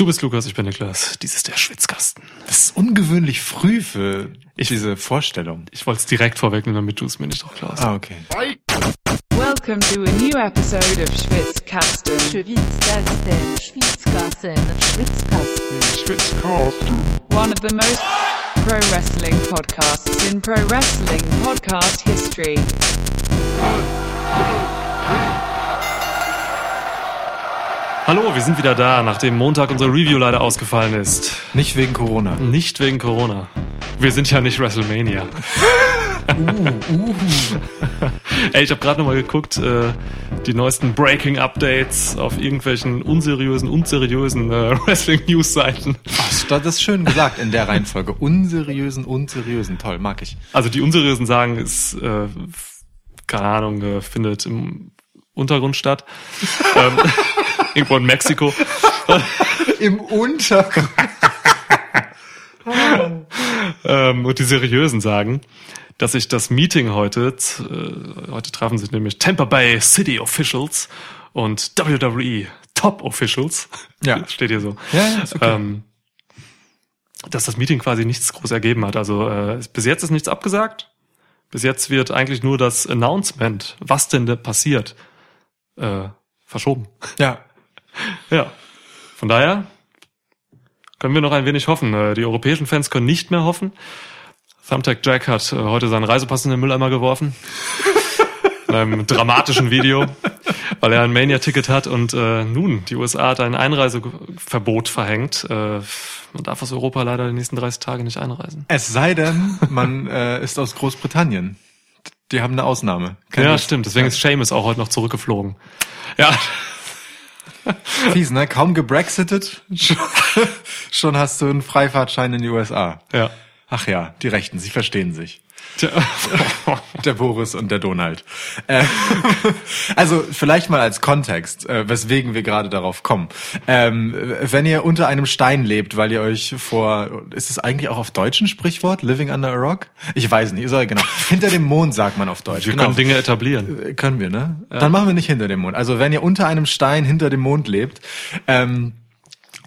Du bist Lukas, ich bin Niklas. Dies ist der Schwitzkasten. Das ist ungewöhnlich früh für ich, diese Vorstellung. Ich wollte es direkt vorwegnehmen, damit du es mir nicht auch klaust. Ah, okay. Welcome to a new episode of Schwitzkasten. Schwitzkasten, Schwitzkasten, Schwitzkasten, Schwitzkasten. One of the most pro wrestling podcasts in pro wrestling podcast history. Hallo, wir sind wieder da, nachdem Montag unsere Review leider ausgefallen ist. Nicht wegen Corona. Nicht wegen Corona. Wir sind ja nicht WrestleMania. Uh, uh. Ey, ich habe gerade nochmal geguckt, äh, die neuesten Breaking-Updates auf irgendwelchen unseriösen, unseriösen äh, Wrestling-News-Seiten. Das ist schön gesagt in der Reihenfolge. Unseriösen, unseriösen. Toll, mag ich. Also die unseriösen sagen, es, äh, keine Ahnung, äh, findet im Untergrund statt. ähm, irgendwo in Mexiko. Im Untergrund. ähm, und die seriösen sagen, dass sich das Meeting heute, äh, heute trafen sich nämlich Tampa Bay City Officials und WWE Top Officials. Ja. Steht hier so. Ja, ja, ist okay. Ähm, dass das Meeting quasi nichts groß ergeben hat. Also äh, bis jetzt ist nichts abgesagt. Bis jetzt wird eigentlich nur das Announcement, was denn da passiert, äh, verschoben. Ja. Ja. Von daher können wir noch ein wenig hoffen. Äh, Die europäischen Fans können nicht mehr hoffen. Thumbtack Jack hat äh, heute seinen Reisepass in den Mülleimer geworfen. In einem dramatischen Video, weil er ein Mania-Ticket hat und äh, nun, die USA hat ein Einreiseverbot verhängt. Äh, man darf aus Europa leider die nächsten 30 Tage nicht einreisen. Es sei denn, man äh, ist aus Großbritannien. Die haben eine Ausnahme. Kein ja, stimmt. Deswegen ist Seamus auch heute noch zurückgeflogen. Ja, Fies, ne? Kaum gebrexitet, schon, hast du einen Freifahrtschein in die USA. ja. Ach ja, die Rechten, sie verstehen sich. Tja. Der Boris und der Donald. Äh, also vielleicht mal als Kontext, äh, weswegen wir gerade darauf kommen. Ähm, wenn ihr unter einem Stein lebt, weil ihr euch vor, ist es eigentlich auch auf Deutsch ein Sprichwort? Living under a rock? Ich weiß nicht, ist aber genau. Hinter dem Mond sagt man auf Deutsch. Wir genau. können Dinge etablieren. Äh, Können wir, ne? Dann machen wir nicht hinter dem Mond. Also wenn ihr unter einem Stein hinter dem Mond lebt, ähm,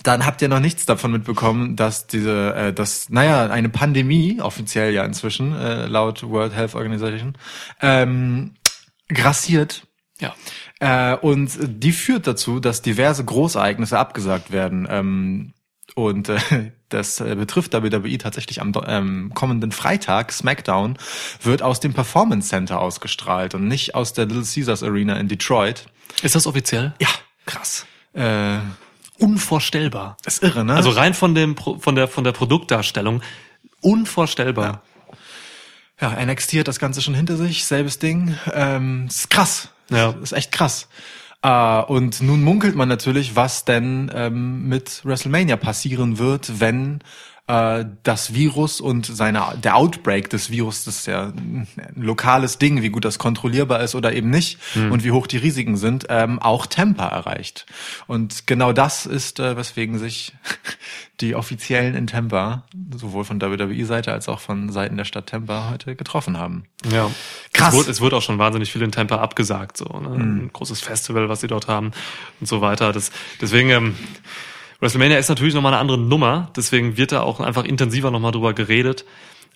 dann habt ihr noch nichts davon mitbekommen, dass diese, äh, dass, naja, eine Pandemie, offiziell ja inzwischen, äh, laut World Health Organization, ähm, grassiert. Ja. Äh, und die führt dazu, dass diverse Großereignisse abgesagt werden. Ähm, und äh, das äh, betrifft WWE tatsächlich am ähm, kommenden Freitag. SmackDown wird aus dem Performance Center ausgestrahlt und nicht aus der Little Caesars Arena in Detroit. Ist das offiziell? Ja, Krass. äh, Unvorstellbar. das ist irre, ne? Also rein von dem von der von der Produktdarstellung unvorstellbar. ja, NXT hat das Ganze schon hinter sich, selbes Ding. Ähm, ist krass. Ja. Ist echt krass. Äh, und nun munkelt man natürlich, was denn ähm, mit WrestleMania passieren wird, wenn äh, das Virus und seine der Outbreak des Virus, das ist ja ein lokales Ding, wie gut das kontrollierbar ist oder eben nicht und wie hoch die Risiken sind, ähm, auch Tampa erreicht. Und genau das ist, äh, weswegen sich die Offiziellen in Tampa, sowohl von WWE-Seite als auch von Seiten der Stadt Tampa, heute getroffen haben. Ja. Krass. Es wurde, es wurde auch schon wahnsinnig viel in Tampa abgesagt, so, ne? Ein großes Festival, was sie dort haben und so weiter. Das, deswegen, ähm, WrestleMania ist natürlich nochmal eine andere Nummer, deswegen wird da auch einfach intensiver nochmal drüber geredet.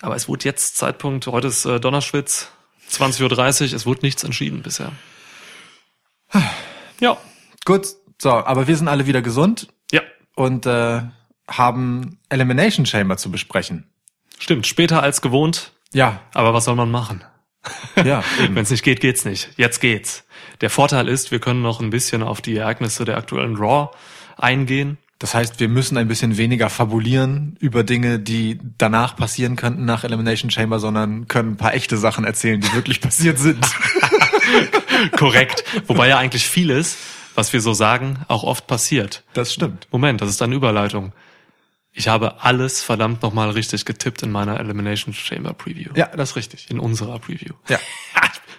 Aber es wurde jetzt Zeitpunkt, heute ist äh, Donnerschwitz, 20.30 Uhr, es wurde nichts entschieden bisher. Ja. Gut, so, aber wir sind alle wieder gesund Ja. und äh, haben Elimination Chamber zu besprechen. Stimmt, später als gewohnt, Ja, aber was soll man machen? ja. Wenn es nicht geht, geht's nicht. Jetzt geht's. Der Vorteil ist, wir können noch ein bisschen auf die Ereignisse der aktuellen Raw eingehen. Das heißt, wir müssen ein bisschen weniger fabulieren über Dinge, die danach passieren könnten nach Elimination Chamber, sondern können ein paar echte Sachen erzählen, die wirklich passiert sind. Korrekt. Wobei ja eigentlich vieles, was wir so sagen, auch oft passiert. Das stimmt. Moment, das ist eine Überleitung. Ich habe alles verdammt nochmal richtig getippt in meiner Elimination Chamber Preview. Ja, das ist richtig. In unserer Preview. Ja.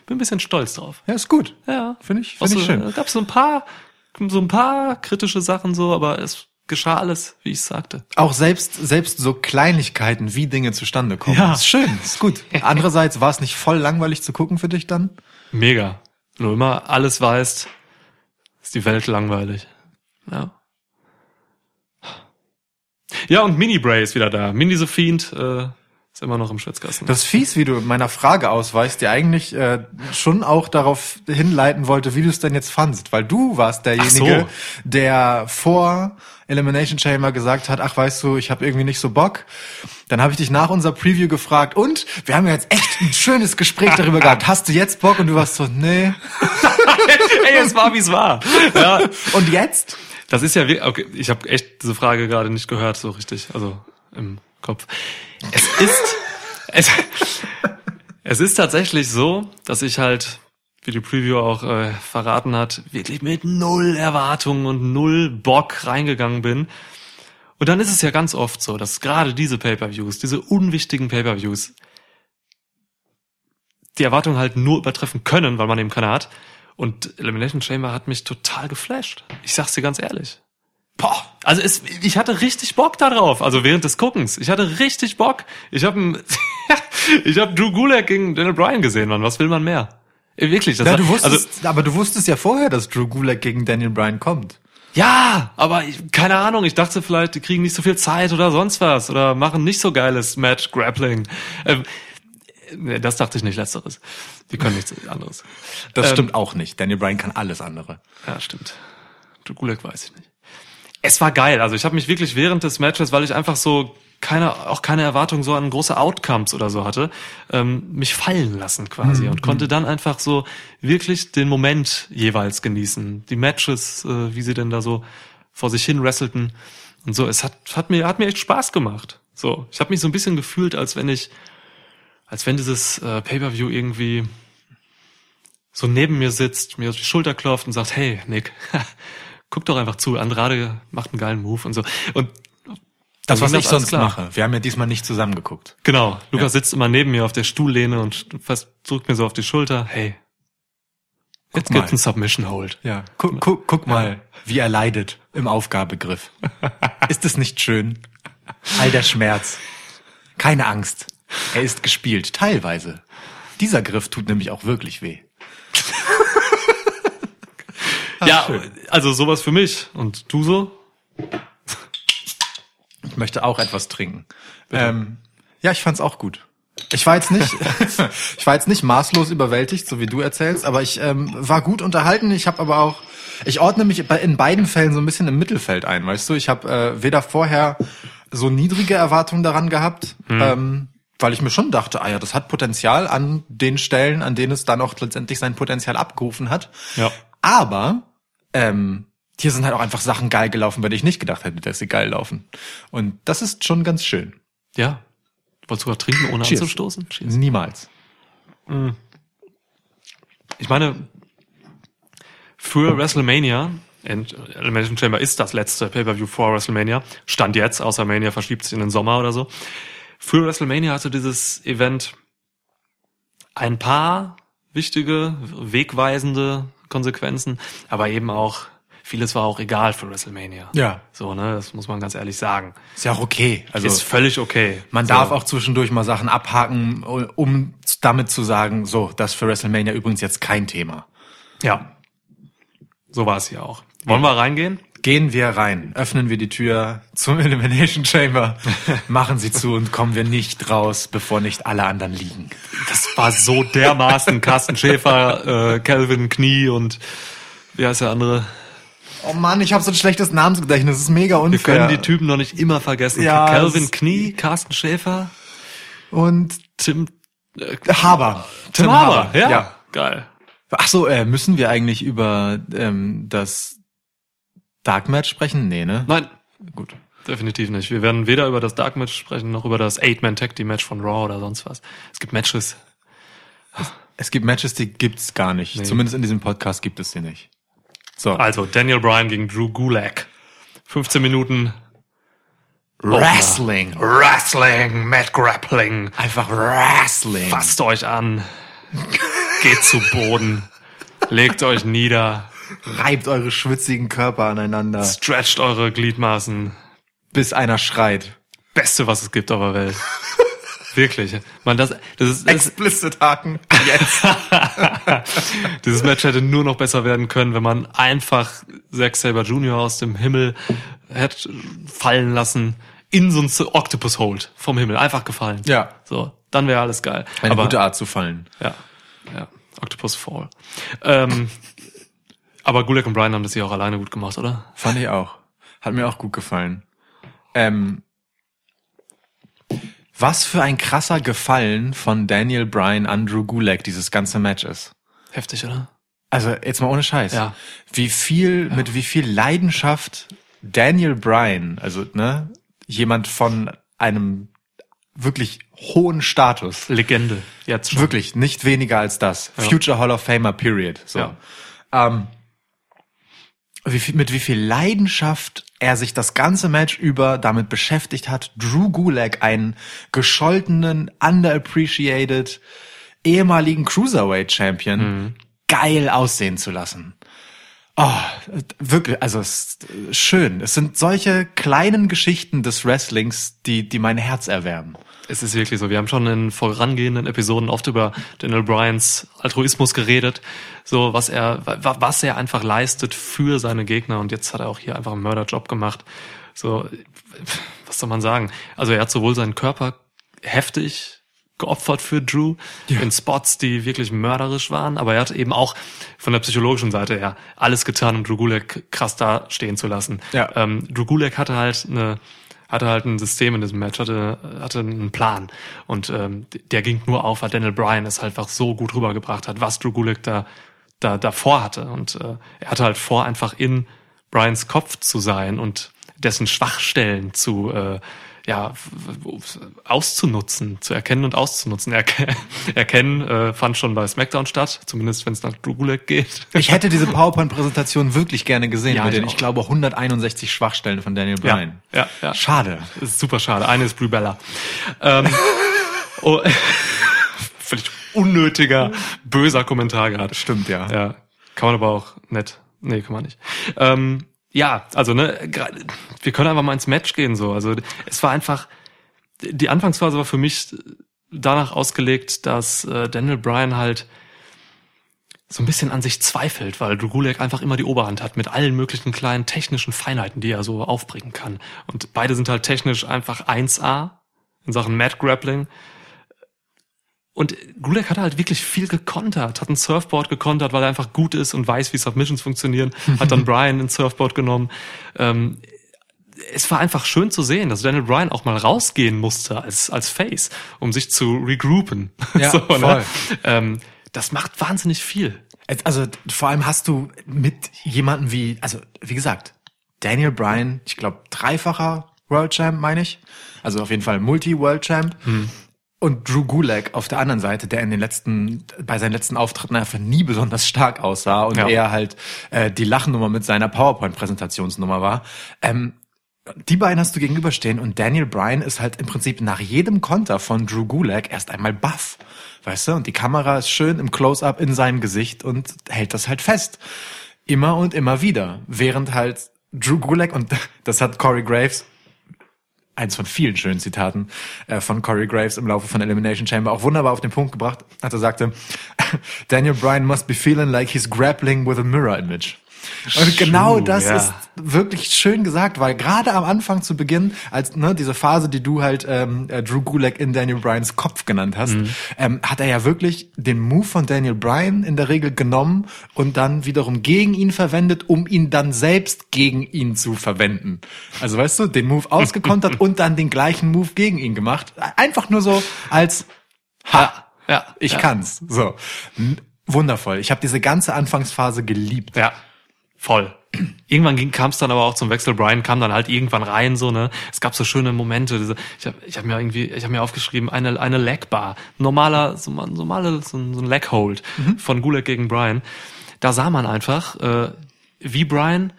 Ich bin ein bisschen stolz drauf. Ja, ist gut. Ja. Finde ich, finde ich schön. Gab so ein paar, so ein paar kritische Sachen so, aber es geschah alles, wie ich sagte. Auch selbst, selbst so Kleinigkeiten, wie Dinge zustande kommen. Ja. Ist schön, ist gut. Andererseits war es nicht voll langweilig zu gucken für dich dann? Mega. Nur immer alles weißt, ist die Welt langweilig. Ja. Ja, und Mini Bray ist wieder da. Mini the Fiend äh, ist immer noch im Schwitzkasten. Das ist fies, wie du meiner Frage ausweichst, die eigentlich äh, schon auch darauf hinleiten wollte, wie du es denn jetzt fandst. Weil du warst derjenige, Ach der vor Elimination Chamber gesagt hat, ach weißt du, ich habe irgendwie nicht so Bock. Dann habe ich dich nach unserer Preview gefragt und wir haben ja jetzt echt ein schönes Gespräch darüber gehabt. Hast du jetzt Bock? Und du warst so, nee. Ey, es war, wie es war. Ja, Und jetzt? das ist ja wirklich, okay, ich habe echt diese Frage gerade nicht gehört, so richtig, also im Kopf. Es ist, es, es ist tatsächlich so, dass ich halt, wie die Preview auch äh, verraten hat, wirklich mit null Erwartungen und null Bock reingegangen bin. Und dann ist es ja ganz oft so, dass gerade diese Pay-per-Views, diese unwichtigen Pay-per-Views, die Erwartungen halt nur übertreffen können, weil man eben keine hat. Und Elimination Chamber hat mich total geflasht. Ich sag's dir ganz ehrlich. Boah, also es, ich hatte richtig Bock darauf. Also während des Guckens, ich hatte richtig Bock. Ich habe, ich habe Drew Gulak gegen Daniel Bryan gesehen, Mann. Was will man mehr? Äh, Wirklich, das Ja, du wusstest, also aber du wusstest ja vorher, dass Drew Gulak gegen Daniel Bryan kommt. ja, aber ich, keine Ahnung. Ich dachte vielleicht, die kriegen nicht so viel Zeit oder sonst was oder machen nicht so geiles Match Grappling. Ähm, nee, das dachte ich nicht letzteres. Die können nichts anderes. Das Ähm, stimmt auch nicht. Daniel Bryan kann alles andere. Ja, stimmt. Drew Gulak weiß ich nicht. Es war geil. Also ich habe mich wirklich während des Matches, weil ich einfach so keine, auch keine Erwartung so an große Outcomes oder so hatte, ähm, mich fallen lassen quasi und konnte dann einfach so wirklich den Moment jeweils genießen. Die Matches, äh, wie sie denn da so vor sich hin wrestelten und so. Es hat, hat mir, hat mir echt Spaß gemacht. So, ich habe mich so ein bisschen gefühlt, als wenn ich, als wenn dieses äh, Pay-per-View irgendwie so neben mir sitzt, mir auf die Schulter klopft und sagt, hey, Nick, guck doch einfach zu, Andrade macht einen geilen Move und so. Und Das, was ich sonst klar. mache. Wir haben ja diesmal nicht zusammengeguckt. Genau, Lukas Ja. sitzt immer neben mir auf der Stuhllehne und fast drückt mir so auf die Schulter, hey, jetzt mal. gibt's einen Submission Hold. Ja. Guck, guck, guck mal, wie er leidet im Aufgabegriff. ist es nicht schön? All der Schmerz. Keine Angst. Er ist gespielt, teilweise. Dieser Griff tut nämlich auch wirklich weh. ja, schön. also sowas für mich. Und du so? Ich möchte auch etwas trinken. Ähm, ja, ich fand's auch gut. Ich war jetzt nicht, ich war jetzt nicht maßlos überwältigt, so wie du erzählst, aber ich ähm, war gut unterhalten. Ich habe aber auch, ich ordne mich in beiden Fällen so ein bisschen im Mittelfeld ein, weißt du? Ich habe äh, weder vorher so niedrige Erwartungen daran gehabt, ähm, weil ich mir schon dachte, ah ja, das hat Potenzial an den Stellen, an denen es dann auch letztendlich sein Potenzial abgerufen hat. Ja. Aber ähm, hier sind halt auch einfach Sachen geil gelaufen, bei denen ich nicht gedacht hätte, dass sie geil laufen. Und das ist schon ganz schön. Ja. Wolltest du gerade trinken, ohne Cheers. anzustoßen? Cheers. Niemals. Ich meine, für WrestleMania, und Elimination Chamber ist das letzte Pay-Per-View vor WrestleMania, stand jetzt, außer Mania verschiebt sich in den Sommer oder so. Für WrestleMania hatte dieses Event ein paar wichtige, wegweisende Konsequenzen, aber eben auch, vieles war auch egal für WrestleMania. Ja. So, ne, das muss man ganz ehrlich sagen. Ist ja auch okay. Also ist völlig okay. man so. darf auch zwischendurch mal Sachen abhaken, um damit zu sagen, so, das ist für WrestleMania übrigens jetzt kein Thema. Ja. So war es hier auch. Wollen wir reingehen? Gehen wir rein, öffnen wir die Tür zum Elimination Chamber, machen sie zu und kommen wir nicht raus, bevor nicht alle anderen liegen. Das war so dermaßen Carsten Schäfer, äh, Calvin Knie und wie heißt der andere? Oh Mann, ich habe so ein schlechtes Namensgedächtnis, das ist mega Wir unfair. können die Typen noch nicht immer vergessen. Ja, Calvin es- Knie, Carsten Schäfer, Und Tim, äh, Haber. Tim, Haber. Ja. geil. Ach so, äh, müssen wir eigentlich über ähm, das Dark Match sprechen? Nee, ne? Nein, Gut. definitiv nicht. Wir werden weder über das Dark Match sprechen, noch über das Eight-Man Tag Team Match von Raw oder sonst was. Es gibt Matches. Es gibt Matches, die gibt's gar nicht. Nee. Zumindest in diesem Podcast gibt es sie nicht. So. Also Daniel Bryan gegen Drew Gulak. 15 Minuten Wrestling. Wrestling, Mad Grappling. Einfach Wrestling. Fasst euch an. Geht zu Boden. Legt euch nieder. Reibt eure schwitzigen Körper aneinander, Stretcht eure Gliedmaßen. bis einer schreit. Beste, was es gibt auf der Welt. Wirklich. Man, das, das ist, das, Explicit Haken. Jetzt. dieses Match hätte nur noch besser werden können, wenn man einfach Zack Saber Jr. aus dem Himmel hätte fallen lassen. in so ein Octopus Hold vom Himmel einfach gefallen. Ja. So, dann wäre alles geil. Eine aber, gute Art zu fallen. Ja, ja, Octopus Fall. Ähm, aber Gulak und Brian haben das hier auch alleine gut gemacht, oder? Fand ich auch. Hat mir auch gut gefallen. Ähm, was für ein krasser Gefallen von Daniel Bryan an Drew Gulak dieses ganze Match ist. Heftig, oder? Also jetzt mal ohne Scheiß. Ja. Wie viel, mit wie viel Leidenschaft Daniel Bryan, also ne, jemand von einem wirklich hohen Status, Legende. Jetzt schon. wirklich nicht weniger als das, Future Hall of Famer Period. So. Ja. Ähm, wie viel, mit wie viel Leidenschaft er sich das ganze Match über damit beschäftigt hat, Drew Gulak, einen gescholtenen, underappreciated, ehemaligen Cruiserweight Champion, Mhm. geil aussehen zu lassen. Oh, wirklich, also es ist schön. Es sind solche kleinen Geschichten des Wrestlings, die, die mein Herz erwärmen. Es ist wirklich so. Wir haben schon in vorangehenden Episoden oft über Daniel Bryans Altruismus geredet, so was er, wa- was er einfach leistet für seine Gegner. Und jetzt hat er auch hier einfach einen Mörderjob gemacht. So, was soll man sagen? Also er hat sowohl seinen Körper heftig geopfert für Drew in Spots, die wirklich mörderisch waren, aber er hat eben auch von der psychologischen Seite her alles getan, um Drew Gulak krass da stehen zu lassen. Ja. Ähm, Drew Gulak hatte halt eine hatte halt ein System in diesem Match, hatte, hatte einen Plan. Und ähm, der ging nur auf, weil Daniel Bryan es halt einfach so gut rübergebracht hat, was Drew Gulak da, da davor hatte. Und äh, er hatte halt vor, einfach in Bryans Kopf zu sein und dessen Schwachstellen zu äh, ja, auszunutzen, zu erkennen und auszunutzen. Erke erkennen äh, fand schon bei SmackDown statt, zumindest wenn es nach Gulak geht. Ich hätte diese PowerPoint-Präsentation wirklich gerne gesehen Ja, mit ich den, auch. ich glaube, 161 Schwachstellen von Daniel Bryan. Ja, ja, ja. Schade. Super schade. Eine ist Brie Bella. Ähm, oh, völlig unnötiger, böser Kommentar gerade. Stimmt, ja. Ja, kann man aber auch nett. Nee, kann man nicht. Ähm, ja, also ne, wir können einfach mal ins Match gehen so. Also es war einfach die Anfangsphase war für mich danach ausgelegt, dass äh, Daniel Bryan halt so ein bisschen an sich zweifelt, weil Drew Gulak einfach immer die Oberhand hat mit allen möglichen kleinen technischen Feinheiten, die er so aufbringen kann. Und beide sind halt technisch einfach 1A in Sachen Mat Grappling. Und Gulak hat halt wirklich viel gekontert, hat ein Surfboard gekontert, weil er einfach gut ist und weiß, wie Submissions funktionieren, hat dann Brian ins Surfboard genommen. Ähm, es war einfach schön zu sehen, dass Daniel Bryan auch mal rausgehen musste als, als Face, um sich zu regroupen. Ja, voll. Ähm, das macht wahnsinnig viel. Also vor allem hast du mit jemandem wie, also wie gesagt, Daniel Bryan, ich glaube dreifacher World Champ, meine ich. Also auf jeden Fall Multi-World Champ. Und Drew Gulak auf der anderen Seite, der in den letzten, bei seinen letzten Auftritten einfach nie besonders stark aussah und Ja. eher halt äh, die Lachnummer mit seiner PowerPoint-Präsentationsnummer war. Ähm, die beiden hast du gegenüberstehen und Daniel Bryan ist halt im Prinzip nach jedem Konter von Drew Gulak erst einmal baff. Weißt du? Und die Kamera ist schön im Close-Up in seinem Gesicht und hält das halt fest. Immer und immer wieder. Während halt Drew Gulak, und das hat Corey Graves, eins von vielen schönen Zitaten äh, von Corey Graves im Laufe von Elimination Chamber, auch wunderbar auf den Punkt gebracht, als er sagte, Daniel Bryan must be feeling like he's grappling with a mirror image. Und genau True, das ja. ist wirklich schön gesagt, weil gerade am Anfang zu Beginn, als ne, diese Phase, die du halt ähm, äh, Drew Gulak in Daniel Bryans Kopf genannt hast, Mhm. ähm, hat er ja wirklich den Move von Daniel Bryan in der Regel genommen und dann wiederum gegen ihn verwendet, um ihn dann selbst gegen ihn zu verwenden. Also weißt du, den Move ausgekontert und dann den gleichen Move gegen ihn gemacht. Einfach nur so als Ha, Ja, ich ja. kann's. So. Wundervoll. Ich habe diese ganze Anfangsphase geliebt. Ja, voll. Irgendwann kam es dann aber auch zum Wechsel. Brian kam dann halt irgendwann rein, so ne. Es gab so schöne Momente. Diese, ich habe ich hab mir irgendwie, ich habe mir aufgeschrieben, eine eine Legbar, normaler, so ein normale, so ein, so ein Leghold von Gulak gegen Brian. Da sah man einfach, äh, wie Brian,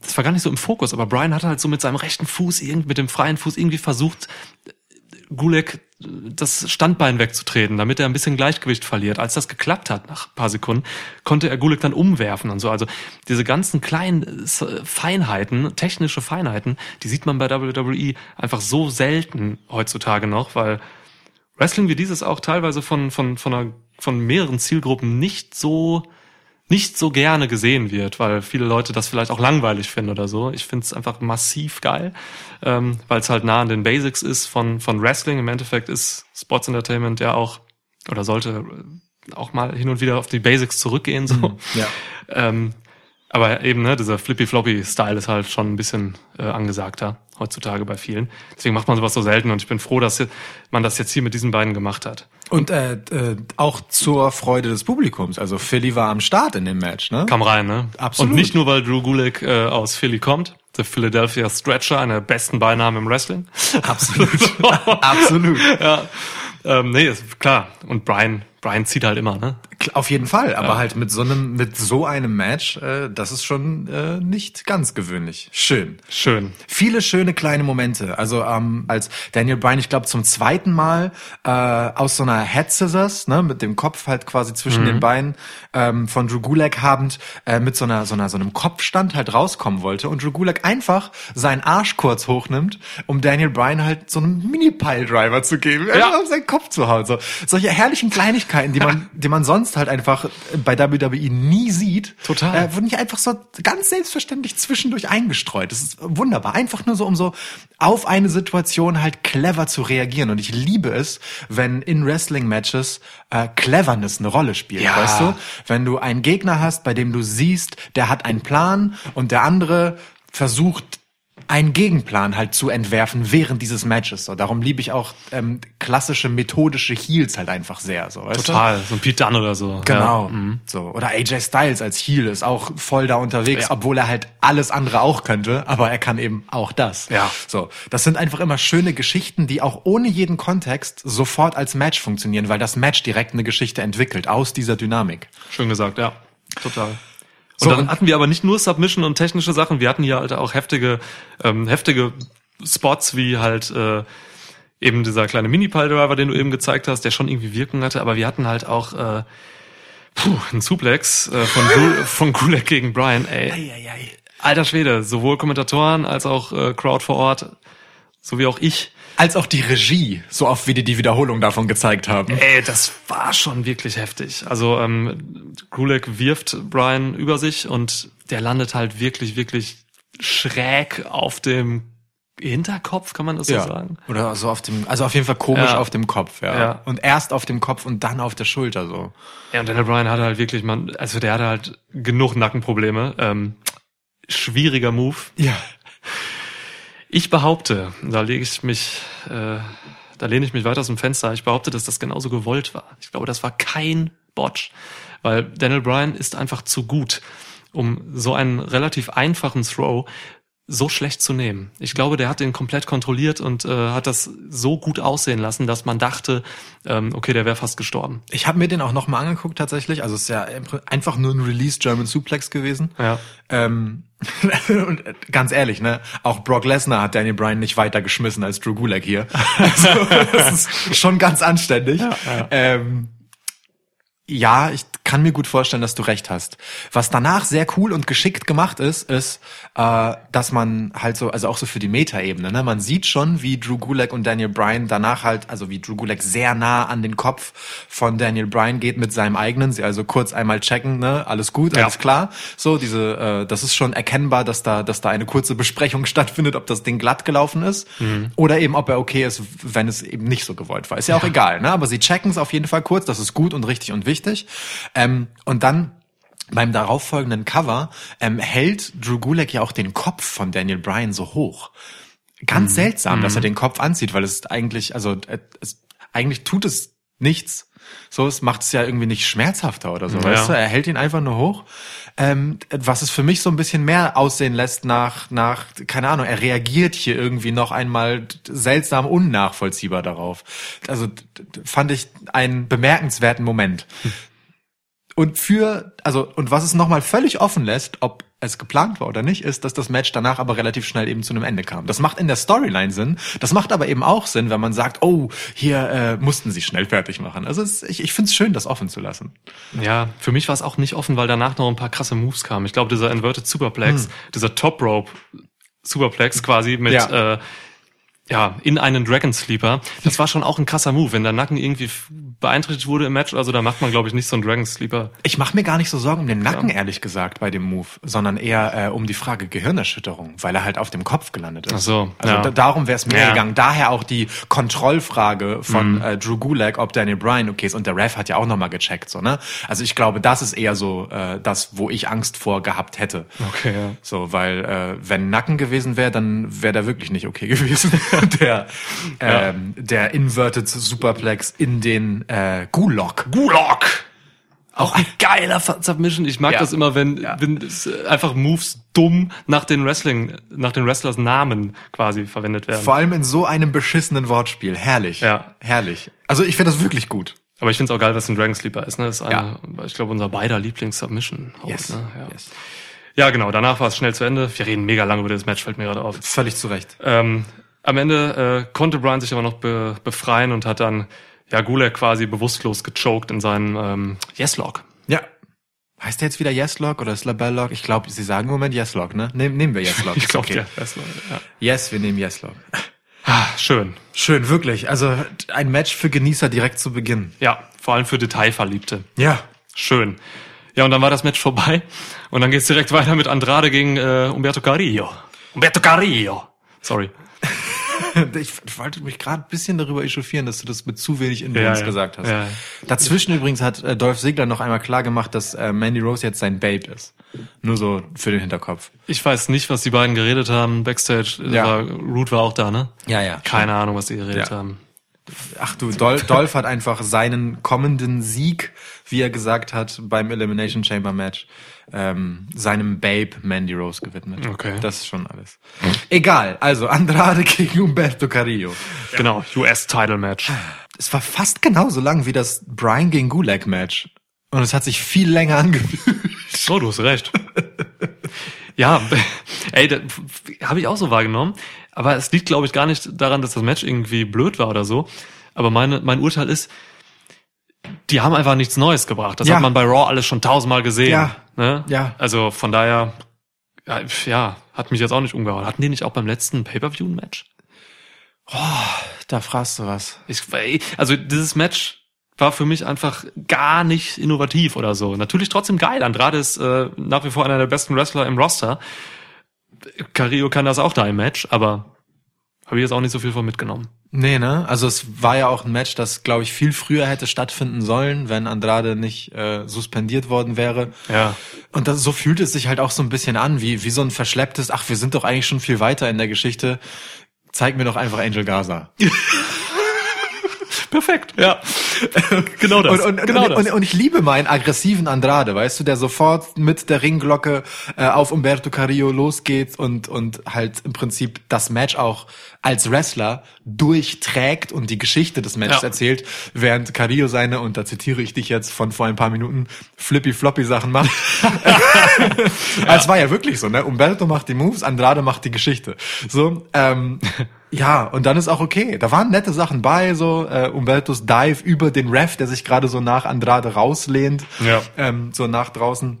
das war gar nicht so im Fokus, aber Brian hatte halt so mit seinem rechten Fuß, irgend, mit dem freien Fuß irgendwie versucht, Gulak das Standbein wegzutreten, damit er ein bisschen Gleichgewicht verliert. Als das geklappt hat nach ein paar Sekunden, konnte er Gulak dann umwerfen und so. Also diese ganzen kleinen äh, Feinheiten, technische Feinheiten, die sieht man bei WWE einfach so selten heutzutage noch, weil Wrestling wie dieses auch teilweise von, von, von, einer, von mehreren Zielgruppen nicht so nicht so gerne gesehen wird, weil viele Leute das vielleicht auch langweilig finden oder so. Ich finde es einfach massiv geil, ähm, weil es halt nah an den Basics ist von, von Wrestling. Im Endeffekt ist Sports Entertainment ja auch oder sollte äh, auch mal hin und wieder auf die Basics zurückgehen. So. Ja. Ähm, aber eben, ne, dieser Flippy-Floppy-Style ist halt schon ein bisschen äh, angesagter heutzutage bei vielen. Deswegen macht man sowas so selten und ich bin froh, dass man das jetzt hier mit diesen beiden gemacht hat. Und äh, äh, auch zur Freude des Publikums. Also Philly war am Start in dem Match, ne? Kam rein, ne? Absolut. Und nicht nur, weil Drew Gulak äh, aus Philly kommt, der Philadelphia Stretcher, einer der besten Beinamen im Wrestling. Absolut. Absolut. ja. Ähm, nee, ist klar. Und Brian, Brian zieht halt immer, ne? Auf jeden Fall, aber halt mit so einem, mit so einem Match, äh, das ist schon äh, nicht ganz gewöhnlich. Schön. Schön. Viele schöne kleine Momente. Also ähm, als Daniel Bryan, ich glaube zum zweiten Mal äh, aus so einer Head Scissors, ne, mit dem Kopf halt quasi zwischen den Beinen ähm, von Drew Gulak habend äh, mit so einer so einer so einem Kopfstand halt rauskommen wollte und Drew Gulak einfach seinen Arsch kurz hochnimmt, um Daniel Bryan halt so einen Mini Pile Driver zu geben, einfach auf seinen Kopf zu hauen. So solche herrlichen Kleinigkeiten, die man die man sonst halt einfach bei WWE nie sieht. Total. Äh, wurden nicht einfach so ganz selbstverständlich zwischendurch eingestreut. Das ist wunderbar. Einfach nur so, um so auf eine Situation halt clever zu reagieren. Und ich liebe es, wenn in Wrestling-Matches äh, Cleverness eine Rolle spielt. Ja. Weißt du? Wenn du einen Gegner hast, bei dem du siehst, der hat einen Plan und der andere versucht, einen Gegenplan halt zu entwerfen während dieses Matches. So, darum liebe ich auch ähm, klassische methodische Heels halt einfach sehr. So, weißt Du? Total. So ein Pete Dunne oder so. Genau. Ja. Mhm. So. Oder AJ Styles als Heel ist auch voll da unterwegs, Ja. obwohl er halt alles andere auch könnte, aber er kann eben auch das. Ja. So. Das sind einfach immer schöne Geschichten, die auch ohne jeden Kontext sofort als Match funktionieren, weil das Match direkt eine Geschichte entwickelt aus dieser Dynamik. Schön gesagt, ja. Total. Und So, dann hatten wir aber nicht nur Submission und technische Sachen, wir hatten hier halt auch heftige, ähm, heftige Spots wie halt äh, eben dieser kleine Mini-Pile-Driver, den du eben gezeigt hast, der schon irgendwie Wirkung hatte, aber wir hatten halt auch äh, puh, einen Suplex äh, von, Gul von Gulak gegen Brian, ey. Alter Schwede, sowohl Kommentatoren als auch äh, Crowd vor Ort, so wie auch ich. Als auch die Regie, so oft wie die die Wiederholung davon gezeigt haben. Ey, das war schon wirklich heftig. Also ähm, Gulak wirft Brian über sich und der landet halt wirklich, wirklich schräg auf dem Hinterkopf, kann man das so sagen? Oder so auf dem, also auf jeden Fall komisch Ja. auf dem Kopf, ja. Ja. Und erst auf dem Kopf und dann auf der Schulter so. Ja, und Daniel Bryan hatte halt wirklich, man, also der hatte halt genug Nackenprobleme. Ähm, schwieriger Move. Ja. Ich behaupte, da lege ich mich, äh, da lehne ich mich weiter aus dem Fenster. Ich behaupte, dass das genauso gewollt war. Ich glaube, das war kein Botch, weil Daniel Bryan ist einfach zu gut, um so einen relativ einfachen Throw so schlecht zu nehmen. Ich glaube, der hat den komplett kontrolliert und äh, hat das so gut aussehen lassen, dass man dachte, ähm, okay, der wäre fast gestorben. Ich habe mir den auch noch mal angeguckt tatsächlich. Also es ist ja einfach nur ein Release German Suplex gewesen. Ja. Ähm, und äh, ganz ehrlich, ne, auch Brock Lesnar hat Daniel Bryan nicht weiter geschmissen als Drew Gulak hier. Also, das ist schon ganz anständig. Ähm, ja, ich kann mir gut vorstellen, dass du recht hast. Was danach sehr cool und geschickt gemacht ist, ist, äh, dass man halt so, also auch so für die Metaebene, ne, man sieht schon, wie Drew Gulak und Daniel Bryan danach halt, also wie Drew Gulak sehr nah an den Kopf von Daniel Bryan geht mit seinem eigenen, sie also kurz einmal checken, ne, alles gut, Ja. alles klar. So, diese, äh, das ist schon erkennbar, dass da, dass da eine kurze Besprechung stattfindet, ob das Ding glatt gelaufen ist oder eben, ob er okay ist, wenn es eben nicht so gewollt war. Ist ja auch egal, ne? Aber sie checken es auf jeden Fall kurz, das ist gut und richtig und wichtig. Ähm, und dann beim darauffolgenden Cover ähm, hält Drew Gulak ja auch den Kopf von Daniel Bryan so hoch. Ganz seltsam, dass er den Kopf anzieht, weil es eigentlich, also äh, es, eigentlich tut es nichts. So, es macht es ja irgendwie nicht schmerzhafter oder so, Ja. weißt du? Er hält ihn einfach nur hoch. Ähm, was es für mich so ein bisschen mehr aussehen lässt nach, nach, keine Ahnung, er reagiert hier irgendwie noch einmal seltsam unnachvollziehbar darauf. Also fand ich einen bemerkenswerten Moment. Und für, also, und was es nochmal völlig offen lässt, ob es geplant war oder nicht, ist, dass das Match danach aber relativ schnell eben zu einem Ende kam. Das macht in der Storyline Sinn. Das macht aber eben auch Sinn, wenn man sagt, oh, hier äh, mussten sie schnell fertig machen. Also es, ich, ich finde es schön, das offen zu lassen. Ja, für mich war es auch nicht offen, weil danach noch ein paar krasse Moves kamen. Ich glaube, dieser Inverted Superplex, dieser Top Rope Superplex quasi mit Hm. Ja. äh, ja in einen Dragon Sleeper, das war schon auch ein krasser Move, wenn der Nacken irgendwie beeinträchtigt wurde im Match, also da macht man, glaube ich, nicht so einen Dragon Sleeper. Ich mache mir gar nicht so Sorgen um den Nacken, ehrlich gesagt, bei dem Move, sondern eher äh, um die Frage Gehirnerschütterung, weil er halt auf dem Kopf gelandet ist. Ach so, Also ja. da, darum wäre es mir Ja. gegangen. Daher auch die Kontrollfrage von Mhm. äh, Drew Gulak, ob Daniel Bryan okay ist. Und der Ref hat ja auch nochmal gecheckt, so ne? Also ich glaube, das ist eher so äh, das, wo ich Angst vor gehabt hätte. Okay, ja. So, weil äh, wenn Nacken gewesen wäre, dann wäre der wirklich nicht okay gewesen. der ähm, der Inverted Superplex in den äh, Gulak. Gulak! Auch ein geiler Submission. Ich mag Ja. das immer, wenn, Ja. wenn es äh, einfach Moves dumm nach den Wrestling, nach den Wrestlers Namen quasi verwendet werden. Vor allem in so einem beschissenen Wortspiel. Herrlich. Ja. Herrlich. Also ich finde das wirklich gut. Aber ich finde es auch geil, was ein Dragon Sleeper ist. Ne? Das ist eine, Ja. ich glaube, unser beider Lieblings-Submission. Yes. Ne? Ja. Yes. ja, genau. Danach war es schnell zu Ende. Wir reden mega lange über das Match, fällt mir gerade auf. Völlig zu Recht. Ähm, am Ende äh, konnte Brian sich aber noch be befreien und hat dann ja Gulak quasi bewusstlos gechoked in seinen ähm, Yes-Lock. Ja. Heißt der jetzt wieder Yes-Lock oder Slabell-Lock? Ich glaube, sie sagen im Moment Yes-Lock, ne? Nehm, nehmen wir Yes-Lock. Ich glaube, okay. ja. Yes-Lock, ja. Yes, wir nehmen Yes-Lock. Ah, schön. Schön, wirklich. Also ein Match für Genießer direkt zu Beginn. Ja, vor allem für Detailverliebte. Ja. Schön. Ja, und dann war das Match vorbei. Und dann geht's direkt weiter mit Andrade gegen äh, Umberto Carrillo. Umberto Carrillo. Sorry. Ich wollte mich gerade ein bisschen darüber echauffieren, dass du das mit zu wenig Influence Ja, gesagt hast. Ja. Dazwischen übrigens hat äh, Dolph Ziggler noch einmal klar gemacht, dass äh, Mandy Rose jetzt sein Babe ist. Nur so für den Hinterkopf. Ich weiß nicht, was die beiden geredet haben. Backstage Ja. war, Root war auch da, ne? Ja, ja. Keine Ahnung, was die geredet haben. Ach du, Dol Dolph hat einfach seinen kommenden Sieg, wie er gesagt hat, beim Elimination Chamber Match, ähm, seinem Babe Mandy Rose gewidmet. Okay. Das ist schon alles. Egal, also Andrade gegen Umberto Carrillo. Genau, US-Title-Match. Es war fast genauso lang wie das Brian gegen Gulag Match. Und es hat sich viel länger angefühlt. Oh, du hast recht. ja, ey, habe ich auch so wahrgenommen. Aber es liegt, glaube ich, gar nicht daran, dass das Match irgendwie blöd war oder so. Aber meine, mein Urteil ist, die haben einfach nichts Neues gebracht. Das Ja. hat man bei Raw alles schon tausendmal gesehen. Ja. Ne? Ja. Also von daher, ja, ja, hat mich jetzt auch nicht umgehauen. Hatten die nicht auch beim letzten Pay-Per-View ein Match? Da fragst du was. Ich, also dieses Match war für mich einfach gar nicht innovativ oder so. Natürlich trotzdem geil. Andrade ist äh, nach wie vor einer der besten Wrestler im Roster. Carrillo kann das auch da im Match, aber habe ich jetzt auch nicht so viel von mitgenommen. Nee, ne? Also es war ja auch ein Match, das, glaube ich, viel früher hätte stattfinden sollen, wenn Andrade nicht äh, suspendiert worden wäre. Ja. Und das, so fühlt es sich halt auch so ein bisschen an, wie, wie so ein verschlepptes, ach, wir sind doch eigentlich schon viel weiter in der Geschichte. Zeig mir doch einfach Angel Gaza. Perfekt, ja. genau das. Und, und, genau und, das. und, und ich liebe meinen aggressiven Andrade, weißt du, der sofort mit der Ringglocke äh, auf Umberto Carrillo losgeht und, und halt im Prinzip das Match auch als Wrestler durchträgt und die Geschichte des Matches Ja. erzählt, während Carrillo seine, und da zitiere ich dich jetzt von vor ein paar Minuten, flippy-floppy-Sachen macht. Also Es war ja wirklich so, ne? Umberto macht die Moves, Andrade macht die Geschichte. So, ähm, ja, und dann ist auch okay. Da waren nette Sachen bei, so äh, Umbertos Dive über den Ref, der sich gerade so nach Andrade rauslehnt, Ja. ähm, so nach draußen.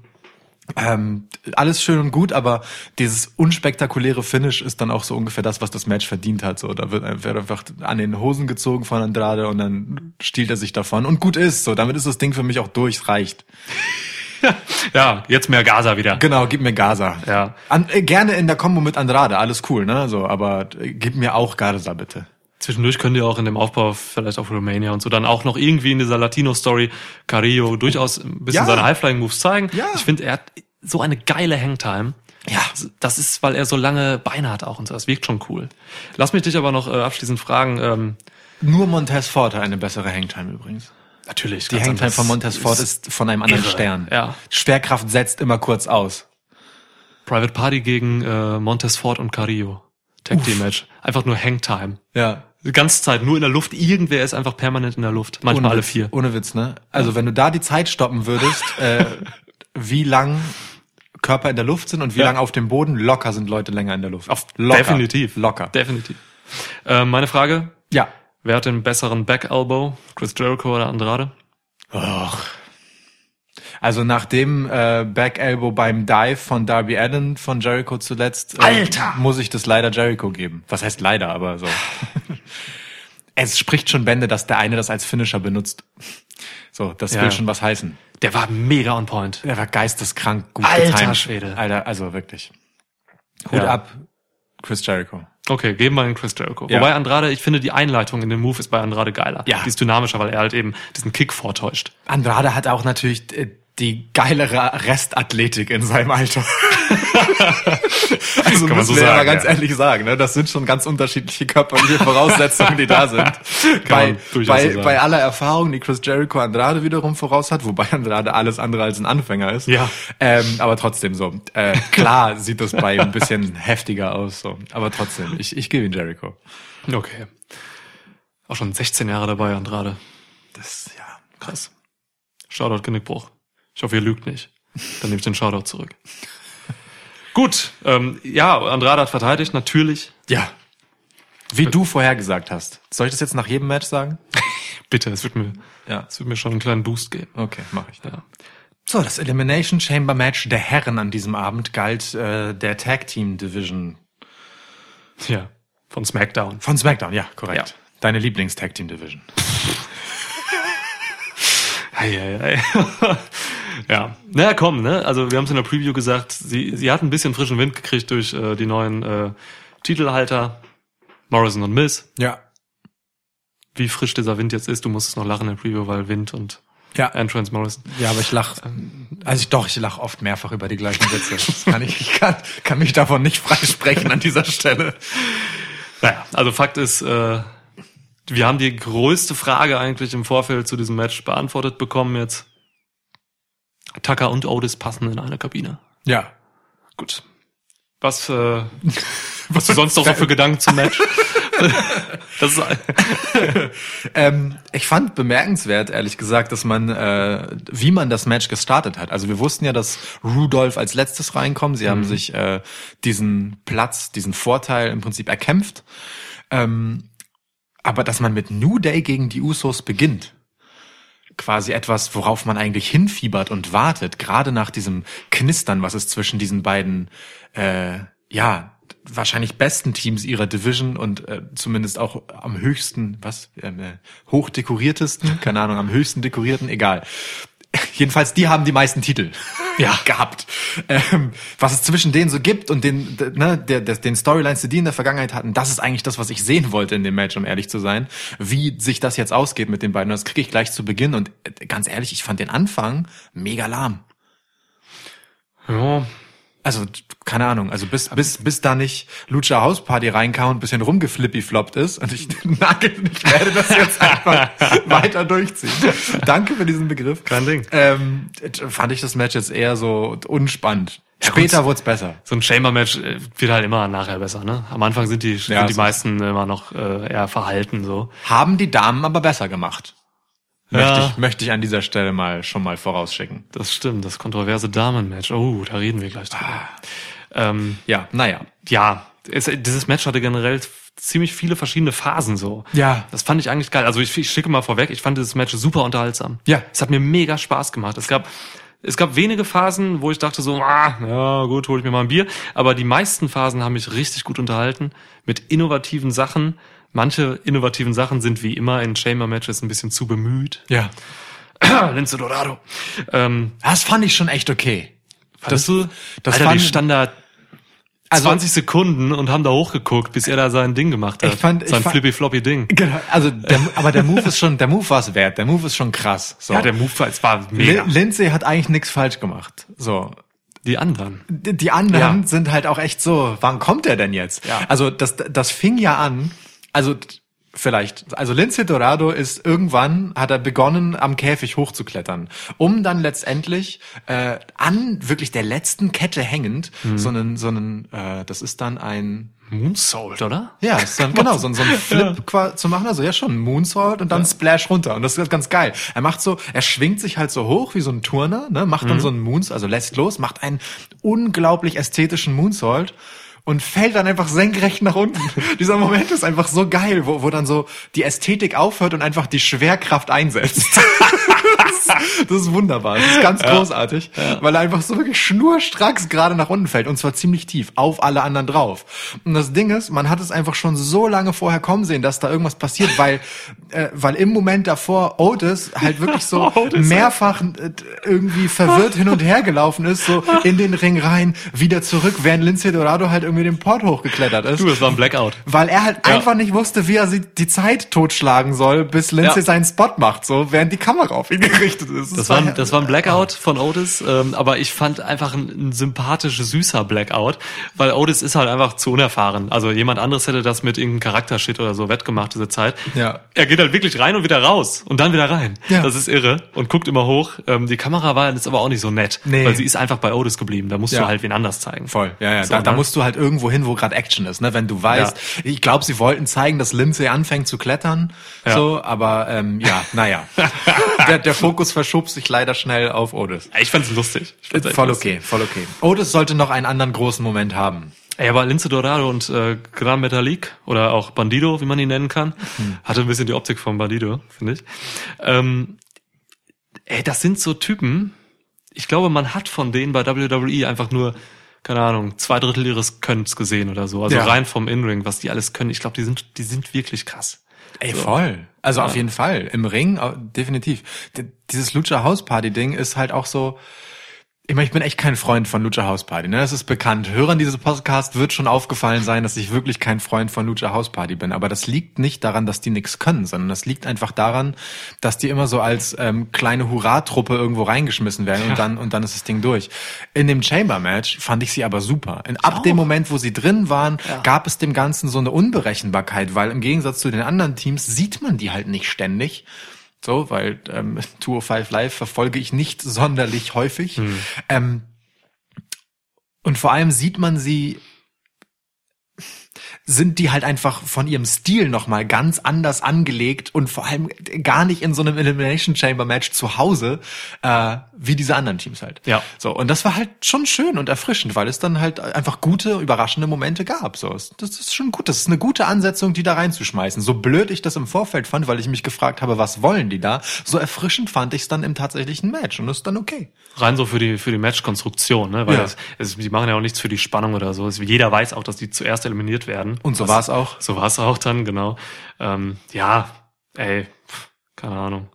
Ähm, alles schön und gut, aber dieses unspektakuläre Finish ist dann auch so ungefähr das, was das Match verdient hat. So, da wird wird einfach an den Hosen gezogen von Andrade und dann stiehlt er sich davon und gut ist. So, damit ist das Ding für mich auch durch, reicht. ja, jetzt mehr Gaza wieder. Genau, gib mir Gaza. Ja. An, äh, gerne in der Kombo mit Andrade, alles cool, ne? So, aber äh, gib mir auch Gaza bitte. Zwischendurch könnt ihr auch in dem Aufbau vielleicht auf Romania und so dann auch noch irgendwie in dieser Latino-Story Carrillo durchaus ein bisschen Ja. seine High-Flying-Moves zeigen. Ja. Ich finde, er hat so eine geile Hangtime. Ja. Das ist, weil er so lange Beine hat auch und so. Das wirkt schon cool. Lass mich dich aber noch äh, abschließend fragen. Ähm, Nur Montez Ford hat eine bessere Hangtime übrigens. Natürlich. Die Hangtime anders. von Montez Ford ist von einem anderen irre. Stern. Ja. Schwerkraft setzt immer kurz aus. Private Party gegen äh, Montez Ford und Carrillo. Tag Team Match. Einfach nur Hangtime. Ja. Die ganze Zeit nur in der Luft. Irgendwer ist einfach permanent in der Luft. Manchmal Ohne alle Witz, vier. Ohne Witz, ne? Also wenn du da die Zeit stoppen würdest, äh, wie lang Körper in der Luft sind und wie Ja. lang auf dem Boden, locker sind Leute länger in der Luft. Auf, locker. Definitiv. Locker. Definitiv. Äh, meine Frage, ja. Wer hat den besseren Back Elbow? Chris Jericho oder Andrade? Also nach dem äh, Back Elbow beim Dive von Darby Allen von Jericho zuletzt, äh, Alter! muss ich das leider Jericho geben. Was heißt leider, aber so. es spricht schon Bände, dass der eine das als Finisher benutzt. So, das Ja. will schon was heißen. Der war mega on point. Er war geisteskrank gut Alter getimed. Schwede. Alter, also wirklich. Hut Ja. ab, Chris Jericho. Okay, geben wir den Chris Jericho. Ja. Wobei Andrade, ich finde die Einleitung in den Move ist bei Andrade geiler. Ja. Die ist dynamischer, weil er halt eben diesen Kick vortäuscht. Andrade hat auch natürlich äh, die geilere Restathletik in seinem Alter. also Kann man so wir ja sagen, mal ganz ja. ehrlich sagen, ne? das sind schon ganz unterschiedliche körperliche Voraussetzungen, die da sind. bei, bei, so bei aller Erfahrung, die Chris Jericho Andrade wiederum voraus hat, wobei Andrade alles andere als ein Anfänger ist. Ja. Ähm, aber trotzdem so. Äh, klar sieht das bei ein bisschen heftiger aus, so. Aber trotzdem, ich, ich gebe ihn Jericho. Okay. Auch schon 16 Jahre dabei, Andrade. Das, ja. Krass. Shoutout Genickbruch. Ich hoffe, ihr lügt nicht. Dann nehme ich den Shoutout zurück. Gut, ähm, ja, Andrade hat verteidigt, natürlich. Ja. Wie du vorher gesagt hast. Soll ich das jetzt nach jedem Match sagen? Bitte, es wird mir, Ja. es wird mir schon einen kleinen Boost geben. Okay, mache ich. Ja. So, das Elimination Chamber Match der Herren an diesem Abend galt äh, der Tag Team Division ja. Von SmackDown. von SmackDown. Ja, korrekt. Ja. Deine Lieblings Tag Team Division. Ei, ei, ei. Ja. Naja, komm, ne? Also wir haben es in der Preview gesagt, sie, sie hat ein bisschen frischen Wind gekriegt durch äh, die neuen äh, Titelhalter, Morrison und Miz. Ja. Wie frisch dieser Wind jetzt ist, du musstest noch lachen in der Preview, weil Wind und Ja. Entrance Morrison. Ja, aber ich lach, also ich doch, ich lach oft mehrfach über die gleichen Witze. Das kann ich, ich kann, kann mich davon nicht freisprechen an dieser Stelle. Naja, also Fakt ist, äh, wir haben die größte Frage eigentlich im Vorfeld zu diesem Match beantwortet bekommen jetzt. Tucker und Otis passen in eine Kabine. Ja. Gut. Was, äh, was du sonst noch so für Gedanken zum Match? das ist, Ähm, ich fand bemerkenswert, ehrlich gesagt, dass man, äh, wie man das Match gestartet hat. Also wir wussten ja, dass Rudolph als letztes reinkommt. Sie haben sich äh, diesen Platz, diesen Vorteil im Prinzip erkämpft. Ähm, aber dass man mit New Day gegen die Usos beginnt, quasi etwas, worauf man eigentlich hinfiebert und wartet, gerade nach diesem Knistern, was es zwischen diesen beiden, äh, ja, wahrscheinlich besten Teams ihrer Division und äh, zumindest auch am höchsten, was, ähm, äh, hochdekoriertesten, keine Ahnung, am höchsten dekorierten, egal. Jedenfalls, die haben die meisten Titel ja. gehabt. Ähm, was es zwischen denen so gibt und den, ne, der, der, den Storylines, die die in der Vergangenheit hatten, das ist eigentlich das, was ich sehen wollte in dem Match, um ehrlich zu sein. Wie sich das jetzt ausgeht mit den beiden, das kriege ich gleich zu Beginn. Und äh, ganz ehrlich, ich fand den Anfang mega lahm. ja, Also, keine Ahnung, also bis, bis, bis da nicht Lucha House Party reinkam und ein bisschen rumgeflippy-floppt ist und ich nagel, ich werde das jetzt einfach weiter durchziehen. Danke für diesen Begriff. Kein Ding. Ähm, fand ich das Match jetzt eher so unspannend. Später gut. wurde es besser. so ein Chamber-Match äh, wird halt immer nachher besser, ne? Am Anfang sind die, Ja, sind die so. meisten immer noch äh, eher verhalten, so. Haben die Damen aber besser gemacht. Ja. Möchte, ich, möchte ich an dieser Stelle mal schon mal vorausschicken. Das stimmt, das kontroverse Damen-Match. Oh, da reden wir gleich drüber. Ähm, Ja, naja. ja, es, dieses Match hatte generell ziemlich viele verschiedene Phasen so. Ja. Das fand ich eigentlich geil. Also ich, ich schicke mal vorweg, ich fand dieses Match super unterhaltsam. Ja. Es hat mir mega Spaß gemacht. Es gab es gab wenige Phasen, wo ich dachte so, ah, ja gut, hol ich mir mal ein Bier. Aber die meisten Phasen haben mich richtig gut unterhalten mit innovativen Sachen. Manche innovativen Sachen sind wie immer in Chamber-Matches ein bisschen zu bemüht. Ja. Lince Dorado. Ähm, Das fand ich schon echt okay. das, du? das Alter, fand- die stand da Also- 20 Sekunden und haben da hochgeguckt, bis er da sein Ding gemacht hat. Ich fand- ich sein fand- flippy-floppy-Ding. Genau. Also, der, aber der Move ist schon, der Move war es wert. Der Move ist schon krass. So. Ja, der Move war, es war mega. Lin- Lindsay hat eigentlich nichts falsch gemacht. So. Die anderen. Die die anderen Ja. sind halt auch echt so, wann kommt er denn jetzt? Ja. Also das, das fing ja an, also vielleicht, also Lindsay Dorado ist irgendwann, hat er begonnen, am Käfig hochzuklettern, um dann letztendlich äh, an wirklich der letzten Kette hängend, Mhm. so einen, so einen, äh, das ist dann ein Moonsault, oder? ja, ist dann, genau, so, so ein Flip qua- zu machen, also ja schon, Moonsault und dann Splash runter. Und das ist ganz geil. Er macht so, er schwingt sich halt so hoch wie so ein Turner, ne, macht dann so einen Moons, also lässt los, macht einen unglaublich ästhetischen Moonsault und fällt dann einfach senkrecht nach unten. Dieser Moment ist einfach so geil, wo, wo dann so die Ästhetik aufhört und einfach die Schwerkraft einsetzt. Das ist wunderbar. Das ist ganz großartig, weil er einfach so wirklich schnurstracks gerade nach unten fällt und zwar ziemlich tief auf alle anderen drauf. Und das Ding ist, man hat es einfach schon so lange vorher kommen sehen, dass da irgendwas passiert, weil äh, weil im Moment davor Otis halt wirklich so mehrfach äh, irgendwie verwirrt hin und her gelaufen ist, so in den Ring rein, wieder zurück, während Lindsay Dorado halt irgendwie den Port hochgeklettert ist. Du, das war ein Blackout. Weil er halt Ja. einfach nicht wusste, wie er sie die Zeit totschlagen soll, bis Lindsay Ja. seinen Spot macht, so während die Kamera auf ihn gerichtet ist. Das war, ein- das war ein Blackout von Otis, ähm, aber ich fand einfach ein, ein sympathisch süßer Blackout, weil Otis ist halt einfach zu unerfahren. Also jemand anderes hätte das mit irgendeinem Charaktershit oder so wettgemacht, diese Zeit. Ja. Er geht halt wirklich rein und wieder raus und dann wieder rein. Ja. Das ist irre und guckt immer hoch. Ähm, die Kamera war jetzt aber auch nicht so nett, Nee. weil sie ist einfach bei Otis geblieben. Da musst Ja. du halt wen anders zeigen. Voll, ja, ja. So, da, da ne? musst du halt irgendwo hin, wo gerade Action ist, ne? Wenn du weißt, ich glaube, sie wollten zeigen, dass Lindsay anfängt zu klettern, Ja. so, aber ähm, ja, naja. der, der Fokus verschob sich leider schnell auf Otis. Ich fand's lustig. Ich fand's Voll lustig. okay, voll okay. Otis sollte noch einen anderen großen Moment haben. Ey, aber Lince Dorado und äh, Gran Metalik oder auch Bandido, wie man ihn nennen kann, Hm. hatte ein bisschen die Optik von Bandido, finde ich. Ähm, ey, das sind so Typen. Ich glaube, man hat von denen bei WWE einfach nur, keine Ahnung, zwei Drittel ihres Könns gesehen oder so. Also Ja. rein vom In-Ring, was die alles können. Ich glaube, die sind, die sind wirklich krass. Ey, voll. Also auf jeden Fall. Im Ring, definitiv. Dieses Lucha House Party Ding ist halt auch so, ich meine, ich bin echt kein Freund von Lucha House Party, ne? Das ist bekannt. Hörern dieses Podcast wird schon aufgefallen sein, dass ich wirklich kein Freund von Lucha House Party bin. Aber das liegt nicht daran, dass die nichts können, sondern das liegt einfach daran, dass die immer so als ähm, kleine Hurra-Truppe irgendwo reingeschmissen werden und dann und dann ist das Ding durch. In dem Chamber Match fand ich sie aber super. Und ab dem Moment, wo sie drin waren, gab es dem Ganzen so eine Unberechenbarkeit, weil im Gegensatz zu den anderen Teams sieht man die halt nicht ständig. So, weil ähm, 205 Live verfolge ich nicht sonderlich häufig. Ähm, und vor allem sieht man sie, sind die halt einfach von ihrem Stil nochmal ganz anders angelegt und vor allem gar nicht in so einem Elimination Chamber Match zu Hause, äh, wie diese anderen Teams halt. Ja. So, und das war halt schon schön und erfrischend, weil es dann halt einfach gute, überraschende Momente gab. So, es- das ist schon gut. Das ist eine gute Ansetzung, die da reinzuschmeißen. So blöd ich das im Vorfeld fand, weil ich mich gefragt habe, was wollen die da? So erfrischend fand ich es dann im tatsächlichen Match und das ist dann okay. Rein so für die, für die Match-Konstruktion, ne? Weil Ja. das, es, die machen ja auch nichts für die Spannung oder so. Es, jeder weiß auch, dass die zuerst eliminiert werden. Und so war es auch. So war es auch dann, genau. Ähm, ja, ey, keine Ahnung.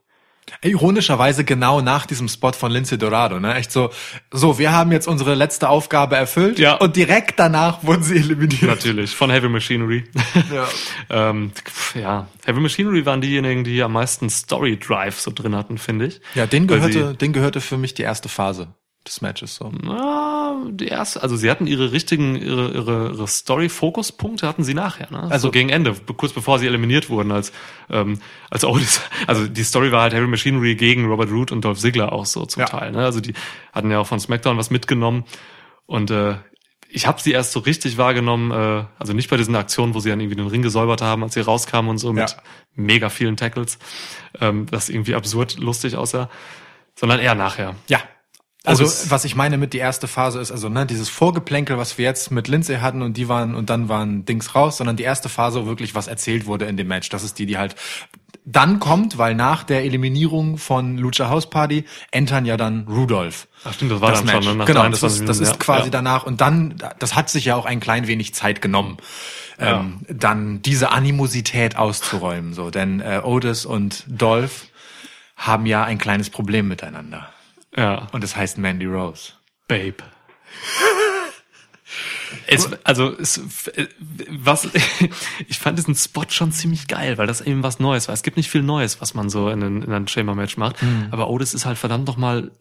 Ironischerweise genau nach diesem Spot von Lindsay Dorado, ne? Echt so, so, wir haben jetzt unsere letzte Aufgabe erfüllt Ja. und direkt danach wurden sie eliminiert. Natürlich, von Heavy Machinery. Ja. ähm, ja, Heavy Machinery waren diejenigen, die am meisten Story Drive so drin hatten, finde ich. Ja, den gehörte, den gehörte für mich die erste Phase des Matches so. Na, die erste, also sie hatten ihre richtigen, ihre, ihre, ihre Story-Fokuspunkte hatten sie nachher, ne? Also Also- gegen Ende, kurz bevor sie eliminiert wurden, als, ähm, als Otis, also die Story war halt Heavy Machinery gegen Robert Root und Dolph Ziggler auch so zum Ja. Teil, ne? Also die hatten ja auch von SmackDown was mitgenommen und äh, ich habe sie erst so richtig wahrgenommen, äh, also nicht bei diesen Aktionen, wo sie dann irgendwie den Ring gesäubert haben, als sie rauskamen und so mit Ja. mega vielen Tackles, ähm, das irgendwie absurd lustig aussah, sondern eher nachher. Ja. Also, das- was ich meine mit die erste Phase ist, also, ne, dieses Vorgeplänkel, was wir jetzt mit Lindsay hatten und die waren, und dann waren Dings raus, sondern die erste Phase, wo wirklich was erzählt wurde in dem Match. Das ist die, die halt dann kommt, weil nach der Eliminierung von Lucha House Party entern ja dann Rudolph. Ach stimmt, das war dann schon, ne? Genau, das 23 ist, das ist quasi Ja. danach. Und dann, das hat sich ja auch ein klein wenig Zeit genommen, Ja. ähm, dann diese Animosität auszuräumen. So, denn äh, Otis und Dolph haben ja ein kleines Problem miteinander. Ja. Und es heißt Mandy Rose. Babe. Es, also es, was ich fand diesen Spot schon ziemlich geil, weil das eben was Neues war. Es gibt nicht viel Neues, was man so in, in einem Chamber Match macht, Mhm. aber Otis ist halt verdammt noch mal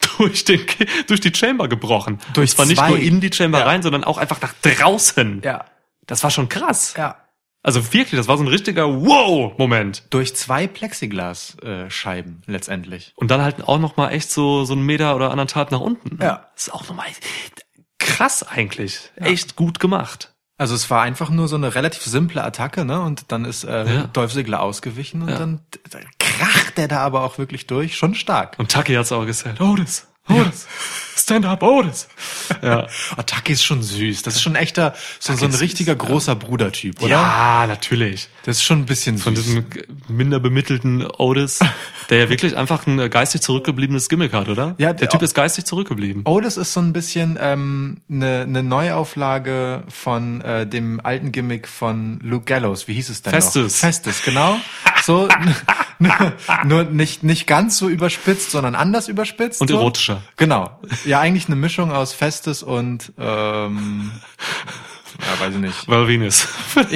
durch den durch die Chamber gebrochen. Durch Und zwar nicht zwei. nur in die Chamber Ja. rein, sondern auch einfach nach draußen. Ja. Das war schon krass. Ja. Also wirklich, das war so ein richtiger Wow-Moment. Durch zwei Plexiglas-Scheiben letztendlich. Und dann halt auch noch mal echt so so einen Meter oder anderthalb nach unten. Ja. Das ist auch nochmal krass eigentlich. Echt gut gemacht. Also es war einfach nur so eine relativ simple Attacke, ne? Und dann ist äh, Ja. Dolph Ziggler ausgewichen und Ja. dann d- kracht der da aber auch wirklich durch. Schon stark. Und Taki hat's auch gesagt. Otis, Otis, stand up, Otis. Ja. Oh, Taki ist schon süß. Das ist schon ein echter, so, so ein richtiger süß, ja. großer Brudertyp, oder? ja, natürlich. Das ist schon ein bisschen Von süß. diesem minder bemittelten Otis, der ja wirklich einfach ein äh, geistig zurückgebliebenes Gimmick hat, oder? Ja, der Typ ist geistig zurückgeblieben. Otis ist so ein bisschen ähm, eine ne Neuauflage von äh, dem alten Gimmick von Luke Gallows. Wie hieß es denn Festus. noch? Festus, genau. So, nur, nur nicht nicht ganz so überspitzt, sondern anders überspitzt. Und so. erotischer. Genau. Ja, eigentlich eine Mischung aus Festus und ähm, ja, weiß ich nicht. Well, Venus.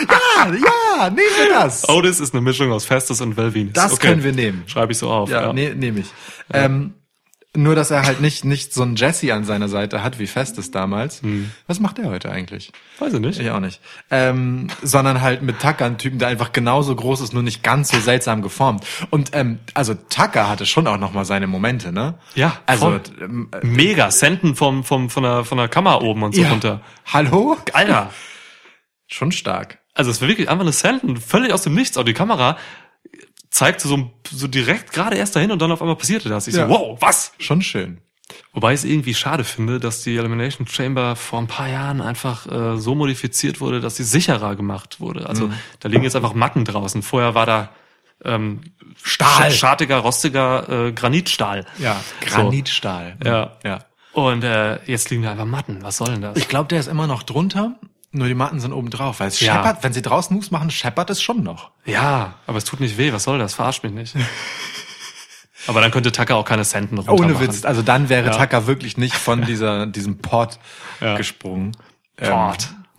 Ja, ja, nehmen wir das. Otis ist eine Mischung aus Festus und Well, Venus. Das können wir nehmen. Schreibe ich so auf. Ja, Ja, ne, nehme ich. Ähm, nur, dass er halt nicht, nicht so einen Jesse an seiner Seite hat, wie Festus damals. Hm. Was macht er heute eigentlich? Weiß ich nicht. Ich auch nicht. Ähm, sondern halt mit Tucker einen Typen, der einfach genauso groß ist, nur nicht ganz so seltsam geformt. Und ähm, also Tucker hatte schon auch noch mal seine Momente, ne? Ja, Also ähm, äh, Mega. Senden vom, vom, von, der, von der Kammer oben und so ja. runter. Hallo? Alter. Schon stark. Also es war wirklich einfach eine Senden, völlig aus dem Nichts. Auch die Kamera zeigte so, so direkt gerade erst dahin und dann auf einmal passierte das. Ich Ja. so, wow, was? Schon schön. Wobei ich es irgendwie schade finde, dass die Elimination Chamber vor ein paar Jahren einfach äh, so modifiziert wurde, dass sie sicherer gemacht wurde. Also da liegen jetzt einfach Matten draußen. Vorher war da ähm, Stahl. sch- Schartiger, rostiger äh, Granitstahl. Ja, Granitstahl. Ja. Ja. Und äh, jetzt liegen da einfach Matten. Was soll denn das? Ich glaube, der ist immer noch drunter. Nur die Matten sind oben drauf, weil es Ja. scheppert, wenn sie draußen Moves machen, scheppert es schon noch. Ja, aber es tut nicht weh. Was soll das? Verarscht mich nicht. aber dann könnte Tucker auch keine Senden runter Ohne. Witz, also dann wäre Ja. Tucker wirklich nicht von dieser, diesem Pod Ja. gesprungen. Pod.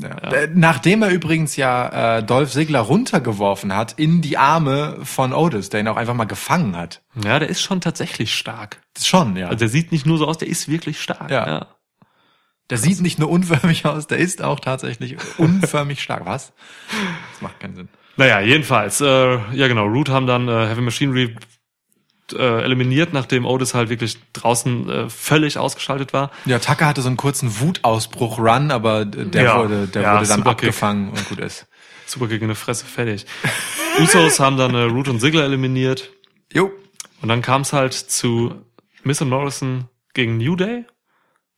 Ähm, ja. Äh, Nachdem er übrigens ja äh, Dolph Ziggler runtergeworfen hat in die Arme von Otis, der ihn auch einfach mal gefangen hat. Ja, der ist schon tatsächlich stark. Schon, ja. Also der sieht nicht nur so aus, der ist wirklich stark. Ja. Der sieht nicht nur unförmig aus, der ist auch tatsächlich unförmig stark. Was? Das macht keinen Sinn. Naja, jedenfalls, äh, ja genau, Root haben dann äh, Heavy Machinery äh, eliminiert, nachdem Otis halt wirklich draußen äh, völlig ausgeschaltet war. Ja, Tucker hatte so einen kurzen Wutausbruch-Run, aber der Ja. wurde, der Ja, wurde dann abgefangen und gut ist. Super gegen eine Fresse, fertig. Usos haben dann äh, Root und Ziggler eliminiert. Jo. Und dann kam es halt zu Miss und Morrison gegen New Day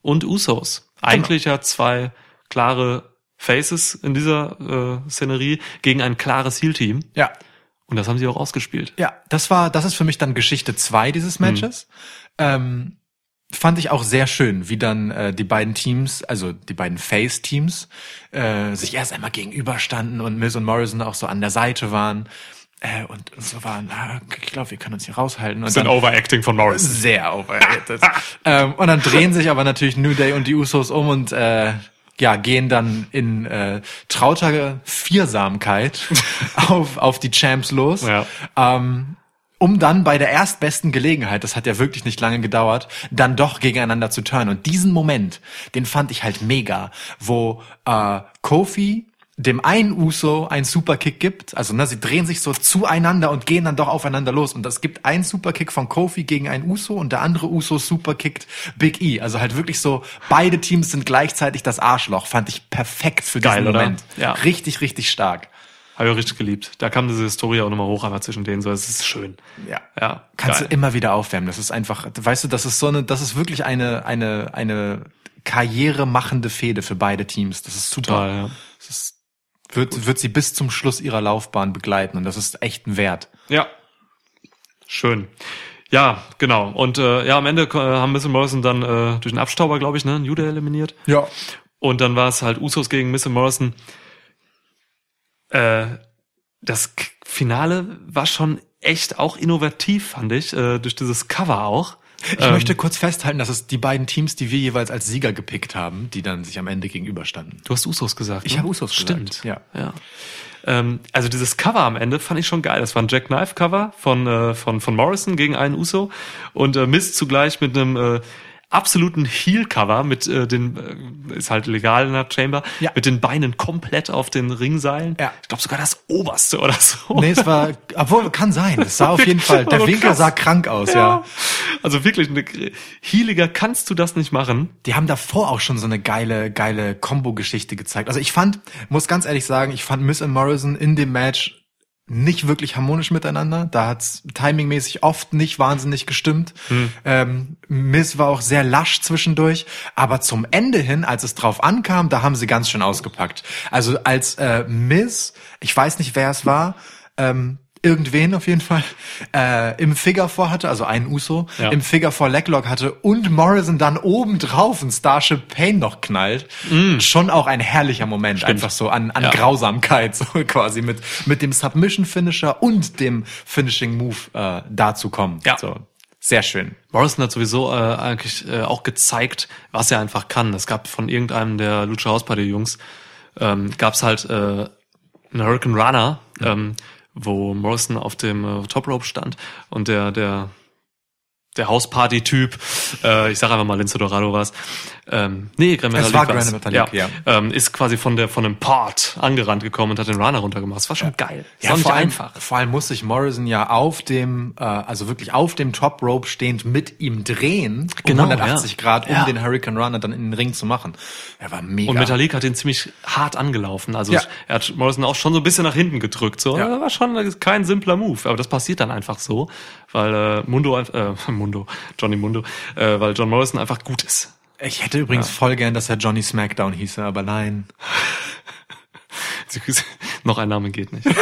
und Usos. Eigentlich ja zwei klare Faces in dieser äh, Szenerie gegen ein klares Heel-Team. Ja. Und das haben sie auch ausgespielt. Ja, das war, das ist für mich dann Geschichte zwei dieses Matches. Ähm, fand ich auch sehr schön, wie dann äh, die beiden Teams, also die beiden Face-Teams, äh, sich erst einmal gegenüberstanden und Miz und Morrison auch so an der Seite waren. Äh, und so waren, ah, ich glaube, wir können uns hier raushalten. Und dann, Overacting von Morrison. sehr overrated. ähm, und dann drehen sich aber natürlich New Day und die Usos um und äh, ja, gehen dann in äh, trauter Viersamkeit auf, auf die Champs los. Ja. Ähm, um dann bei der erstbesten Gelegenheit, das hat ja wirklich nicht lange gedauert, dann doch gegeneinander zu turnen. Und diesen Moment, den fand ich halt mega, wo äh, Kofi dem einen Uso einen Superkick gibt, also ne, sie drehen sich so zueinander und gehen dann doch aufeinander los und es gibt einen Superkick von Kofi gegen einen Uso und der andere Uso superkickt Big E, also halt wirklich so beide Teams sind gleichzeitig das Arschloch, fand ich perfekt für diesen Geil, oder? Moment. Ja. Richtig, richtig stark. Habe ich auch richtig geliebt. Da kam diese Historie auch nochmal hoch, einmal zwischen denen. So, es ist schön. Ja. Ja. Kannst geil. du immer wieder aufwärmen. Das ist einfach, weißt du, das ist so eine, das ist wirklich eine, eine, eine karrieremachende Fehde für beide Teams. Das ist super. Total, ja. Das ist, wird, wird sie bis zum Schluss ihrer Laufbahn begleiten und das ist echt ein Wert. Ja. Schön. Ja, genau. Und äh, ja, am Ende äh, haben Miss Morrison dann äh, durch den Abstauber, glaube ich, ne, New Day eliminiert. Ja. Und dann war es halt Usos gegen Miss Morrison. Äh, das Finale war schon echt auch innovativ, fand ich, äh, durch dieses Cover auch. Ich Ähm, möchte kurz festhalten, dass es die beiden Teams, die wir jeweils als Sieger gepickt haben, die dann sich am Ende gegenüberstanden. Du hast Usos gesagt. Ich ne? habe Usos gesagt, Stimmt. ja. ja. Ähm, also dieses Cover am Ende fand ich schon geil. Das war ein Jack Knife Cover von äh, von von Morrison gegen einen Uso und äh, Mist zugleich mit einem äh, absoluten Heel Cover mit äh, den äh, ist halt legal in der Chamber Ja. mit den Beinen komplett auf den Ringseilen. Ja. Ich glaube sogar das oberste oder so. Nee, es war, obwohl, kann sein. Es sah auf jeden Fall, der Also Winkel sah krank aus, ja. Also wirklich eine healiger kannst du das nicht machen. Die haben davor auch schon so eine geile, geile Combo-Geschichte gezeigt. Also ich fand, muss ganz ehrlich sagen, ich fand Miss and Morrison in dem Match nicht wirklich harmonisch miteinander. Da hat's timingmäßig oft nicht wahnsinnig gestimmt. Ähm, Miz war auch sehr lasch zwischendurch. Aber zum Ende hin, als es drauf ankam, da haben sie ganz schön ausgepackt. Also als äh, Miz, ich weiß nicht, wer es war, ähm, irgendwen auf jeden Fall, äh, im Figure vor hatte, also einen Uso, Ja. im Figure vor Leglock hatte und Morrison dann obendrauf ein Starship Pain noch knallt. Schon auch ein herrlicher Moment, einfach so an, an Mm. Ja. Grausamkeit, so quasi mit, mit dem Submission Finisher und dem Finishing Move äh, dazu kommen. Ja. So. Sehr schön. Morrison hat sowieso äh, eigentlich äh, auch gezeigt, was er einfach kann. Es gab von irgendeinem der Lucha House Party Jungs, ähm, gab es halt äh, einen Hurricane Runner, ähm, wo Morrison auf dem äh, Top Rope stand und der der der Hausparty-Typ, äh, ich sage einfach mal Lince Dorado war's. Ähm, nee, Gran Es Metalik war war's. Gran Metalik, ja. Ähm, ist quasi von der von einem Part angerannt gekommen und hat den Runner runtergemacht. Das war schon geil. Das war nicht vor allem, einfach. vor allem muss sich Morrison ja auf dem, äh, also wirklich auf dem Top Rope stehend mit ihm drehen, um Genau, 180 ja. Grad, um Ja. den Hurricane Runner dann in den Ring zu machen. Er war mega. Und Metalik hat ihn ziemlich hart angelaufen. Also Ja. er hat Morrison auch schon so ein bisschen nach hinten gedrückt. So, Ja. das war schon kein simpler Move. Aber das passiert dann einfach so, weil äh, Mundo, äh, Mundo, Johnny Mundo, äh, weil John Morrison einfach gut ist. Ich hätte übrigens voll gern, dass er Johnny Smackdown hieße, aber nein. Noch ein Name geht nicht.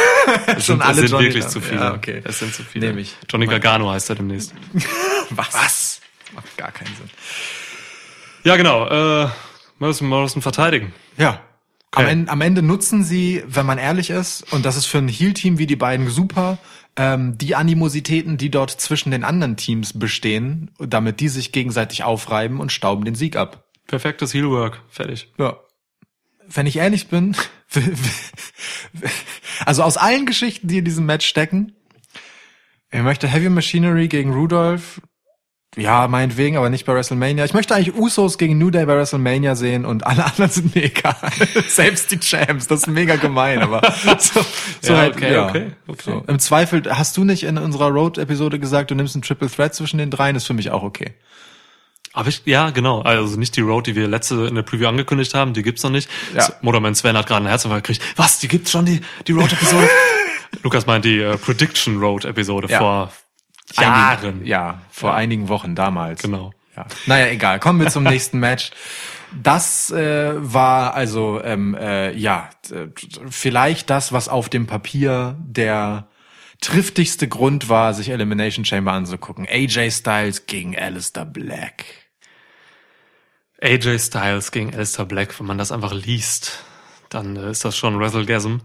Es sind, alle es sind Johnny wirklich zu viele. Ja, okay. Es sind zu viele. Nehm ich. Johnny Gargano heißt er demnächst. Was? Was? Macht gar keinen Sinn. Ja, genau. Äh, Morrison, Morrison verteidigen. Ja. Am. Ende, am Ende nutzen sie, wenn man ehrlich ist, und das ist für ein Heal-Team wie die beiden super, ähm, die Animositäten, die dort zwischen den anderen Teams bestehen, damit die sich gegenseitig aufreiben und stauben den Sieg ab. Perfektes Heelwork. Fertig. Ja. Wenn ich ehrlich bin, also aus allen Geschichten, die in diesem Match stecken, ich möchte Heavy Machinery gegen Rudolph, ja, meinetwegen, aber nicht bei WrestleMania. Ich möchte eigentlich Usos gegen New Day bei WrestleMania sehen und alle anderen sind mir egal. Selbst die Champs, das ist mega gemein, aber so, so Ja, halt, okay, ja. okay, okay. So. Im Zweifel, hast du nicht in unserer Road-Episode gesagt, du nimmst einen Triple Threat zwischen den dreien, ist für mich auch okay. Aber ich, ja, genau. Also nicht die Road, die wir letzte in der Preview angekündigt haben, die gibt's noch nicht. Ja. Motorman Sven hat gerade einen Herzinfarkt gekriegt. Was, die gibt's schon, die, die Road-Episode? Lukas meint die äh, Prediction Road-Episode Ja. vor Jahren. Einigen, ja, vor Ja. einigen Wochen damals. Genau. Ja. Naja, egal. Kommen wir zum nächsten Match. Das äh, war also ähm, äh, ja vielleicht das, was auf dem Papier der triftigste Grund war, sich Elimination Chamber anzugucken. AJ Styles gegen Alistair Black. AJ Styles gegen Alistair Black, wenn man das einfach liest, dann äh, ist das schon WrestleGasm.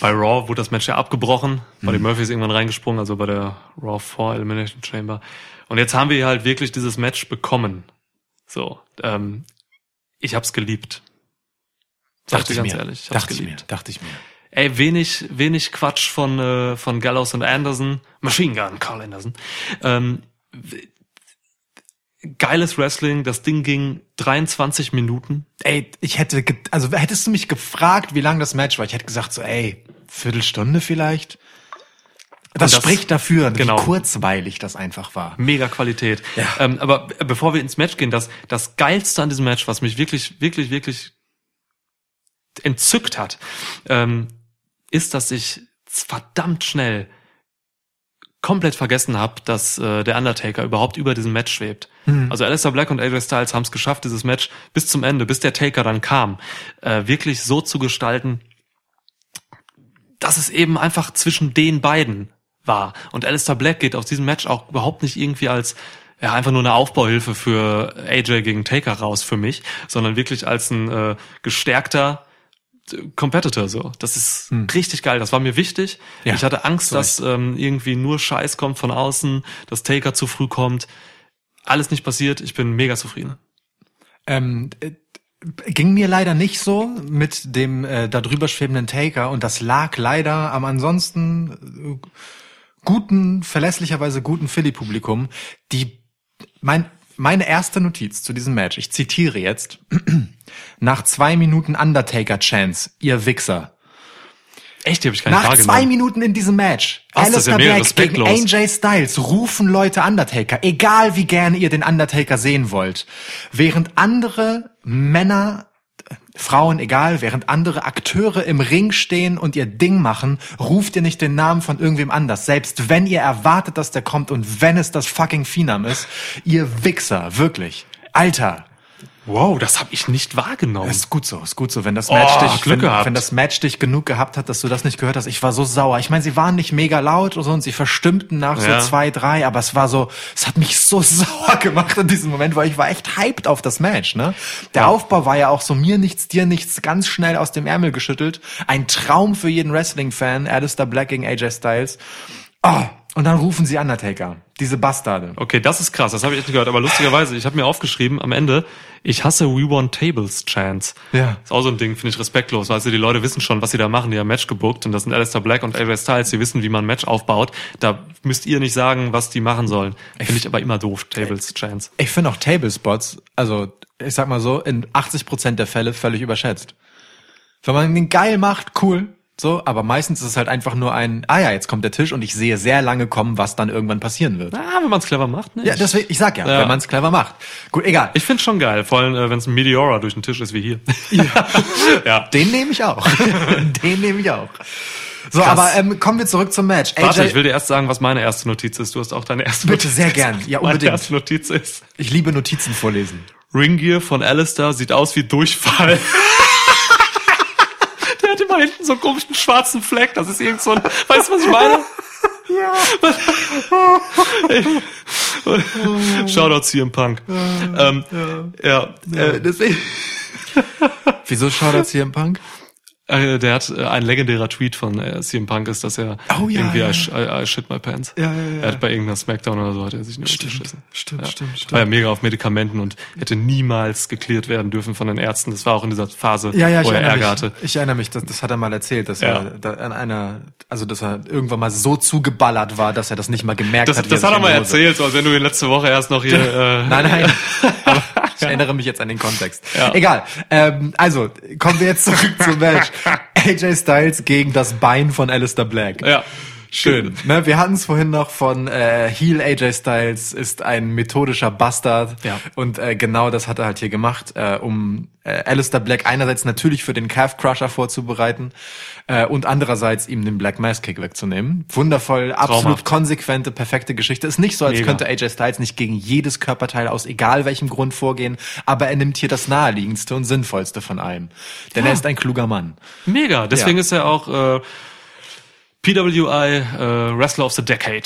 Bei Raw wurde das Match ja abgebrochen, weil die Murphy ist irgendwann reingesprungen, also bei der Raw 4 Elimination Chamber. Und jetzt haben wir halt wirklich dieses Match bekommen. So, ähm, ich hab's geliebt. Sag Dachte ich ganz mir. ehrlich, ich hab's dachte ich mir. geliebt. Dachte ich mir. Ey, wenig, wenig Quatsch von, äh, von Gallows und Anderson. Machine Gun, Carl Anderson. Ähm, geiles Wrestling, das Ding ging 23 Minuten. Ey, ich hätte, also hättest du mich gefragt, wie lang das Match war, ich hätte gesagt so, ey, Viertelstunde vielleicht. Das, das- spricht dafür, genau. wie kurzweilig das einfach war. Mega Qualität. Ja. Ähm, aber bevor wir ins Match gehen, das, das Geilste an diesem Match, was mich wirklich, wirklich, wirklich entzückt hat, ähm, ist, dass ich verdammt schnell komplett vergessen habe, dass äh, der Undertaker überhaupt über diesem Match schwebt. Also Alistair Black und AJ Styles haben es geschafft, dieses Match bis zum Ende, bis der Taker dann kam, äh, wirklich so zu gestalten, dass es eben einfach zwischen den beiden war. Und Alistair Black geht aus diesem Match auch überhaupt nicht irgendwie als ja, einfach nur eine Aufbauhilfe für AJ gegen Taker raus für mich, sondern wirklich als ein äh, gestärkter Competitor so. Das ist richtig geil. Das war mir wichtig. Hm. Ja, ich hatte Angst, dass ähm, irgendwie nur Scheiß kommt von außen, dass Taker zu früh kommt. Alles nicht passiert. Ich bin mega zufrieden. Ähm, äh, ging mir leider nicht so mit dem äh, da drüber schwebenden Taker und das lag leider am ansonsten äh, guten, verlässlicherweise guten Philly-Publikum, die mein meine erste Notiz zu diesem Match, ich zitiere jetzt, nach zwei Minuten Undertaker-Chance, ihr Wichser. Echt, die habe ich nicht Nach zwei wahrgenommen. Minuten in diesem Match, Was, ja Alistair mega Black gegen. AJ Styles rufen Leute Undertaker, egal wie gerne ihr den Undertaker sehen wollt. Während andere Männer, Frauen egal, während andere Akteure im Ring stehen und ihr Ding machen, ruft ihr nicht den Namen von irgendwem anders. Selbst wenn ihr erwartet, dass der kommt und wenn es das fucking Phenom ist. Ihr Wichser, wirklich. Alter. Wow, das habe ich nicht wahrgenommen. Ist gut so, ist gut so. Wenn das Match Oh, dich, wenn, wenn das Match dich genug gehabt hat, dass du das nicht gehört hast, ich war so sauer. Ich meine, sie waren nicht mega laut oder so und sie verstimmten nach Ja. so zwei, drei, aber es war so, es hat mich so sauer gemacht in diesem Moment, weil ich war echt hyped auf das Match, ne? Der Aufbau war ja auch so mir nichts, dir nichts, ganz schnell aus dem Ärmel geschüttelt. Ein Traum für jeden Wrestling-Fan, Alistair Black gegen AJ Styles. Oh, und dann rufen sie Undertaker. Diese Bastarde. Okay, das ist krass, das habe ich echt nicht gehört. Aber lustigerweise, ich habe mir aufgeschrieben am Ende, ich hasse We Want Tables Chance. Ja. Ist auch so ein Ding, finde ich respektlos. Weißt du, die Leute wissen schon, was sie da machen, die haben Match gebuckt und das sind Alistair Black und AJ Styles, die wissen, wie man ein Match aufbaut. Da müsst ihr nicht sagen, was die machen sollen. Finde ich aber immer doof, Tables Chance. Ich finde auch Tablespots, also ich sag mal so, in 80% der Fälle völlig überschätzt. Wenn man den geil macht, cool, so, aber meistens ist es halt einfach nur ein, ah ja, jetzt kommt der Tisch und ich sehe sehr lange kommen, was dann irgendwann passieren wird. Ah, wenn man es clever macht, ne? Ja, deswegen, ich sag ja, Ja. wenn man es clever macht. Gut, egal. Ich finde schon geil, vor allem, äh, wenn es ein Meteora durch den Tisch ist wie hier. ja. den nehme ich auch. den nehme ich auch. So, Krass. aber ähm, kommen wir zurück zum Match. Warte, ich will dir erst sagen, was meine erste Notiz ist. Du hast auch deine erste Bitte, Notiz. sehr gern. Ja, Meine unbedingt. erste Notiz ist, ich liebe Notizen vorlesen. Ringgear von Alistair sieht aus wie Durchfall. Immer hinten so einen komischen schwarzen Fleck. Das ist irgend so ein, weißt du, was ich meine? Ja. Shoutout CM Punk. Ähm, ja, äh, deswegen, Wieso das hier im Punk? Äh, der hat äh, ein legendärer Tweet von äh, CM Punk ist, dass er Oh, ja, irgendwie ja, I, sh- I, I shit my pants. Ja, ja, ja. Er hat bei irgendeiner Smackdown oder so hat er sich nur geschissen. stimmt, ja. stimmt, stimmt. War ja mega auf Medikamenten und hätte niemals geklärt werden dürfen von den Ärzten. Das war auch in dieser Phase, Ja, ja, wo er Ärger mich. hatte. Ich erinnere mich, das, das hat er mal erzählt, dass Ja. er da an einer, also dass er irgendwann mal so zugeballert war, dass er das nicht mal gemerkt Das, hat. das hat er mal erzählt, so als wenn du ihn letzte Woche erst noch hier. Äh, Nein, nein. Aber ich erinnere mich jetzt an den Kontext. Ja. Egal. Ähm, also, kommen wir jetzt zurück zum Match. AJ Styles gegen das Bein von Alistair Black. Ja. Schön. Ne, wir hatten es vorhin noch von äh, Heel AJ Styles ist ein methodischer Bastard. Ja. Und äh, genau das hat er halt hier gemacht, äh, um äh, Alistair Black einerseits natürlich für den Calf Crusher vorzubereiten äh, und andererseits ihm den Black Mass Kick wegzunehmen. Wundervoll, absolut Traumhaft. konsequente, perfekte Geschichte. Ist nicht so, als Mega. könnte AJ Styles nicht gegen jedes Körperteil aus egal welchem Grund vorgehen, aber er nimmt hier das naheliegendste und sinnvollste von allem. Denn er ist ein kluger Mann. Mega. Deswegen Ja. ist er auch äh, PWI äh, Wrestler of the Decade.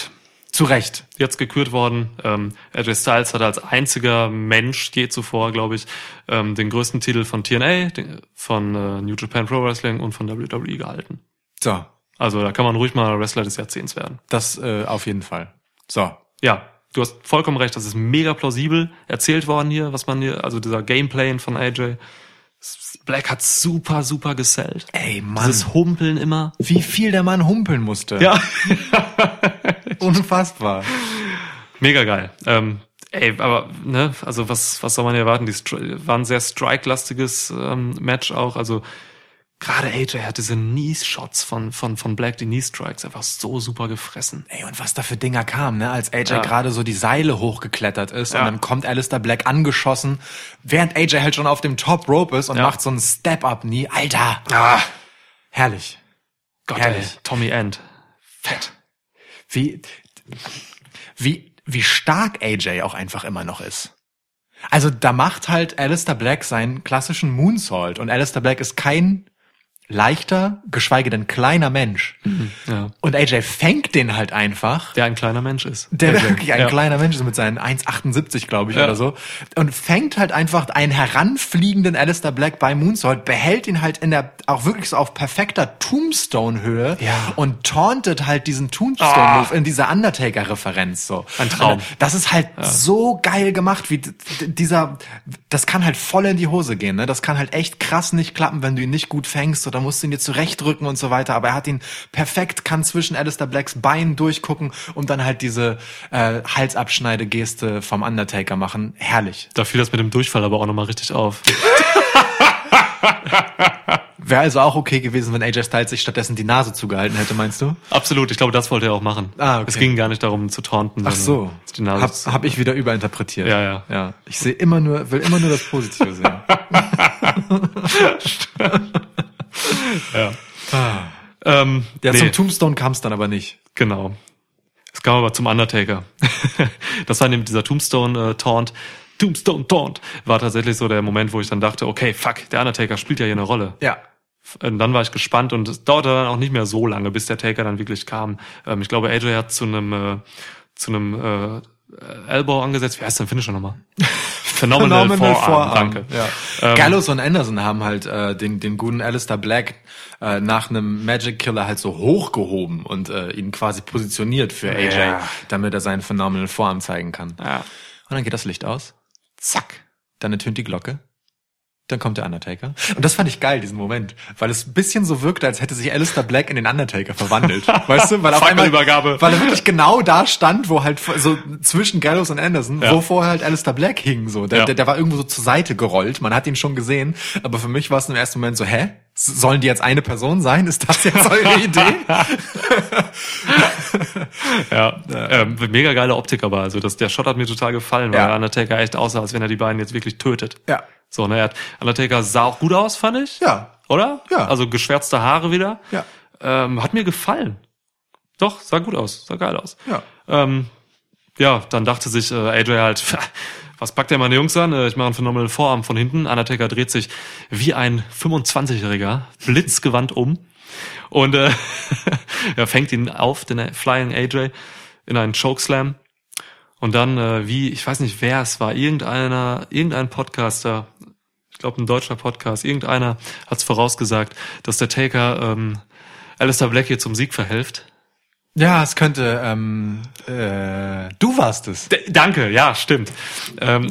Zu Recht. Jetzt gekürt worden. Ähm, AJ Styles hat als einziger Mensch je zuvor, glaube ich, ähm, den größten Titel von TNA, den, von äh, New Japan Pro Wrestling und von WWE gehalten. So, Also da kann man ruhig mal Wrestler des Jahrzehnts werden. das äh, auf jeden Fall. So, Ja, du hast vollkommen recht. Das ist mega plausibel erzählt worden hier, was man hier, also dieser Gameplay von AJ. Black hat super, super gesellt. Ey, Mann. Dieses Humpeln immer. wie viel der Mann humpeln musste. Ja. Unfassbar. Mega geil. Ähm, ey, aber, ne, also was, was soll man erwarten? Die Stri- war ein sehr strike-lastiges ähm, Match auch. Also gerade AJ hat diese Knee-Shots von, von, von Black, die Knee-Strikes, einfach so super gefressen. Ey, und was da für Dinger kamen, ne? Als AJ Ja. gerade so die Seile hochgeklettert ist Ja. und dann kommt Alistair Black angeschossen, während AJ halt schon auf dem Top Rope ist und Ja. macht so einen Step-Up-Knee. Alter, Ah, herrlich. Gott, Herrlich. ey, Tommy End. Fett. Wie, wie, wie stark AJ auch einfach immer noch ist. Also da macht halt Alistair Black seinen klassischen Moonsault und Alistair Black ist kein leichter, geschweige denn kleiner Mensch. Ja. Und AJ fängt den halt einfach. Der ein kleiner Mensch ist. Der AJ. wirklich ein ja. kleiner Mensch ist mit seinen 1,78, glaube ich, Ja. oder so. Und fängt halt einfach einen heranfliegenden Alistair Black bei Moonsault, behält ihn halt in der, auch wirklich so auf perfekter Tombstone-Höhe Ja. und tauntet halt diesen Tombstone-Move in dieser Undertaker-Referenz, so. Ein Traum. Das ist halt so geil gemacht, wie dieser, das kann halt voll in die Hose gehen, ne? Das kann halt echt krass nicht klappen, wenn du ihn nicht gut fängst oder musst ihn dir zurechtrücken und so weiter. Aber er hat ihn perfekt, kann zwischen Alistair Blacks Beinen durchgucken und dann halt diese äh, Halsabschneide-Geste vom Undertaker machen. Herrlich. Da fiel das mit dem Durchfall aber auch nochmal richtig auf. Wäre also auch okay gewesen, wenn AJ Styles sich stattdessen die Nase zugehalten hätte, meinst du? Absolut, ich glaube, das wollte er auch machen. Ah, okay. Es ging gar nicht darum zu taunten. Ach so. Die Nase Hab, zu- hab ich wieder überinterpretiert. Ja, ja. Ja. Ich sehe immer nur, will immer nur das Positive sehen. ja. Ähm, Ja, nee, zum Tombstone kam es dann aber nicht. genau. Es kam aber zum Undertaker. das war nämlich dieser Tombstone-Taunt. Tombstone Taunt war tatsächlich so der Moment, wo ich dann dachte, okay, fuck, der Undertaker spielt ja hier eine Rolle. Ja. Und dann war ich gespannt und es dauerte dann auch nicht mehr so lange, bis der Taker dann wirklich kam. Ähm, ich glaube, AJ hat zu einem äh, zu einem äh, Elbow angesetzt. Wie heißt denn Finisher nochmal? Phenomenal, Forearm, danke. Ja. Ähm, Gallows und Anderson haben halt äh, den, den guten Alistair Black äh, nach einem Magic Killer halt so hochgehoben und äh, ihn quasi positioniert für AJ, Ja. damit er seinen Phenomenal Forearm zeigen kann. Ja. Und dann geht das Licht aus. Zack. Dann ertönt die Glocke. Dann kommt der Undertaker. Und das fand ich geil, diesen Moment. Weil es ein bisschen so wirkte, als hätte sich Alistair Black in den Undertaker verwandelt. weißt du? Weil auf einmal, weil er wirklich genau da stand, wo halt so zwischen Gallows und Anderson, Ja. wo vorher halt Alistair Black hing, so. Der, Ja. der, der war irgendwo so zur Seite gerollt. Man hat ihn schon gesehen. Aber für mich war es im ersten Moment so, hä? Sollen die jetzt eine Person sein? Ist das jetzt eure Idee? Ja, ähm, mega geile Optik aber. Also das, der Shot hat mir total gefallen, weil Ja. der Undertaker echt aussah, als wenn er die beiden jetzt wirklich tötet. Ja. So, ne, er hat, Undertaker sah auch gut aus, fand ich. Ja. Oder? Ja. Also geschwärzte Haare wieder. Ja. Ähm, hat mir gefallen. Doch, sah gut aus, sah geil aus. Ja. Ähm, ja, dann dachte sich äh, AJ halt, was packt der meine Jungs an? Äh, Ich mache einen phänomenalen Vorarm von hinten. Undertaker dreht sich wie ein 25-Jähriger blitzgewandt um und äh, er fängt ihn auf, den Flying AJ, in einen Chokeslam. Und dann, äh, wie, ich weiß nicht, wer es war, irgendeiner, irgendein Podcaster, ich glaube ein deutscher Podcast, irgendeiner hat es vorausgesagt, dass der Taker ähm, Alistair Black hier zum Sieg verhilft. Ja, es könnte, ähm, äh, du warst es. D danke, ja, stimmt. Ähm,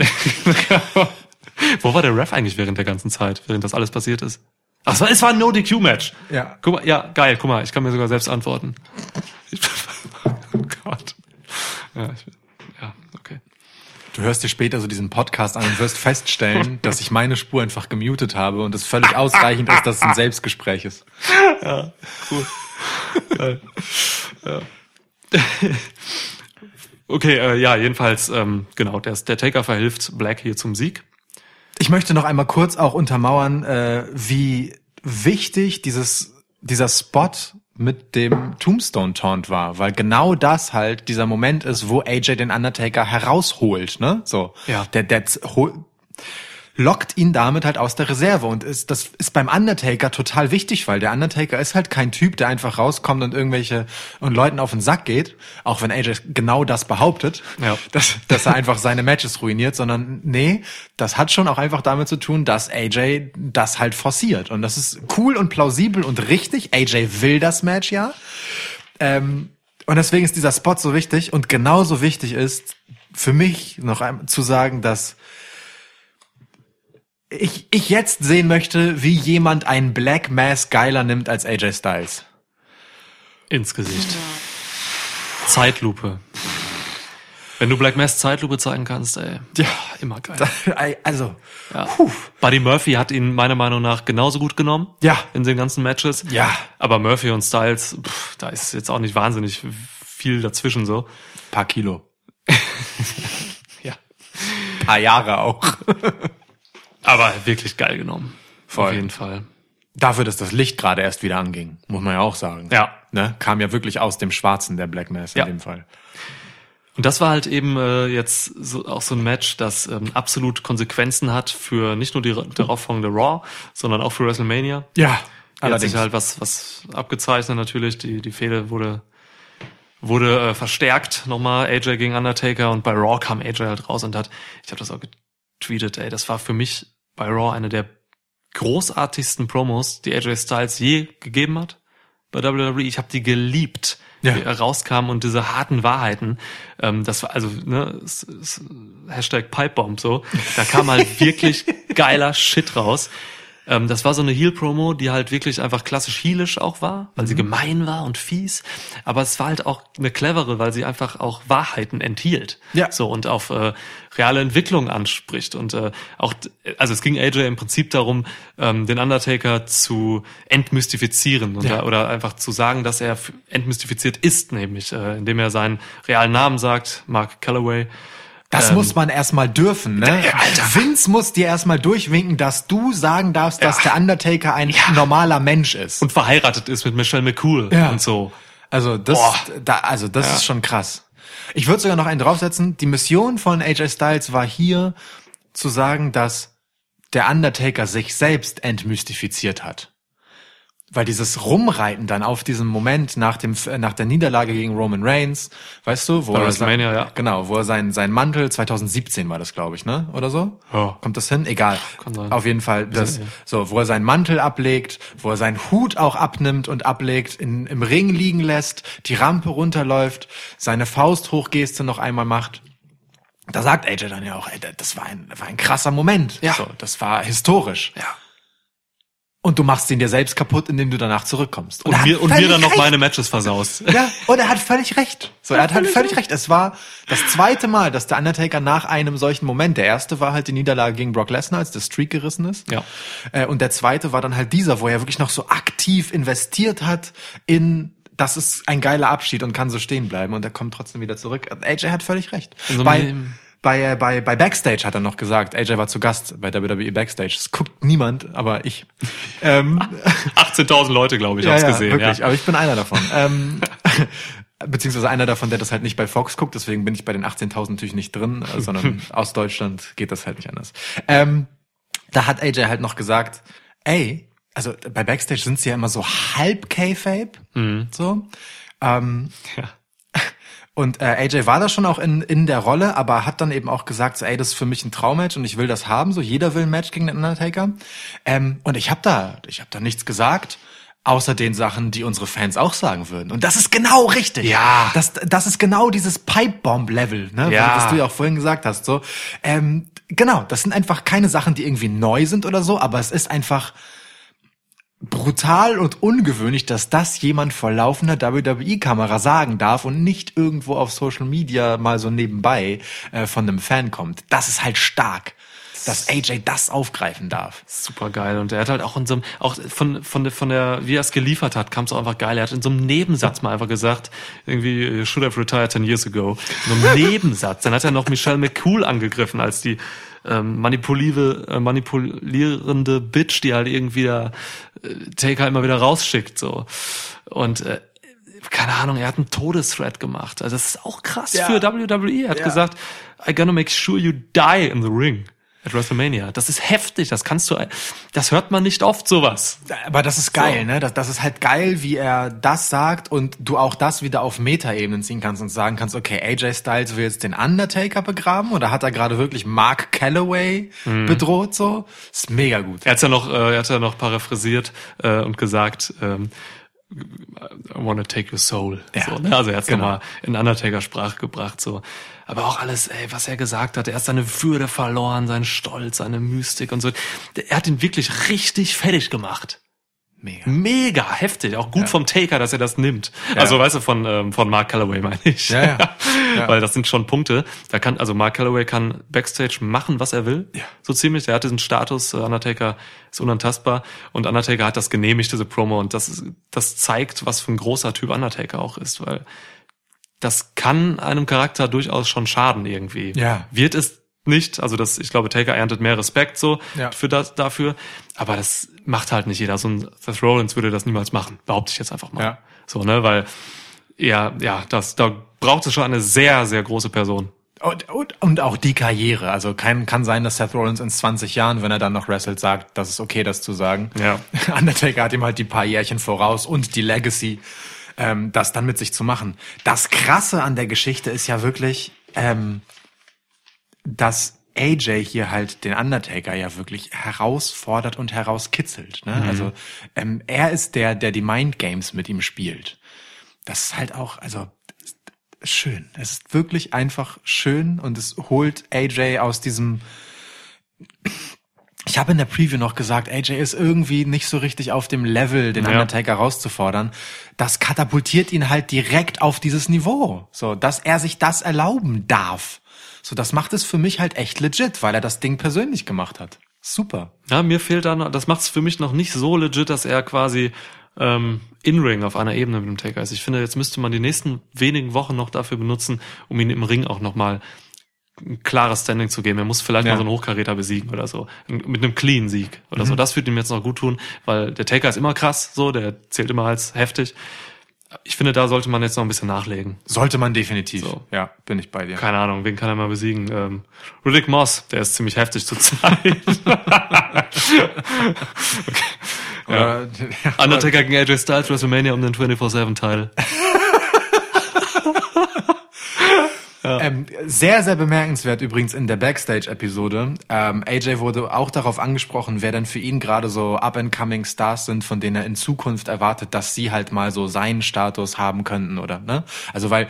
wo war der Ref eigentlich während der ganzen Zeit, während das alles passiert ist? Ach, es war, es war ein No-DQ-Match. Ja. Guck mal, ja, geil, guck mal, ich kann mir sogar selbst antworten. Oh Gott. Ja, ich. Du hörst dir später so diesen Podcast an und wirst feststellen, dass ich meine Spur einfach gemutet habe und es völlig ausreichend ist, dass es ein Selbstgespräch ist. Okay, äh, ja, jedenfalls, ähm, genau, der, der Taker verhilft Black hier zum Sieg. Ich möchte noch einmal kurz auch untermauern, äh, wie wichtig dieses, dieser Spot mit dem Tombstone Taunt war, weil genau das halt dieser Moment ist, wo AJ den Undertaker herausholt, ne? So. Ja. Der, der hol, lockt ihn damit halt aus der Reserve und ist, das ist beim Undertaker total wichtig, weil der Undertaker ist halt kein Typ, der einfach rauskommt und irgendwelche und Leuten auf den Sack geht, auch wenn AJ genau das behauptet, Ja. dass, dass er einfach seine Matches ruiniert, sondern nee, das hat schon auch einfach damit zu tun, dass AJ das halt forciert und das ist cool und plausibel und richtig. AJ will das Match ja. Ähm, und deswegen ist dieser Spot so wichtig und genauso wichtig ist für mich noch einmal zu sagen, dass ich, ich jetzt sehen möchte, wie jemand einen Black Mass geiler nimmt als AJ Styles. Ins Gesicht. Zeitlupe. Wenn du Black Mass Zeitlupe zeigen kannst, ey. Ja. immer geil. Also, Ja. Buddy Murphy hat ihn meiner Meinung nach genauso gut genommen. Ja. In den ganzen Matches. Ja. Aber Murphy und Styles, pff, da ist jetzt auch nicht wahnsinnig viel dazwischen so. paar Kilo. Ja. Paar Jahre auch. Aber wirklich geil genommen. Voll. Auf jeden Fall. Dafür, dass das Licht gerade erst wieder anging, muss man ja auch sagen. Ja. Ne? Kam ja wirklich aus dem Schwarzen, der Black Mass in Ja. dem Fall. Und das war halt eben äh, jetzt so, auch so ein Match, das ähm, absolut Konsequenzen hat für nicht nur die darauffolgende Raw, sondern auch für WrestleMania. Ja, Hier hat allerdings. sich halt was, was abgezeichnet natürlich. Die, die Fehde wurde, wurde äh, verstärkt. Nochmal AJ gegen Undertaker und bei Raw kam AJ halt raus und hat, ich habe das auch getweetet, ey, das war für mich bei Raw eine der großartigsten Promos, die AJ Styles je gegeben hat bei WWE. Ich habe die geliebt, Ja. wie er rauskam und diese harten Wahrheiten. Ähm, das war also ne, s, s, Hashtag Pipebomb so. Da kam halt wirklich geiler Shit raus. Ähm, das war so eine Heel-Promo, die halt wirklich einfach klassisch heelisch auch war, weil sie gemein war und fies. Aber es war halt auch eine clevere, weil sie einfach auch Wahrheiten enthielt. Ja. So und auf äh, reale Entwicklung anspricht. Und äh, auch, also es ging AJ im Prinzip darum, ähm, den Undertaker zu entmystifizieren Ja. da, oder einfach zu sagen, dass er entmystifiziert ist, nämlich äh, indem er seinen realen Namen sagt, Mark Calloway. Das Ähm, muss man erstmal dürfen, ne? Alter. Vince muss dir erstmal durchwinken, dass du sagen darfst, dass der Undertaker ein normaler Mensch ist. Und verheiratet ist mit Michelle McCool Ja. und so. Also das, Boah. da, also das ist schon krass. Ich würde sogar noch einen draufsetzen. Die Mission von AJ Styles war hier zu sagen, dass der Undertaker sich selbst entmystifiziert hat. Weil dieses Rumreiten dann auf diesem Moment nach dem nach der Niederlage gegen Roman Reigns, weißt du, wo Bei er sein, ja. genau, wo er sein sein Mantel 2017 war das, glaube ich, ne, oder so? Ja. Kommt das hin? Egal. Kann sein. Auf jeden Fall, das, ja. so, wo er seinen Mantel ablegt, wo er seinen Hut auch abnimmt und ablegt, in, im Ring liegen lässt, die Rampe runterläuft, seine Fausthochgeste noch einmal macht. Da sagt AJ dann ja auch, ey, das war ein, war ein krasser Moment. Ja. So, das war historisch. Ja. Und du machst ihn dir selbst kaputt, indem du danach zurückkommst. Und hat mir, und mir dann noch recht. meine Matches versaust. Ja, und er hat völlig recht. So, er hat halt völlig recht. Es war das zweite Mal, dass der Undertaker nach einem solchen Moment, der erste war halt die Niederlage gegen Brock Lesnar, als der Streak gerissen ist. Ja. Äh, Und der zweite war dann halt dieser, wo er wirklich noch so aktiv investiert hat in das ist ein geiler Abschied und kann so stehen bleiben und er kommt trotzdem wieder zurück. AJ hat völlig recht. So einem bei, bei, bei, Backstage hat er noch gesagt, AJ war zu Gast bei WWE Backstage. Das guckt niemand, aber ich. Ähm, 18.000 Leute, glaube ich, haben's gesehen. Wirklich, ja. aber ich bin einer davon. ähm, beziehungsweise einer davon, der das halt nicht bei Fox guckt, deswegen bin ich bei den 18.000 natürlich nicht drin, äh, sondern aus Deutschland geht das halt nicht anders. Ähm, da hat AJ halt noch gesagt, ey, also bei Backstage sind sie ja immer so halb K-Fape, so. Ähm, Ja. Und äh, AJ war da schon auch in, in der Rolle, aber hat dann eben auch gesagt, so, ey, das ist für mich ein Traummatch und ich will das haben. So, jeder will ein Match gegen den Undertaker. Ähm, und ich habe da, ich habe da nichts gesagt, außer den Sachen, die unsere Fans auch sagen würden. Und das ist genau richtig. Ja. Das, das ist genau dieses Pipe-Bomb-Level, ne? Ja. Was du ja auch vorhin gesagt hast. So, ähm, genau, das sind einfach keine Sachen, die irgendwie neu sind oder so, aber es ist einfach brutal und ungewöhnlich, dass das jemand vor laufender WWE-Kamera sagen darf und nicht irgendwo auf Social Media mal so nebenbei äh, von einem Fan kommt. Das ist halt stark, dass AJ das aufgreifen darf. Super geil. Und er hat halt auch in so einem, auch von, von der, von der, wie er es geliefert hat, kam es auch einfach geil. Er hat in so einem Nebensatz mal einfach gesagt, irgendwie, you should have retired 10 years ago. In so einem Nebensatz. Dann hat er noch Michelle McCool angegriffen als die, ähm, manipulive, äh, manipulierende Bitch, die halt irgendwie da äh, Taker immer wieder rausschickt, so. Und, äh, keine Ahnung, er hat einen Todesthreat gemacht. Also das ist auch krass Ja. für WWE. Er hat Ja. gesagt, I gonna make sure you die in the ring at WrestleMania. Das ist heftig, das kannst du, das hört man nicht oft, sowas. Aber das ist geil, So. ne? Das, das ist halt geil, wie er das sagt und du auch das wieder auf Meta-Ebenen ziehen kannst und sagen kannst, okay, AJ Styles will jetzt den Undertaker begraben oder hat er gerade wirklich Mark Calloway Mhm. bedroht so? Ist mega gut. Er hat ja noch, äh, er hat ja noch paraphrasiert äh, und gesagt, ähm, I wanna take your soul. Ja, so, ne? Also er hat es genau. nochmal in Undertaker-Sprache gebracht. so. Aber auch alles, ey, was er gesagt hat, er hat seine Würde verloren, seinen Stolz, seine Mystik und so. Er hat ihn wirklich richtig fertig gemacht. Mega. Mega heftig, auch gut vom Taker, dass er das nimmt. Ja. Also weißt du, von, ähm, von Mark Calloway meine ich. Ja, ja. Ja. Weil das sind schon Punkte. Da kann, also Mark Calloway kann Backstage machen, was er will. Ja. So ziemlich. Der hat diesen Status, äh, Undertaker ist unantastbar. Und Undertaker hat das genehmigt, diese Promo. Und das, ist, das zeigt, was für ein großer Typ Undertaker auch ist, weil das kann einem Charakter durchaus schon schaden irgendwie. Ja. Wird es nicht, also das, ich glaube, Taker erntet mehr Respekt so Ja. für das, dafür. Aber das macht halt nicht jeder. So ein Seth Rollins würde das niemals machen. Behaupte ich jetzt einfach mal. Ja. So, ne, weil, ja, ja, das, da braucht es schon eine sehr, sehr große Person. Und, und, und auch die Karriere. Also kann, kann sein, dass Seth Rollins in 20 Jahren, wenn er dann noch wrestelt, sagt, das ist okay, das zu sagen. Ja. Undertaker hat ihm halt die paar Jährchen voraus und die Legacy, ähm, das dann mit sich zu machen. Das Krasse an der Geschichte ist ja wirklich, ähm, dass AJ hier halt den Undertaker ja wirklich herausfordert und herauskitzelt. Ne? Also ähm, er ist der, der die Mind Games mit ihm spielt. Das ist halt auch, also schön. Es ist wirklich einfach schön und es holt AJ aus diesem. Ich habe in der Preview noch gesagt, AJ ist irgendwie nicht so richtig auf dem Level, den Ja. Undertaker rauszufordern. Das katapultiert ihn halt direkt auf dieses Niveau, so dass er sich das erlauben darf. So, das macht es für mich halt echt legit, weil er das Ding persönlich gemacht hat. Super. Ja, mir fehlt dann, das macht es für mich noch nicht so legit, dass er quasi ähm, in-Ring auf einer Ebene mit dem Taker ist. Ich finde, jetzt müsste man die nächsten wenigen Wochen noch dafür benutzen, um ihn im Ring auch nochmal ein klares Standing zu geben. Er muss vielleicht Ja. mal so einen Hochkaräter besiegen oder so. Mit einem clean Sieg oder Mhm. so. Das würde ihm jetzt noch gut tun, weil der Taker ist immer krass, so, der zählt immer als heftig. Ich finde, da sollte man jetzt noch ein bisschen nachlegen. Sollte man definitiv. So. Ja, bin ich bei dir. Keine Ahnung, wen kann er mal besiegen? Ähm, Riddick Moss, der ist ziemlich heftig zur Zeit. Oder, Undertaker gegen AJ Styles, WrestleMania um den 24-7-Teil. Ähm, sehr, sehr bemerkenswert übrigens in der Backstage-Episode. Ähm, AJ wurde auch darauf angesprochen, wer denn für ihn gerade so up-and-coming Stars sind, von denen er in Zukunft erwartet, dass sie halt mal so seinen Status haben könnten, oder? Ne? Also weil,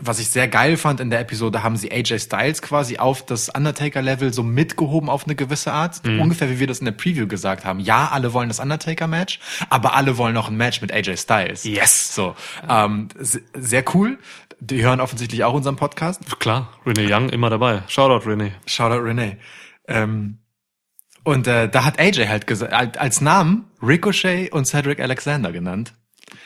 was ich sehr geil fand in der Episode, haben sie AJ Styles quasi auf das Undertaker-Level so mitgehoben auf eine gewisse Art. Ungefähr wie wir das in der Preview gesagt haben. Ja, alle wollen das Undertaker-Match, aber alle wollen noch ein Match mit AJ Styles. Yes. So, ähm, sehr cool. Die hören offensichtlich auch unseren Podcast. Klar, Renee Young immer dabei. Shoutout Renee. Shoutout Renee. Ähm, und äh, da hat AJ halt als Namen Ricochet und Cedric Alexander genannt.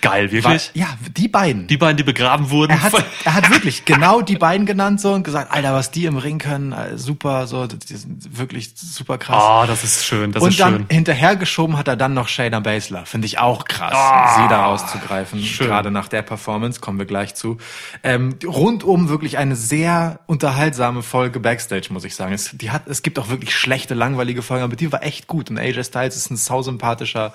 Geil, War, wirklich? ja, die beiden. Die beiden, die begraben wurden. er hat, er hat wirklich genau die beiden genannt so und gesagt, Alter, was die im Ring können, äh, super, so, die sind wirklich super krass. Oh, das ist schön, das und ist dann schön. hinterhergeschoben hat er dann noch Shayna Baszler. Finde ich auch krass, sie da rauszugreifen. schön. Gerade nach der Performance, kommen wir gleich zu. Ähm, rundum wirklich eine sehr unterhaltsame Folge Backstage, muss ich sagen. Es, die hat, es gibt auch wirklich schlechte, langweilige Folgen, aber die war echt gut. Und AJ Styles ist ein sausympathischer,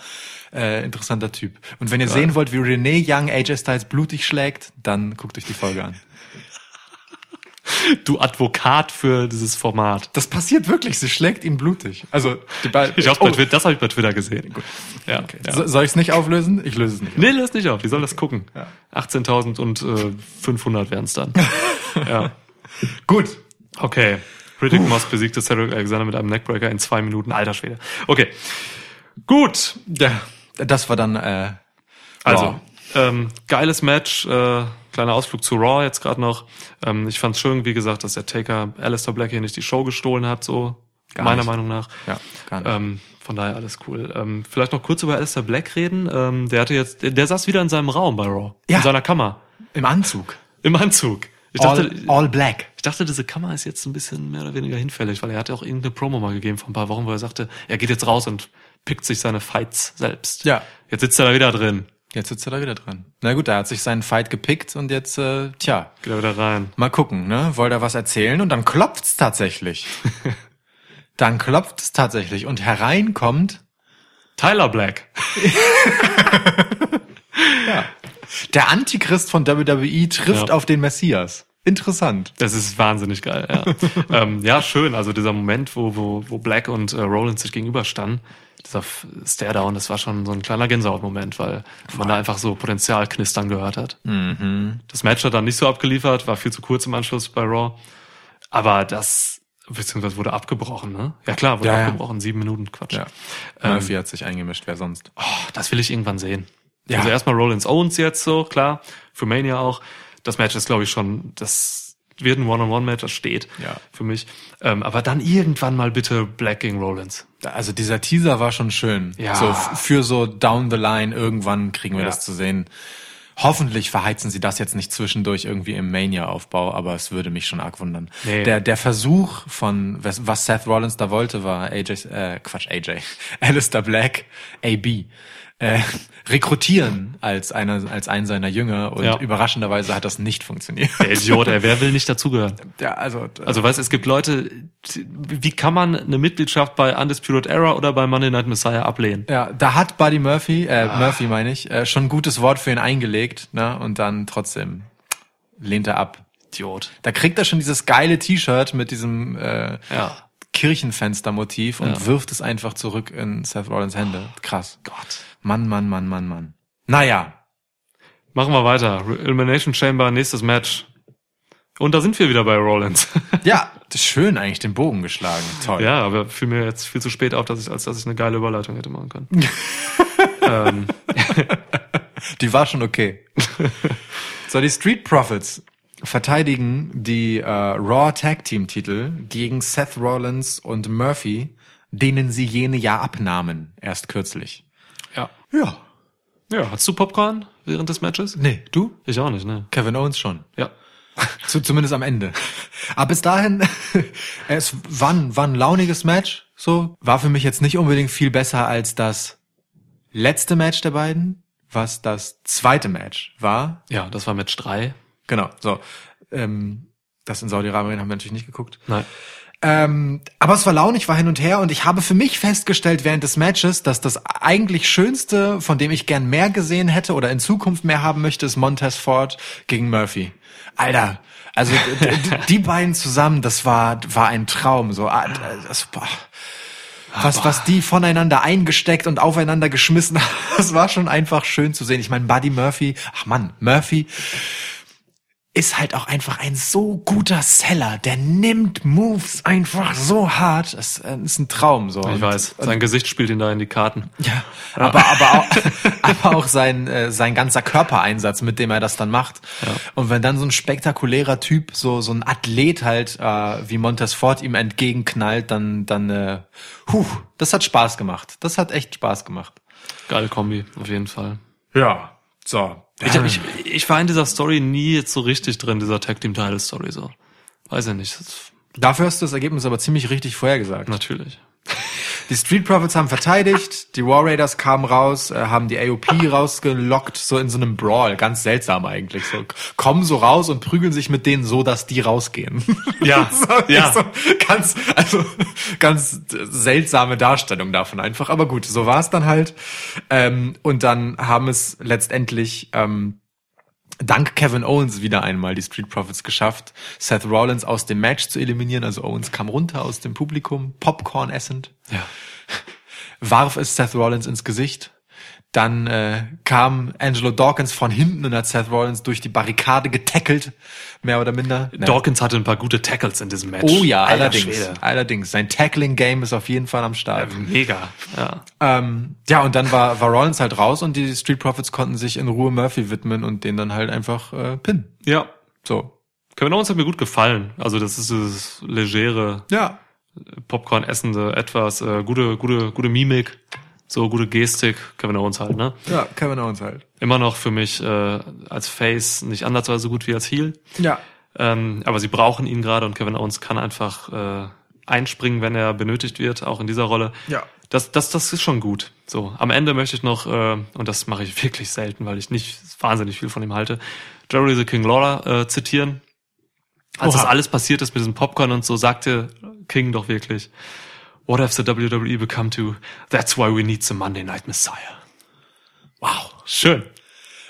äh, interessanter Typ. Und wenn ihr sehen wollt, wie Renee Young AJ Styles blutig schlägt, dann guckt euch die Folge an. Du Advokat für dieses Format. Das passiert wirklich, sie schlägt ihn blutig. Also, die beiden, Ich hab's bei Twitter, das habe ich bei Twitter gesehen. Ja, ja. So, soll ich es nicht auflösen? Ich löse es nicht. Nee, löst nicht auf. Die sollen das gucken. 18.000 und äh, 500 wären's dann. ja. Gut. Okay. Riddick Moss besiegte Cedric Alexander mit einem Neckbreaker in zwei Minuten. Alter Schwede. Okay. Gut. Ja, das war dann äh, Also, ähm, geiles Match. Äh, kleiner Ausflug zu Raw jetzt gerade noch. Ähm, ich fand's schön, wie gesagt, dass der Taker Alistair Black hier nicht die Show gestohlen hat, so Gar meiner nicht. Meinung nach. Ja, gar nicht. Ähm, von daher alles cool. Ähm, vielleicht noch kurz über Alistair Black reden. Ähm, der hatte jetzt, der, der saß wieder in seinem Raum bei Raw. Ja. In seiner Kammer. Im Anzug. Im Anzug. Ich dachte, all, all black. ich dachte, diese Kammer ist jetzt ein bisschen mehr oder weniger hinfällig, weil er hatte auch irgendeine Promo mal gegeben vor ein paar Wochen, wo er sagte, er geht jetzt raus und pickt sich seine Fights selbst. Ja. Jetzt sitzt er da wieder drin. Jetzt sitzt er da wieder dran. Na gut, er hat sich seinen Fight gepickt und jetzt, äh, tja, Geht er wieder rein. mal gucken, ne? Wollte er was erzählen und dann klopft's tatsächlich. dann klopft's tatsächlich und hereinkommt Tyler Black. der Antichrist von WWE trifft Ja. auf den Messias. Interessant. Das ist wahnsinnig geil, ja. ähm, ja, schön. Also dieser Moment, wo, wo, wo Black und äh, Rollins sich gegenüberstanden, dieser Stare-Down, das war schon so ein kleiner Gänsehaut-Moment, weil man da einfach so Potenzial knistern gehört hat. Das Match hat dann nicht so abgeliefert, war viel zu kurz im Anschluss bei Raw. Aber das, beziehungsweise wurde abgebrochen, ne? Ja klar, wurde Ja, ja. abgebrochen, sieben Minuten, Quatsch. Ja. Murphy hat sich eingemischt, wer sonst? Oh, das will ich irgendwann sehen. Ja. Also erstmal Rollins Owens jetzt so, klar, für Mania auch. Das Match ist, glaube ich, schon, das wird ein One-on-One-Match, das steht Ja. für mich. Ähm, aber dann irgendwann mal bitte Black gegen Rollins. Also dieser Teaser war schon schön. Ja. So für so down the line irgendwann kriegen wir Ja. das zu sehen. Hoffentlich verheizen sie das jetzt nicht zwischendurch irgendwie im Mania-Aufbau, aber es würde mich schon arg wundern. Nee. Der, der Versuch von, was was Seth Rollins da wollte, war AJ, äh, Quatsch, AJ, Alistair Black, AB, äh, rekrutieren als einer, als einen seiner Jünger und Ja. überraschenderweise hat das nicht funktioniert. Der Idiot, ey, wer will nicht dazugehören? Ja, also, Also weißt, es gibt Leute, wie kann man eine Mitgliedschaft bei Undisputed Era oder bei Monday Night Messiah ablehnen? Ja, da hat Buddy Murphy, äh, Ah. Murphy meine ich, äh, schon ein gutes Wort für ihn eingelegt, ne? Und dann trotzdem lehnt er ab. Idiot. Da kriegt er schon dieses geile T-Shirt mit diesem äh, Ja. Kirchenfenstermotiv und Ja. wirft es einfach zurück in Seth Rollins Hände. Krass. Gott. Mann, Mann, Mann, Mann, Mann. Naja, Machen wir weiter. Elimination Chamber, nächstes Match. Und da sind wir wieder bei Rollins. ja, das ist schön eigentlich den Bogen geschlagen. Toll. Ja, aber fiel mir jetzt viel zu spät auf, dass ich, als dass ich eine geile Überleitung hätte machen können. ähm, Die war schon okay. so, die Street Profits verteidigen die äh, Raw Tag Team Titel gegen Seth Rollins und Murphy, denen sie jene ja abnahmen, erst kürzlich. Ja. Ja. Hast du Popcorn während des Matches? Nee, du? Ich auch nicht, ne? Kevin Owens schon. Ja. Zu, zumindest am Ende. Aber bis dahin, es war ein, war ein launiges Match. So war für mich jetzt nicht unbedingt viel besser als das letzte Match der beiden, was das zweite Match war. Ja, das war Match 3. Genau. So, ähm, das in Saudi-Arabien haben wir natürlich nicht geguckt. Nein. Ähm, aber es war launig, war hin und her und ich habe für mich festgestellt während des Matches, dass das eigentlich Schönste, von dem ich gern mehr gesehen hätte oder in Zukunft mehr haben möchte, ist Montez Ford gegen Murphy. Alter, also die beiden zusammen, das war war ein Traum. So, ah, das, boah. was was die voneinander eingesteckt und aufeinander geschmissen, haben, das war schon einfach schön zu sehen. Ich meine, Buddy Murphy, ach Mann, Murphy ist halt auch einfach ein so guter Seller. Der nimmt Moves einfach so hart. Es äh, ist ein Traum so. Ich Und- weiß. Sein Gesicht spielt ihn da in die Karten. ja, aber aber auch, aber auch sein äh, sein ganzer Körpereinsatz, mit dem er das dann macht. Und wenn dann so ein spektakulärer Typ, so so ein Athlet halt äh, wie Montez Ford ihm entgegenknallt, dann dann äh, huh, das hat Spaß gemacht. Das hat echt Spaß gemacht. Geile Kombi, auf jeden Fall. Ja, so. Ich, ich, ich war in dieser Story nie jetzt so richtig drin, dieser Tag Team Title Story so. Weiß ja nicht. Dafür hast du das Ergebnis aber ziemlich richtig vorhergesagt. natürlich. Die Street Profits haben verteidigt, die War Raiders kamen raus, äh, haben die AOP rausgelockt, so in so einem Brawl, ganz seltsam eigentlich. So kommen so raus und prügeln sich mit denen so, dass die rausgehen. Ja, so, ja. So ganz, also ganz seltsame Darstellung davon einfach. Aber gut, so war es dann halt. Ähm, und dann haben es letztendlich ähm, dank Kevin Owens wieder einmal die Street Profits geschafft, Seth Rollins aus dem Match zu eliminieren. Also Owens kam runter aus dem Publikum, Popcorn essend Ja. warf es Seth Rollins ins Gesicht. Dann äh, kam Angelo Dawkins von hinten und hat Seth Rollins durch die Barrikade getackelt, mehr oder minder. Ne? Dawkins hatte ein paar gute Tackles in diesem Match. Oh ja, Alter allerdings. Schwede. Allerdings. Sein Tackling-Game ist auf jeden Fall am Start. Mega. Ja. Ähm, ja, und dann war, war Rollins halt raus und die Street Profits konnten sich in Ruhe Murphy widmen und den dann halt einfach äh, pinnen. Ja. So. Kevin Owens hat mir gut gefallen. Also das ist dieses legere, Ja. Popcorn essende, etwas, äh, gute, gute, gute Mimik, so gute Gestik. Kevin Owens halt, ne? Ja, Kevin Owens halt. Immer noch für mich äh, als Face nicht ansatzweise so gut wie als Heel. Ja. Ähm, aber sie brauchen ihn gerade und Kevin Owens kann einfach äh, einspringen, wenn er benötigt wird, auch in dieser Rolle. Ja. Das, das, das ist schon gut. So, am Ende möchte ich noch, äh, und das mache ich wirklich selten, weil ich nicht wahnsinnig viel von ihm halte, Jerry the King Lawler äh, zitieren. Als Oha. das alles passiert ist mit diesem Popcorn und so, sagte King doch wirklich, What has the WWE become to? That's why we need the Monday Night Messiah. Wow. Schön.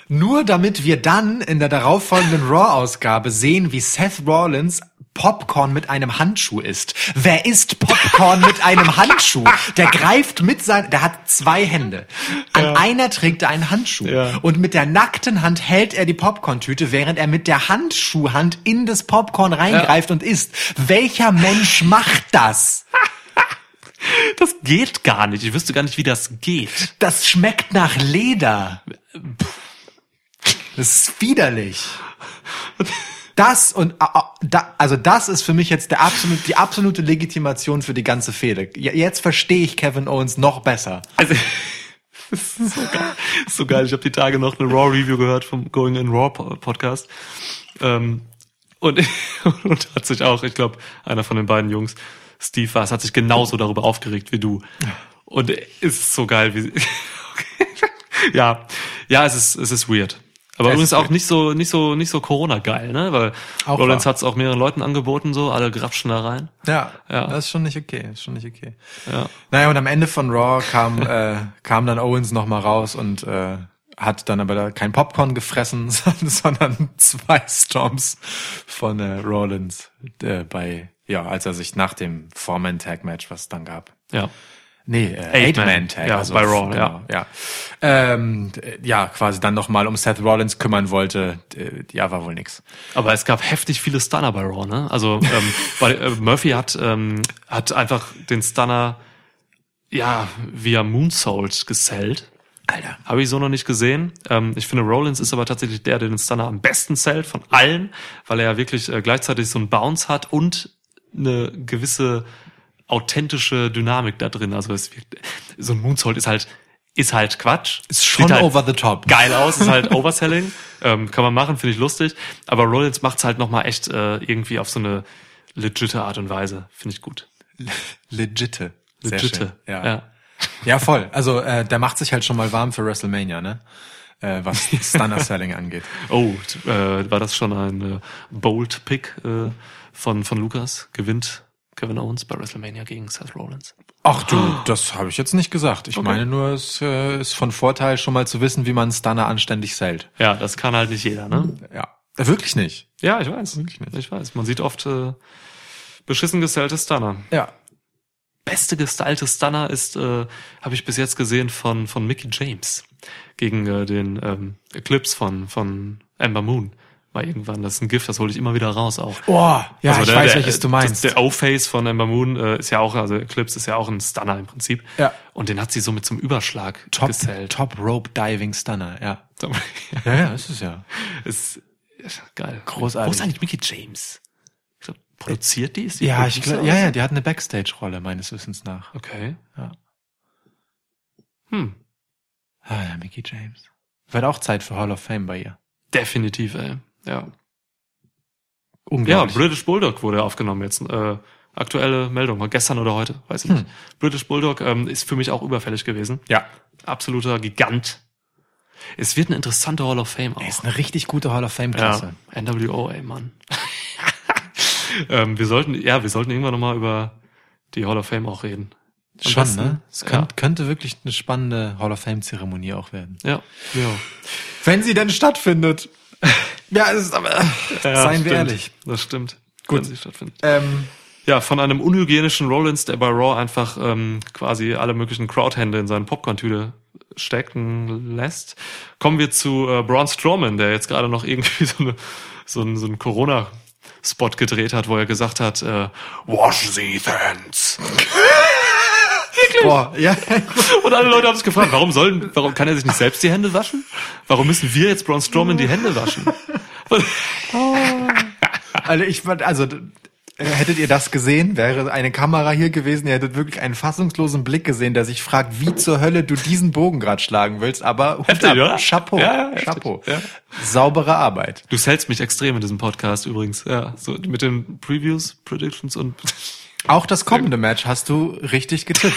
Nur damit wir dann in der darauffolgenden Raw-Ausgabe sehen, wie Seth Rollins Popcorn mit einem Handschuh isst. Wer isst Popcorn mit einem Handschuh? Der greift mit sein, der hat zwei Hände. An einer trägt er einen Handschuh. Ja. Und mit der nackten Hand hält er die Popcorn-Tüte, während er mit der Handschuhhand in das Popcorn reingreift und isst. Welcher Mensch macht das? Das geht gar nicht. Ich wüsste gar nicht, wie das geht. Das schmeckt nach Leder. Das ist widerlich. Das und also das ist für mich jetzt der absolut, die absolute Legitimation für die ganze Fehde. Jetzt verstehe ich Kevin Owens noch besser. Also, das ist so geil. Das ist so geil. Ich habe die Tage noch eine Raw-Review gehört vom Going in Raw Po- Podcast. Ähm, und, und hat sich auch, ich glaube, einer von den beiden Jungs, Steve war es, hat sich genauso darüber aufgeregt wie du. Und ist so geil, wie ja, ja, es ist, es ist weird. Aber Es übrigens auch nicht so, nicht so, nicht so Corona-geil, ne? Weil Auch Rollins wahr. hat es auch mehreren Leuten angeboten, so, alle grapschen da rein. Ja, Ja. das ist schon nicht okay. Ist schon nicht okay. Ja. Naja, und am Ende von Raw kam, äh, kam dann Owens noch mal raus und äh, hat dann aber da kein Popcorn gefressen, sondern zwei Storms von äh, Rollins äh, bei, ja, als er sich nach dem Four-Man-Tag-Match, was es dann gab. Ja. Nee, äh, Eight-Man, Eight-Man-Tag. ja, bei Raw, genau, ja. Ähm, d- ja, quasi dann noch mal um Seth Rollins kümmern wollte. Ja, war wohl nix. Aber es gab heftig viele Stunner bei Raw, ne? Also ähm, bei, äh, Murphy hat ähm, hat einfach den Stunner ja via Moonsault gesellt. Alter. Habe ich so noch nicht gesehen. Ähm, ich finde, Rollins ist aber tatsächlich der, der den Stunner am besten zählt von allen, weil er ja wirklich äh, gleichzeitig so einen Bounce hat und eine gewisse authentische Dynamik da drin. Also es wirkt, so ein Moonsault ist halt ist halt Quatsch. Ist schon halt over the top. geil aus, ist halt Overselling. ähm, kann man machen, finde ich lustig. Aber Rollins macht's halt nochmal echt äh, irgendwie auf so eine legitte Art und Weise. Finde ich gut. Legitte. schön. Ja. ja. ja, voll. Also äh, der macht sich halt schon mal warm für WrestleMania, ne? Äh, was Stunner Selling angeht. Oh, äh, war das schon ein äh, Bold Pick äh, von, von Lukas? Gewinnt Kevin Owens bei WrestleMania gegen Seth Rollins? Ach du, das habe ich jetzt nicht gesagt. Ich Okay. meine nur, es äh, ist von Vorteil, schon mal zu wissen, wie man Stunner anständig sellt. Ja, das kann halt nicht jeder, ne? Ja. Äh, Wirklich nicht. Ja, ich weiß. Ich weiß. Man sieht oft äh, beschissen gestylte Stunner. Ja. Beste gestylte Stunner ist, äh, habe ich bis jetzt gesehen von von Mickey James gegen äh, den ähm, Eclipse von von Amber Moon. War irgendwann, das ist ein Gift, das hole ich immer wieder raus auch. Oh, ja, Also ich der- weiß, der, welches du meinst. Das, der O-Face von Amber Moon äh, ist ja auch, also Eclipse ist ja auch ein Stunner im Prinzip. Ja. Und den hat sie so mit zum Überschlag Top, gesellt. Top Rope Diving Stunner, ja. Ja, ja, ist ja. ist, ist geil. Großartig. Wo ist eigentlich Mickey James? Glaub, produziert die? Ist die Ja, ich Producer glaub, oder ja, ja, die hat eine Backstage-Rolle meines Wissens nach. Okay. Ja. Hm. Ah ja, Mickey James. Wird auch Zeit für Hall of Fame bei ihr. Definitiv, ey. Ja. Ja. British Bulldog wurde aufgenommen jetzt. Äh, aktuelle Meldung, war gestern oder heute, weiß ich Hm. nicht. British Bulldog ähm, ist für mich auch überfällig gewesen. Ja. Absoluter Gigant. Es wird eine interessante Hall of Fame auch. Er ist eine richtig gute Hall of Fame-Klasse. Ja, NWO, ey, Mann. ähm, wir sollten, ja, wir sollten irgendwann nochmal über die Hall of Fame auch reden. Am Schon, besten, ne? Es ja. könnt, könnte wirklich eine spannende Hall of Fame-Zeremonie auch werden. Ja, ja. Wenn sie denn stattfindet. Ja, es ist aber, ja seien wir ehrlich. Das stimmt. Gut. Wenn sie stattfindet. Ähm, Ja, von einem unhygienischen Rollins, der bei Raw einfach ähm, quasi alle möglichen Crowdhände in seine Popcorn-Tüte stecken lässt, kommen wir zu äh, Braun Strowman, der jetzt gerade noch irgendwie so, eine, so einen, so einen Corona-Spot gedreht hat, wo er gesagt hat, äh, wash the hands. boah, ja, Und alle Leute haben sich gefragt, warum sollen, warum kann er sich nicht selbst die Hände waschen? Warum müssen wir jetzt Braun Strowman die Hände waschen? Also ich fand, also äh, hättet ihr das gesehen, wäre eine Kamera hier gewesen, ihr hättet wirklich einen fassungslosen Blick gesehen, der sich fragt, wie zur Hölle du diesen Bogen gerade schlagen willst, aber Hut Heftig, ab, oder? Chapeau, Ja, ja. Chapeau. Ja. Saubere Arbeit. Du hältst mich extrem in diesem Podcast übrigens. Ja, so mit den Previews, Predictions und Auch das kommende Match hast du richtig getippt.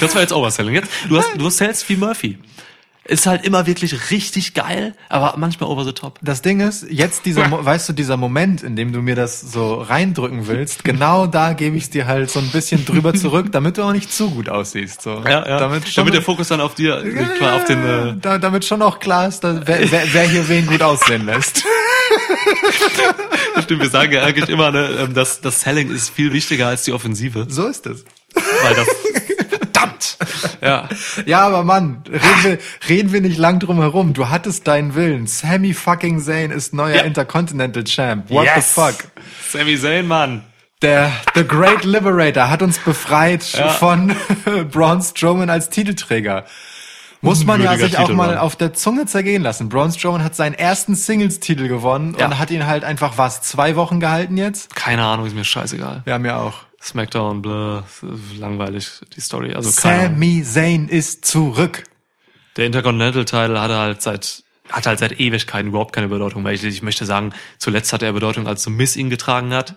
das war jetzt Overselling. Jetzt, du hast, du hältst wie Murphy. Ist halt immer wirklich richtig geil, aber manchmal over the top. Das Ding ist, jetzt dieser, weißt du, dieser Moment, in dem du mir das so reindrücken willst, genau da gebe ich es dir halt so ein bisschen drüber zurück, damit du auch nicht zu gut aussiehst. So. Damit, schon, Damit der Fokus dann auf dir, klar, auf den, äh, da, damit schon auch klar ist, dass, wer, wer, wer hier wen gut aussehen lässt. stimmt, wir sagen ja eigentlich immer, ne, ähm, dass das Selling ist viel wichtiger als die Offensive, So ist es. weil das, verdammt, ja. Ja, aber Mann, reden wir, reden wir nicht lang drum herum. Du hattest deinen Willen. Sammy fucking Zayn ist neuer Ja. Intercontinental Champ. What Yes. the fuck? Sami Zayn, Mann. Der The Great Liberator hat uns befreit Ja. von Braun Strowman als Titelträger. Muss man ja sich auch Titel, mal Mann. auf der Zunge zergehen lassen. Braun Strowman hat seinen ersten Singles-Titel gewonnen Ja. und hat ihn halt einfach was zwei Wochen gehalten jetzt. Keine Ahnung, ist mir scheißegal. Ja, mir auch. Smackdown, blah, langweilig, die Story. Also. Sami Zayn ist zurück. Der Intercontinental Title hatte halt seit hat halt seit Ewigkeiten überhaupt keine Bedeutung, weil ich, ich möchte sagen, zuletzt hatte er Bedeutung, als The Miz ihn getragen hat,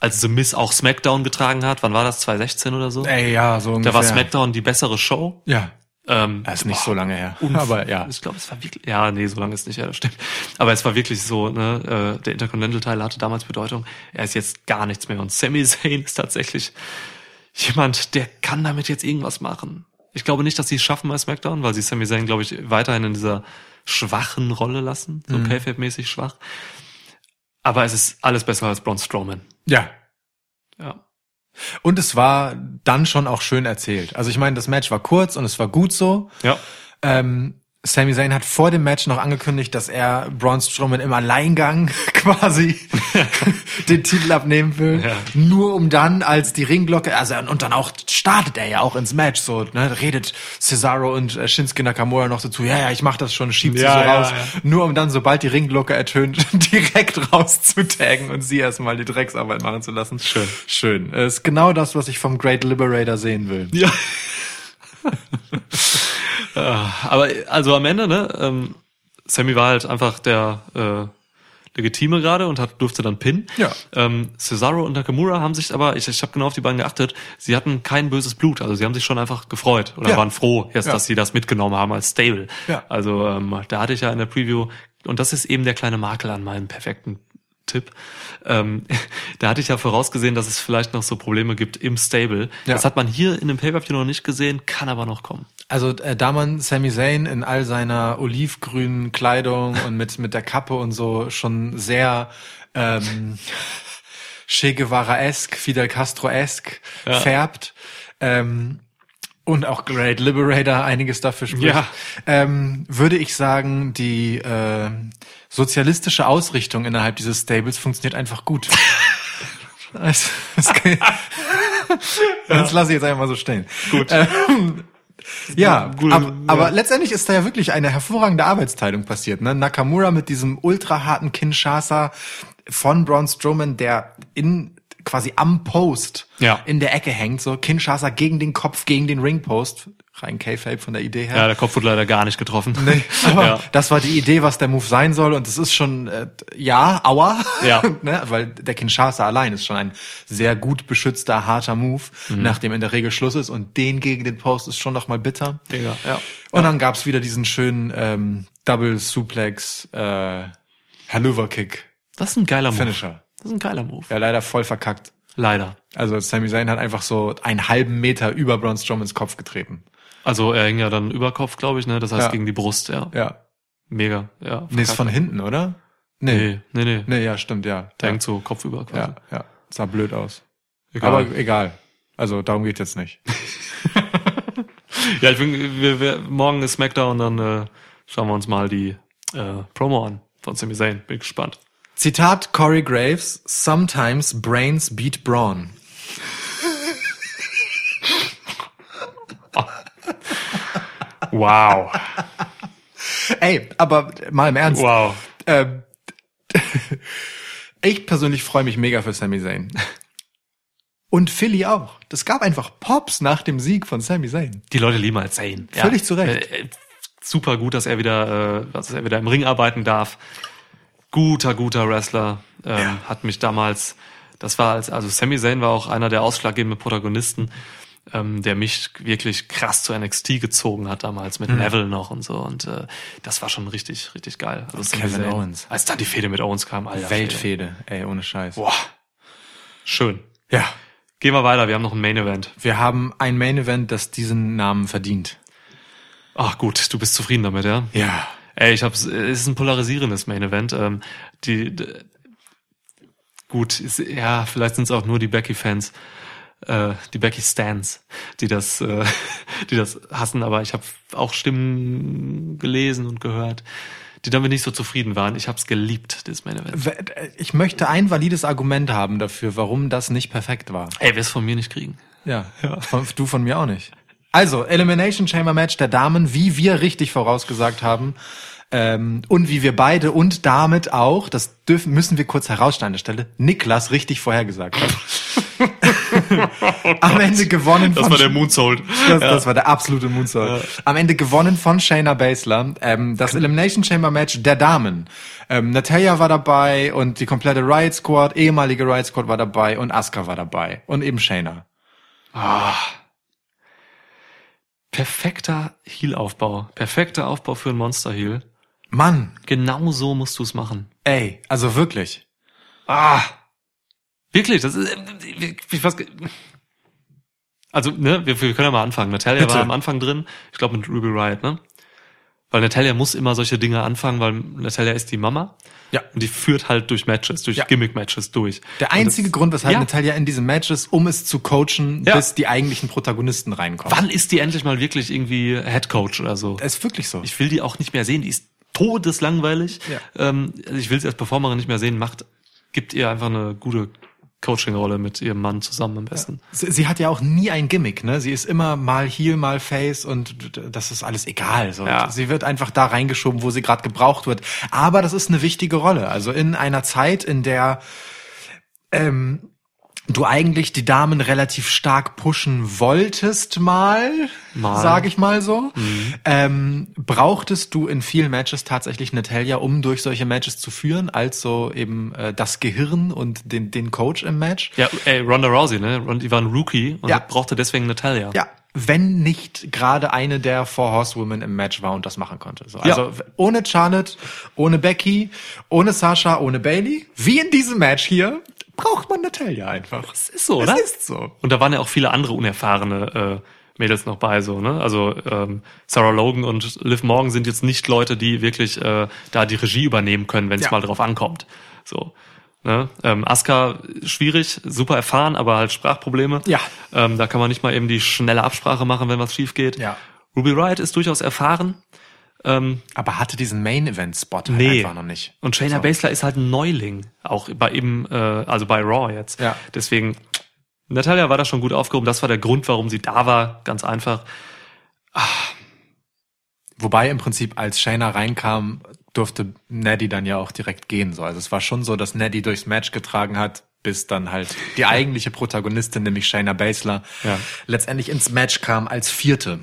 als The Miz auch Smackdown getragen hat. Wann war das? 2016 oder so? Ey, ja, so da ungefähr. war Smackdown die bessere Show. Ja, Ähm, das ist nicht boah, so lange her. Aber ja. Ich glaube, es war wirklich, ja, nee, so lange ist nicht her, das stimmt. Aber es war wirklich so, ne, äh, der Intercontinental-Teil hatte damals Bedeutung. Er ist jetzt gar nichts mehr. Und Sami Zayn ist tatsächlich jemand, der kann damit jetzt irgendwas machen. Ich glaube nicht, dass sie es schaffen bei SmackDown, weil sie Sami Zayn, glaube ich, weiterhin in dieser schwachen Rolle lassen, so Mhm. K-Fape-mäßig schwach. Aber es ist alles besser als Braun Strowman. Ja. Ja. Und es war dann schon auch schön erzählt. Also ich meine, das Match war kurz und es war gut so. Ja. Ähm, Sami Zayn hat vor dem Match noch angekündigt, dass er Braun Strowman im Alleingang quasi den Titel abnehmen will. Ja. Nur um dann als die Ringglocke, also und dann auch startet er ja auch ins Match so, ne, redet Cesaro und äh, Shinsuke Nakamura noch dazu, ja, ja, ich mach das schon, schiebt sie Ja, so ja, raus. Nur um dann, sobald die Ringglocke ertönt, direkt rauszutaggen und sie erstmal die Drecksarbeit machen zu lassen. Schön. Schön. Es ist genau das, was ich vom Great Liberator sehen will. Ja. Aber also am Ende, ne, ähm, Sammy war halt einfach der äh, legitime gerade und hat, durfte dann pinnen. Ja. Ähm, Cesaro und Nakamura haben sich aber, ich, ich habe genau auf die beiden geachtet, sie hatten kein böses Blut. Also sie haben sich schon einfach gefreut oder Ja. waren froh, jetzt, Ja. dass sie das mitgenommen haben als Stable. Ja. Also ähm, da hatte ich ja in der Preview, und das ist eben der kleine Makel an meinem perfekten Tipp. Ähm, da hatte ich ja vorausgesehen, dass es vielleicht noch so Probleme gibt im Stable. Ja. Das hat man hier in dem Pay-Per-View noch nicht gesehen, kann aber noch kommen. Also äh, da man Sami Zayn in all seiner olivgrünen Kleidung und mit mit der Kappe und so schon sehr ähm, Che Guevara-esk, Fidel Castro-esk Ja. färbt ähm, und auch Great Liberator einiges dafür spricht, Ja. ähm, würde ich sagen, die äh, sozialistische Ausrichtung innerhalb dieses Stables funktioniert einfach gut. Also, das, kann- das lasse ich jetzt einfach mal so stehen. Gut. Ähm, ja, Gut, ab, ja. aber letztendlich ist da ja wirklich eine hervorragende Arbeitsteilung passiert. Ne? Nakamura mit diesem ultra harten Kinshasa von Braun Strowman, der in quasi am Post Ja. in der Ecke hängt, so Kinshasa gegen den Kopf, gegen den Ringpost. Rein K-Fape von der Idee her. Ja, der Kopf wurde leider gar nicht getroffen. Nee, aber ja. das war die Idee, was der Move sein soll und es ist schon, äh, ja, aua, Ja. ne, weil der Kinshasa allein ist schon ein sehr gut beschützter, harter Move, Mhm. nachdem in der Regel Schluss ist und den gegen den Post ist schon noch mal bitter. Digga, ja. Und dann gab's wieder diesen schönen ähm, Double Suplex äh, Haluva Kick Das ist ein geiler Move. Finisher. Das ist ein geiler Move. Ja, leider voll verkackt. Leider. Also Sami Zayn hat einfach so einen halben Meter über Braun Strowmans Kopf getreten. Also er hing ja dann über Kopf, glaube ich, ne? Das heißt Ja. gegen die Brust, ja. Ja. Mega, ja. Nee, ist von hinten, oder? Nee, nee, nee. Nee, ja, stimmt, ja. Der ja. hängt so Kopf über quasi. Ja, ja. Sah blöd aus. Egal. Aber egal. Also darum geht jetzt nicht. ja, ich bin, wir, wir, morgen ist Smackdown, dann äh, schauen wir uns mal die äh, Promo an von Sami Zayn. Bin gespannt. Zitat Corey Graves, sometimes brains beat brawn. Wow. Ey, aber mal im Ernst. wow. Ähm, ich persönlich freue mich mega für Sami Zayn. Und Philly auch. Das gab einfach Pops nach dem Sieg von Sami Zayn. Die Leute lieben halt Zayn. Völlig zu Recht. Äh, äh, super gut, dass er wieder, äh, dass er wieder im Ring arbeiten darf. Guter, guter Wrestler. Ähm, Hat mich damals, das war als, also Sami Zayn war auch einer der ausschlaggebenden Protagonisten, ähm, der mich wirklich krass zu NXT gezogen hat damals Mhm. mit Neville noch und so. Und äh, das war schon richtig, richtig geil. Also Kevin Zayn, Owens. Als dann die Fehde mit Owens kam, Alter. Weltfehde. Ey, ohne Scheiß. Boah. Schön. Ja. Gehen wir weiter, wir haben noch ein Main Event. Wir haben ein Main Event, das diesen Namen verdient. Ach gut, du bist zufrieden damit, ja? Ja. Ey, ich hab's, es ist ein polarisierendes Main Event. Ähm, die, gut, ist, ja, vielleicht sind es auch nur die Becky-Fans, äh, die Becky-Stans, die das, äh, die das hassen, aber ich habe auch Stimmen gelesen und gehört, die damit nicht so zufrieden waren. Ich hab's geliebt, das Main Event. Ich möchte ein valides Argument haben dafür, warum das nicht perfekt war. Ey, wirst von mir nicht kriegen. Ja, Von, du von mir auch nicht. Also, Elimination Chamber Match der Damen, wie wir richtig vorausgesagt haben. Ähm, und wie wir beide und damit auch, das dürfen, müssen wir kurz herausstellen an der Stelle, Niklas richtig vorhergesagt hat. Am Ende gewonnen Das von war der Moonsault. das, das war der absolute Moonsault. Am Ende gewonnen von Shayna Baszler. Ähm, das Elimination Chamber Match der Damen. Ähm, Natalia war dabei und die komplette Riot Squad, ehemalige Riot Squad war dabei und Asuka war dabei. Und eben Shayna. Perfekter Heal-Aufbau. Perfekter Aufbau für ein Monster-Heal. Mann, Genau so musst du es machen. ey, also wirklich. Ah. Wirklich, das ist, ich, weiß, also, ne, wir, wir können ja mal anfangen. Natalia Bitte. war am Anfang drin, ich glaube mit Ruby Riot, ne? Weil Natalia muss immer solche Dinge anfangen, weil Natalia ist die Mama. Ja. Und die führt halt durch Matches, durch Ja. Gimmick-Matches durch. Der einzige das, Grund, weshalb Ja. Natalia in diesem Match ist, um es zu coachen, Ja. bis die eigentlichen Protagonisten reinkommen. Wann ist die endlich mal wirklich irgendwie Head Coach oder so? Es ist wirklich so. Ich will die auch nicht mehr sehen, die ist todeslangweilig. Ja. Ähm, also ich will sie als Performerin nicht mehr sehen, macht, gibt ihr einfach eine gute Coaching-Rolle mit ihrem Mann zusammen am besten. Sie, sie hat ja auch nie ein Gimmick, ne? Sie ist immer mal Heel, mal Face und das ist alles egal. So. Ja. Sie wird einfach da reingeschoben, wo sie gerade gebraucht wird. Aber das ist eine wichtige Rolle. Also in einer Zeit, in der ähm, du eigentlich die Damen relativ stark pushen wolltest mal, Mal. sag ich mal so, ähm, brauchtest du in vielen Matches tatsächlich Natalia, um durch solche Matches zu führen, als so eben äh, das Gehirn und den, den Coach im Match? Ja, ey, Ronda Rousey, ne? Und die war ein Rookie und Ja. brauchte deswegen Natalia. Ja, wenn nicht gerade eine der Four Horsewomen im Match war und das machen konnte. So, Ja. also ohne Charlotte, ohne Becky, ohne Sasha, ohne Bailey, wie in diesem Match hier, braucht man Natalia einfach. Das ist so, oder? Es ist so. Und da waren ja auch viele andere unerfahrene äh, Mädels noch bei, so, ne? Also ähm, Sarah Logan und Liv Morgan sind jetzt nicht Leute, die wirklich äh, da die Regie übernehmen können, wenn es Ja. mal drauf ankommt. So. Ne? Ähm, Asuka schwierig, super erfahren, aber halt Sprachprobleme. Ja. Ähm, da kann man nicht mal eben die schnelle Absprache machen, wenn was schief geht. Ja. Ruby Riot ist durchaus erfahren. Ähm, Aber hatte diesen Main-Event-Spot halt Nee. einfach noch nicht. Und Shayna So. Baszler ist halt ein Neuling, auch bei eben, äh, also bei Raw jetzt. Ja. Deswegen, Natalia war da schon gut aufgehoben. Das war der Grund, warum sie da war. Ganz einfach. Wobei im Prinzip, als Shayna reinkam, durfte Neddy dann ja auch direkt gehen. So. Also es war schon so, dass Neddy durchs Match getragen hat, bis dann halt die eigentliche Protagonistin, nämlich Shayna Baszler, Ja. letztendlich ins Match kam als Vierte.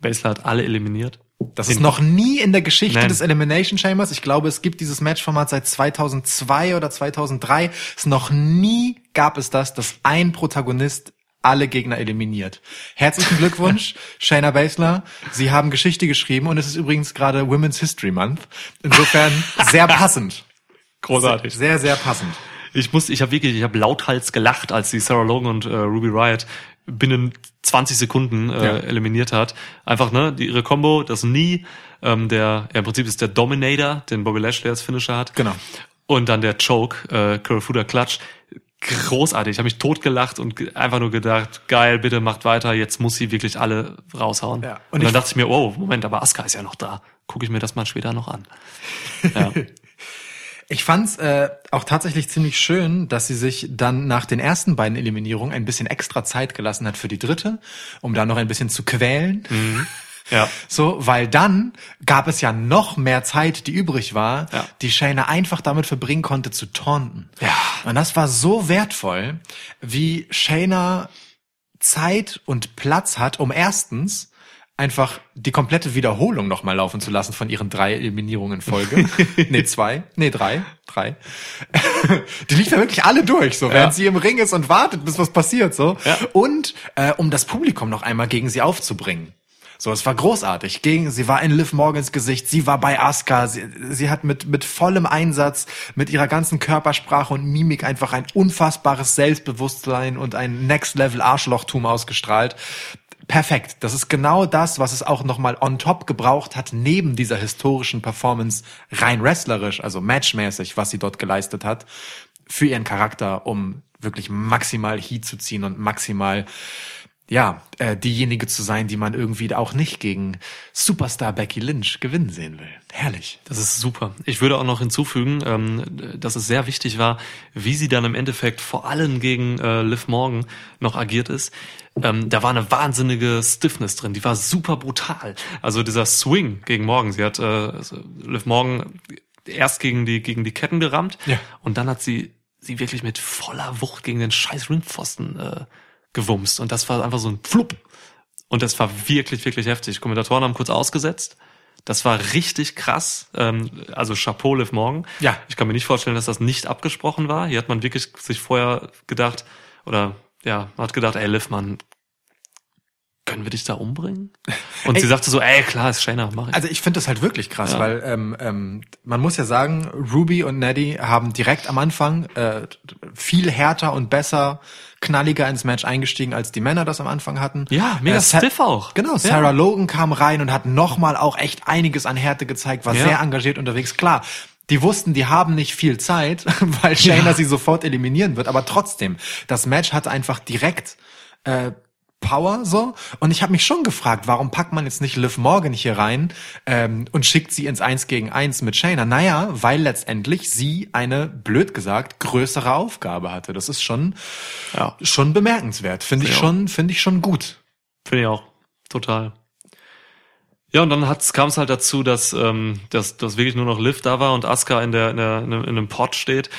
Baszler hat alle eliminiert. Das ist noch nie in der Geschichte Nein. des Elimination Chambers. Ich glaube, es gibt dieses Matchformat seit 2002 oder 2003. Es noch nie gab es das, dass ein Protagonist alle Gegner eliminiert. Herzlichen Glückwunsch, Shayna Baszler. Sie haben Geschichte geschrieben und es ist übrigens gerade Women's History Month. Insofern sehr passend. Großartig. Sehr, sehr passend. Ich muss, ich habe wirklich, ich habe lauthals gelacht, als die Sarah Logan und äh, Ruby Riot binnen 20 Sekunden äh, Ja. eliminiert hat. Einfach, ne, die, ihre Combo, das Nie, ähm, der, ja, im Prinzip ist der Dominator, den Bobby Lashley als Finisher hat. Genau. Und dann der Choke, äh, Kurafuda Clutch. Großartig. Ich habe mich totgelacht und einfach nur gedacht, geil, bitte macht weiter, jetzt muss sie wirklich alle raushauen. Ja. Und, Und dann dachte ich mir, oh, Moment, aber Asuka ist ja noch da. Gucke ich mir das mal später noch an. Ja. Ich fand's äh, auch tatsächlich ziemlich schön, dass sie sich dann nach den ersten beiden Eliminierungen ein bisschen extra Zeit gelassen hat für die dritte, um da noch ein bisschen zu quälen. Ja. So, weil dann gab es ja noch mehr Zeit, die übrig war, Ja. die Shayna einfach damit verbringen konnte zu taunten. Ja. Und das war so wertvoll, wie Shayna Zeit und Platz hat, um erstens einfach die komplette Wiederholung nochmal laufen zu lassen von ihren drei Eliminierungen in Folge. nee, zwei. Nee, drei. Drei. die liegt ja wirklich alle durch, so, während Ja. sie im Ring ist und wartet, bis was passiert, so. Ja. Und äh, um das Publikum noch einmal gegen sie aufzubringen. So, es war großartig. Gegen, sie war in Liv Morgans Gesicht, sie war bei Asuka, sie, sie hat mit, mit vollem Einsatz, mit ihrer ganzen Körpersprache und Mimik einfach ein unfassbares Selbstbewusstsein und ein Next-Level-Arschlochtum ausgestrahlt. Perfekt. Das ist genau das, was es auch nochmal on top gebraucht hat, neben dieser historischen Performance, rein wrestlerisch, also matchmäßig, was sie dort geleistet hat, für ihren Charakter, um wirklich maximal Heat zu ziehen und maximal ja, äh, diejenige zu sein, die man irgendwie auch nicht gegen Superstar Becky Lynch gewinnen sehen will. Herrlich. Das ist super. Ich würde auch noch hinzufügen, ähm, dass es sehr wichtig war, wie sie dann im Endeffekt vor allem gegen äh, Liv Morgan noch agiert ist. Ähm, da war eine wahnsinnige Stiffness drin, die war super brutal. Also dieser Swing gegen Morgan, sie hat äh, Liv Morgan erst gegen die gegen die Ketten gerammt Ja. und dann hat sie sie wirklich mit voller Wucht gegen den scheiß Ringpfosten äh, gewumst und das war einfach so ein Flupp. Und das war wirklich, wirklich heftig. Kommentatoren haben kurz ausgesetzt. Das war richtig krass. Ähm, also Chapeau Liv Morgan. Ja. Ich kann mir nicht vorstellen, dass das nicht abgesprochen war. Hier hat man wirklich sich vorher gedacht, oder ja, man hat gedacht, ey Liv, man, können wir dich da umbringen? Und Ey. sie sagte so, ey, klar, ist Shayna, mach ich. Also ich finde das halt wirklich krass, Ja. weil ähm, ähm, man muss ja sagen, Ruby und Neddy haben direkt am Anfang äh, viel härter und besser, knalliger ins Match eingestiegen, als die Männer das am Anfang hatten. Ja, mega Sa- stiff auch. Genau, Ja. Sarah Logan kam rein und hat nochmal auch echt einiges an Härte gezeigt, war Ja. sehr engagiert unterwegs. Klar, die wussten, die haben nicht viel Zeit, weil Shayna sie sofort eliminieren wird, aber trotzdem, das Match hatte einfach direkt äh, Power so und ich habe mich schon gefragt, warum packt man jetzt nicht Liv Morgan hier rein ähm, und schickt sie ins Eins gegen Eins mit Shayna? Naja, weil letztendlich sie eine, blöd gesagt, größere Aufgabe hatte. Das ist schon Ja. schon bemerkenswert, finde ich Ja. schon, finde ich schon gut. Finde ich auch. Total. Ja, und dann kam es halt dazu, dass, ähm, dass, dass wirklich nur noch Liv da war und Asuka in, der, in, der, in einem Pod steht.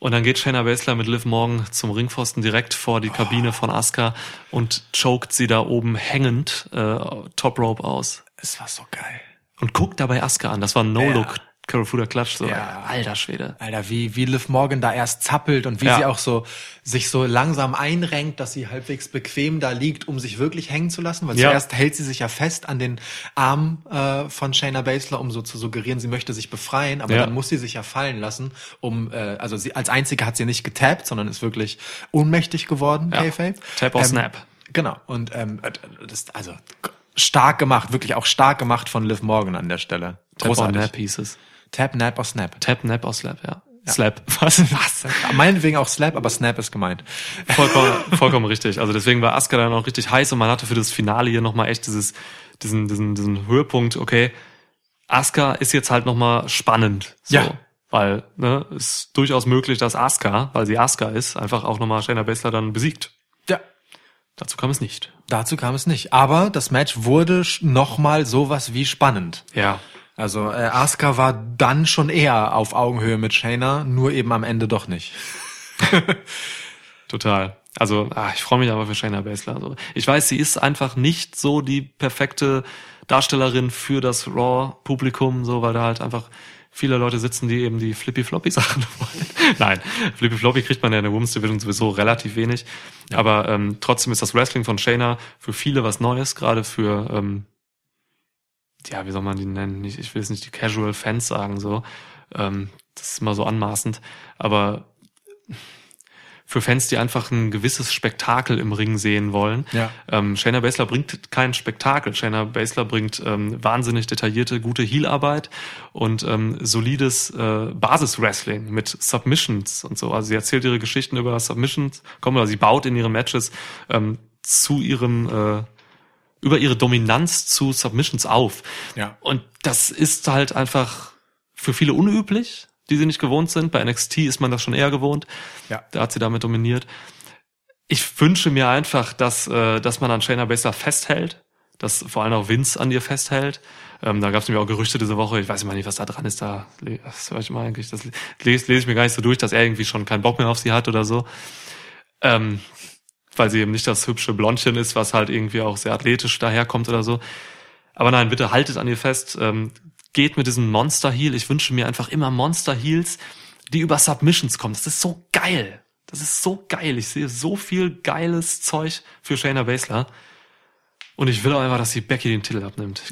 Und dann geht Shayna Baszler mit Liv Morgan zum Ringpfosten direkt vor die Kabine von Asuka und choked sie da oben hängend äh, Top Rope aus. Es war so geil. Und guckt dabei Asuka an. Das war ein No-Look. Karafuda Klatsch. So. Ja. Alter Schwede. Alter, wie, wie Liv Morgan da erst zappelt und wie Ja. sie auch so, sich so langsam einrenkt, dass sie halbwegs bequem da liegt, um sich wirklich hängen zu lassen, weil Ja. zuerst hält sie sich ja fest an den Arm äh, von Shayna Baszler, um so zu suggerieren, sie möchte sich befreien, aber Ja. dann muss sie sich ja fallen lassen, um, äh, also sie, als einzige hat sie nicht getappt, sondern ist wirklich ohnmächtig geworden, Ja. Kayfabe. Tap or Snap. Genau, und ähm, das, also stark gemacht, wirklich auch stark gemacht von Liv Morgan an der Stelle. Tap or Großartig. Nap hieß es. Tap, Nap or Snap. Tap, Nap or Slap, ja. Slap. Was? Was? Meinetwegen auch Slap, aber Snap ist gemeint. Vollkommen, vollkommen richtig. Also deswegen war Asuka dann auch richtig heiß und man hatte für das Finale hier nochmal echt dieses, diesen, diesen, diesen Höhepunkt, okay, Asuka ist jetzt halt nochmal spannend. So. Ja. Weil, ne, ist durchaus möglich, dass Asuka, weil sie Asuka ist, einfach auch nochmal Shayna Baszler dann besiegt. Ja. Dazu kam es nicht. Dazu kam es nicht. Aber das Match wurde nochmal sowas wie spannend. Ja. Also äh, Asuka war dann schon eher auf Augenhöhe mit Shayna, nur eben am Ende doch nicht. Total. Also, ah, ich freue mich aber für Shayna Baszler. Also, ich weiß, sie ist einfach nicht so die perfekte Darstellerin für das Raw-Publikum, so, weil da halt einfach viele Leute sitzen, die eben die Flippy-Floppy-Sachen wollen. Nein, Flippy-Floppy kriegt man ja in der Women's Division sowieso relativ wenig. Aber ähm, trotzdem ist das Wrestling von Shayna für viele was Neues, gerade für, ähm, ja, wie soll man die nennen? Nicht- Ich will jetzt nicht die Casual Fans sagen, so. Ähm, das ist immer so anmaßend. Aber für Fans, die einfach ein gewisses Spektakel im Ring sehen wollen. Ja. Ähm, Shayna Baszler bringt kein Spektakel. Shayna Baszler bringt ähm, wahnsinnig detaillierte, gute Heelarbeit und ähm, solides äh, Basis-Wrestling mit Submissions und so. Also sie erzählt ihre Geschichten über Submissions, kommt oder sie baut in ihre Matches ähm, zu ihrem äh, über ihre Dominanz zu Submissions auf. Ja. Und das ist halt einfach für viele unüblich, die sie nicht gewohnt sind. Bei NXT ist man das schon eher gewohnt. Ja. Da hat sie damit dominiert. Ich wünsche mir einfach, dass, äh, dass man an Shayna Baszler festhält, dass vor allem auch Vince an ihr festhält. Ähm, da gab es nämlich auch Gerüchte diese Woche, ich weiß immer nicht, was da dran ist, da höre ich mal eigentlich, das lese, lese ich mir gar nicht so durch, dass er irgendwie schon keinen Bock mehr auf sie hat oder so. Ähm, weil sie eben nicht das hübsche Blondchen ist, was halt irgendwie auch sehr athletisch daherkommt oder so. Aber nein, bitte haltet an ihr fest. Ähm, geht mit diesem Monster Heel. Ich wünsche mir einfach immer Monster Heels, die über Submissions kommen. Das ist so geil. Das ist so geil. Ich sehe so viel geiles Zeug für Shayna Baszler. Und ich will auch einfach, dass sie Becky den Titel abnimmt.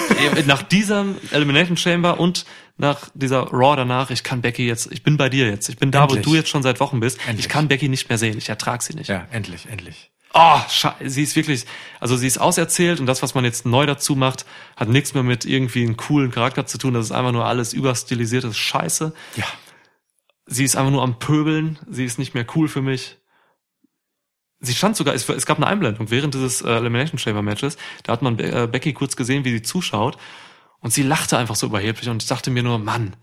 Nach diesem Elimination Chamber und nach dieser Raw danach, ich kann Becky jetzt, ich bin bei dir jetzt. Ich bin da, Endlich. wo du jetzt schon seit Wochen bist. Endlich. Ich kann Becky nicht mehr sehen. Ich ertrag sie nicht. Ja, endlich, endlich. Oh, sie ist wirklich, also sie ist auserzählt und das, was man jetzt neu dazu macht, hat nichts mehr mit irgendwie einem coolen Charakter zu tun. Das ist einfach nur alles überstilisiertes Scheiße. Ja. Sie ist einfach nur am Pöbeln. Sie ist nicht mehr cool für mich. Sie stand sogar, es, es gab eine Einblendung während dieses äh, Elimination Chamber Matches. Da hat man Be äh, Becky kurz gesehen, wie sie zuschaut. Und sie lachte einfach so überheblich und ich dachte mir nur, Mann,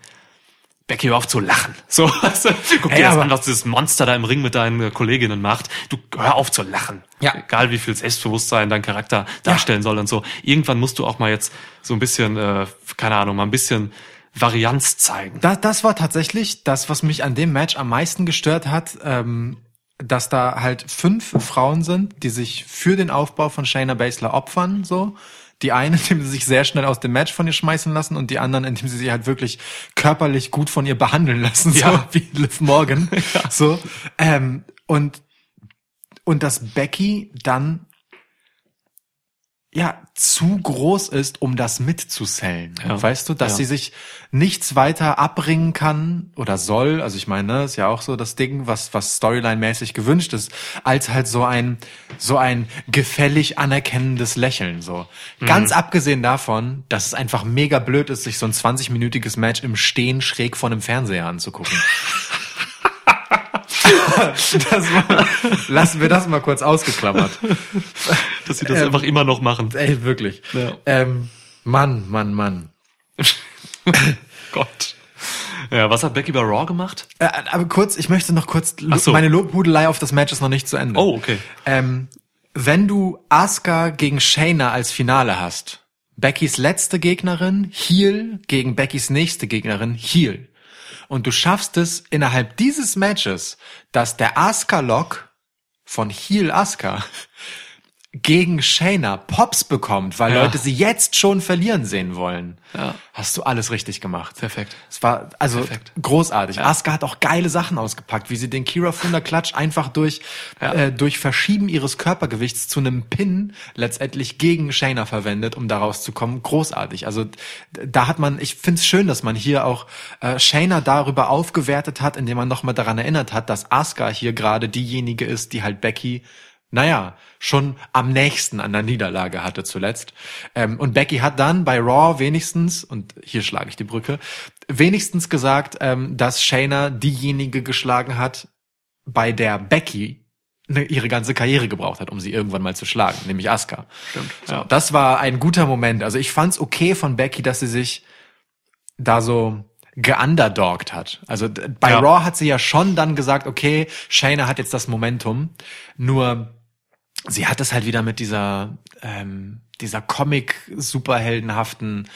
Becky, hör auf zu lachen. So, du, guck Ey, dir das an, was dieses Monster da im Ring mit deinen Kolleginnen macht. Du hör auf zu lachen. Ja. Egal wie viel Selbstbewusstsein dein Charakter darstellen soll und so. Irgendwann musst du auch mal jetzt so ein bisschen, äh, keine Ahnung, mal ein bisschen Varianz zeigen. Das, das war tatsächlich das, was mich an dem Match am meisten gestört hat, ähm, dass da halt fünf Frauen sind, die sich für den Aufbau von Shayna Baszler opfern, so. Die eine, indem sie sich sehr schnell aus dem Match von ihr schmeißen lassen und die anderen, indem sie sich halt wirklich körperlich gut von ihr behandeln lassen, so Ja. wie Liv Morgan. So. Ähm, und, und dass Becky dann ja zu groß ist, um das mitzusellen. Ja. Weißt du, dass Ja. sie sich nichts weiter abbringen kann oder soll, also ich meine, ne, ist ja auch so das Ding, was was Storyline-mäßig gewünscht ist, als halt so ein so ein gefällig anerkennendes Lächeln so. Ganz abgesehen davon, dass es einfach mega blöd ist, sich so ein 20-minütiges Match im Stehen schräg vor einem Fernseher anzugucken. mal, lassen wir das mal kurz ausgeklammert. Dass sie das Ähm, einfach immer noch machen. Ey, wirklich. Ja. Ähm, Mann, Mann, Mann. Gott. Ja, was hat Becky bei Raw gemacht? Äh, aber kurz, ich möchte noch kurz, so. meine Lobhudelei auf das Match ist noch nicht zu Ende. Oh, okay. Ähm, wenn du Asuka gegen Shayna als Finale hast, Beckys letzte Gegnerin, Heel gegen Beckys nächste Gegnerin, Heel. Und du schaffst es innerhalb dieses Matches, dass der Asuka-Lock von Heel Asuka gegen Shayna Pops bekommt, weil Ja. Leute sie jetzt schon verlieren sehen wollen. Ja. Hast du alles richtig gemacht. Perfekt. Es war also Perfekt. großartig. Asuka hat auch geile Sachen ausgepackt, wie sie den Kira Thunder Klatsch einfach durch Ja. äh, durch Verschieben ihres Körpergewichts zu einem Pin letztendlich gegen Shayna verwendet, um daraus zu kommen. Großartig. Also da hat man, ich find's schön, dass man hier auch äh, Shayna darüber aufgewertet hat, indem man nochmal daran erinnert hat, dass Asuka hier gerade diejenige ist, die halt Becky naja, schon am nächsten an der Niederlage hatte zuletzt. Ähm, und Becky hat dann bei Raw wenigstens, und hier schlage ich die Brücke, wenigstens gesagt, ähm, dass Shayna diejenige geschlagen hat, bei der Becky ne, ihre ganze Karriere gebraucht hat, um sie irgendwann mal zu schlagen, nämlich Asuka. Stimmt. Ja. Das war ein guter Moment. Also ich fand's okay von Becky, dass sie sich da so geunderdoggt hat. Also bei Ja. Raw hat sie ja schon dann gesagt, okay, Shayna hat jetzt das Momentum. Nur sie hat es halt wieder mit dieser ähm, dieser Comic superheldenhaften